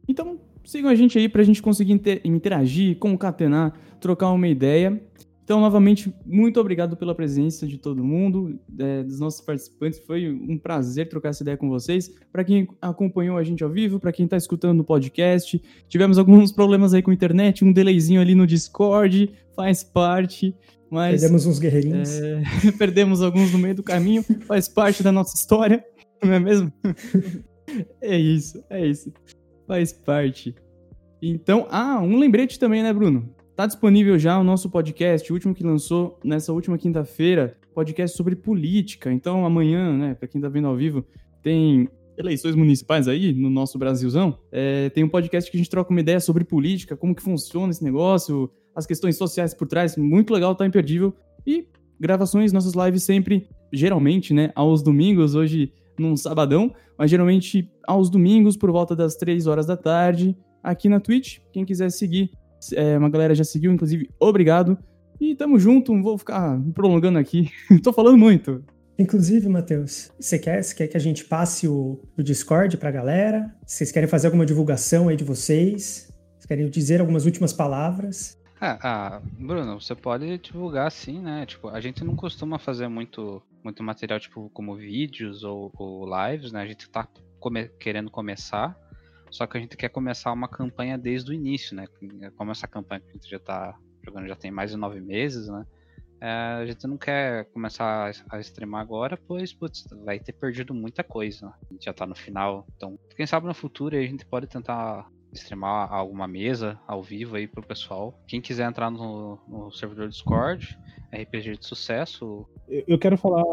Speaker 1: Então, sigam a gente aí pra gente conseguir interagir, concatenar, trocar uma ideia. Então, novamente, muito obrigado pela presença de todo mundo, é, dos nossos participantes. Foi um prazer trocar essa ideia com vocês. Para quem acompanhou a gente ao vivo, para quem está escutando no podcast, tivemos alguns problemas aí com a internet, um delayzinho ali no Discord, faz parte. Mas,
Speaker 2: perdemos uns guerreirinhos.
Speaker 1: É, perdemos alguns no meio do caminho, faz parte da nossa história, não é mesmo? é isso, é isso. Faz parte. Então, ah, um lembrete também, né, Bruno? Tá disponível já o nosso podcast, o último que lançou nessa última quinta-feira, podcast sobre política. Então, amanhã, né, para quem tá vendo ao vivo, tem eleições municipais aí no nosso Brasilzão. É, tem um podcast que a gente troca uma ideia sobre política, como que funciona esse negócio, as questões sociais por trás. Muito legal, tá imperdível. E gravações, nossas lives sempre, geralmente, né, aos domingos, hoje num sabadão, mas geralmente aos domingos por volta das 3 horas da tarde, aqui na Twitch. Quem quiser seguir, é, uma galera já seguiu, inclusive, obrigado. E tamo junto, vou ficar me prolongando aqui. Tô falando muito.
Speaker 2: Inclusive, Matheus, você quer, quer que a gente passe o, o Discord pra galera? Vocês querem fazer alguma divulgação aí de vocês? Vocês querem dizer algumas últimas palavras?
Speaker 4: Ah, ah, Bruno, você pode divulgar sim, né? Tipo, a gente não costuma fazer muito, muito material, tipo, como vídeos ou, ou lives, né? A gente tá come querendo começar, só que a gente quer começar uma campanha desde o início, né? Como essa campanha que a gente já tá jogando já tem mais de nove meses, né? É, a gente não quer começar a streamar agora, pois putz, vai ter perdido muita coisa. Né? A gente já tá no final, então quem sabe no futuro a gente pode tentar streamar alguma mesa ao vivo aí pro pessoal. Quem quiser entrar no, no servidor Discord, RPG de sucesso.
Speaker 5: Eu, eu quero falar,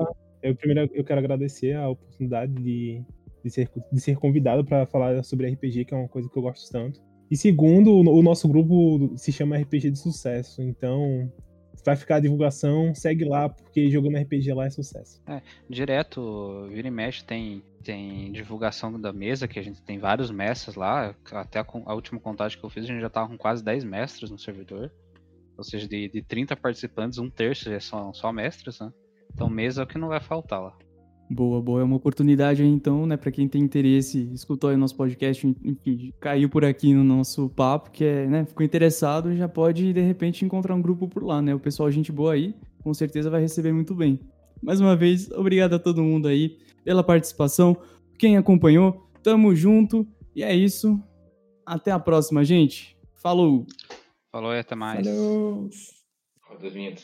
Speaker 5: eu primeiro eu quero agradecer a oportunidade de de ser, de ser convidado para falar sobre RPG, que é uma coisa que eu gosto tanto. E segundo, o nosso grupo se chama RPG de Sucesso, então vai ficar a divulgação, segue lá, porque jogando RPG lá é sucesso.
Speaker 4: É, direto, vira e mexe, tem, tem divulgação da mesa, que a gente tem vários mestres lá, até a, a última contagem que eu fiz, a gente já tava com quase 10 mestres no servidor, ou seja, de, de 30 participantes, um terço já são só mestres, né? Então mesa é o que não vai faltar lá.
Speaker 1: Boa, boa. É uma oportunidade aí, então, né, para quem tem interesse, escutou aí o nosso podcast, enfim, caiu por aqui no nosso papo, que é, né, ficou interessado, já pode, de repente, encontrar um grupo por lá, né? O pessoal, gente boa aí, com certeza vai receber muito bem. Mais uma vez, obrigado a todo mundo aí pela participação. Quem acompanhou, tamo junto. E é isso. Até a próxima, gente. Falou!
Speaker 4: Falou e até mais.
Speaker 2: Falou!
Speaker 6: Roda a vinheta.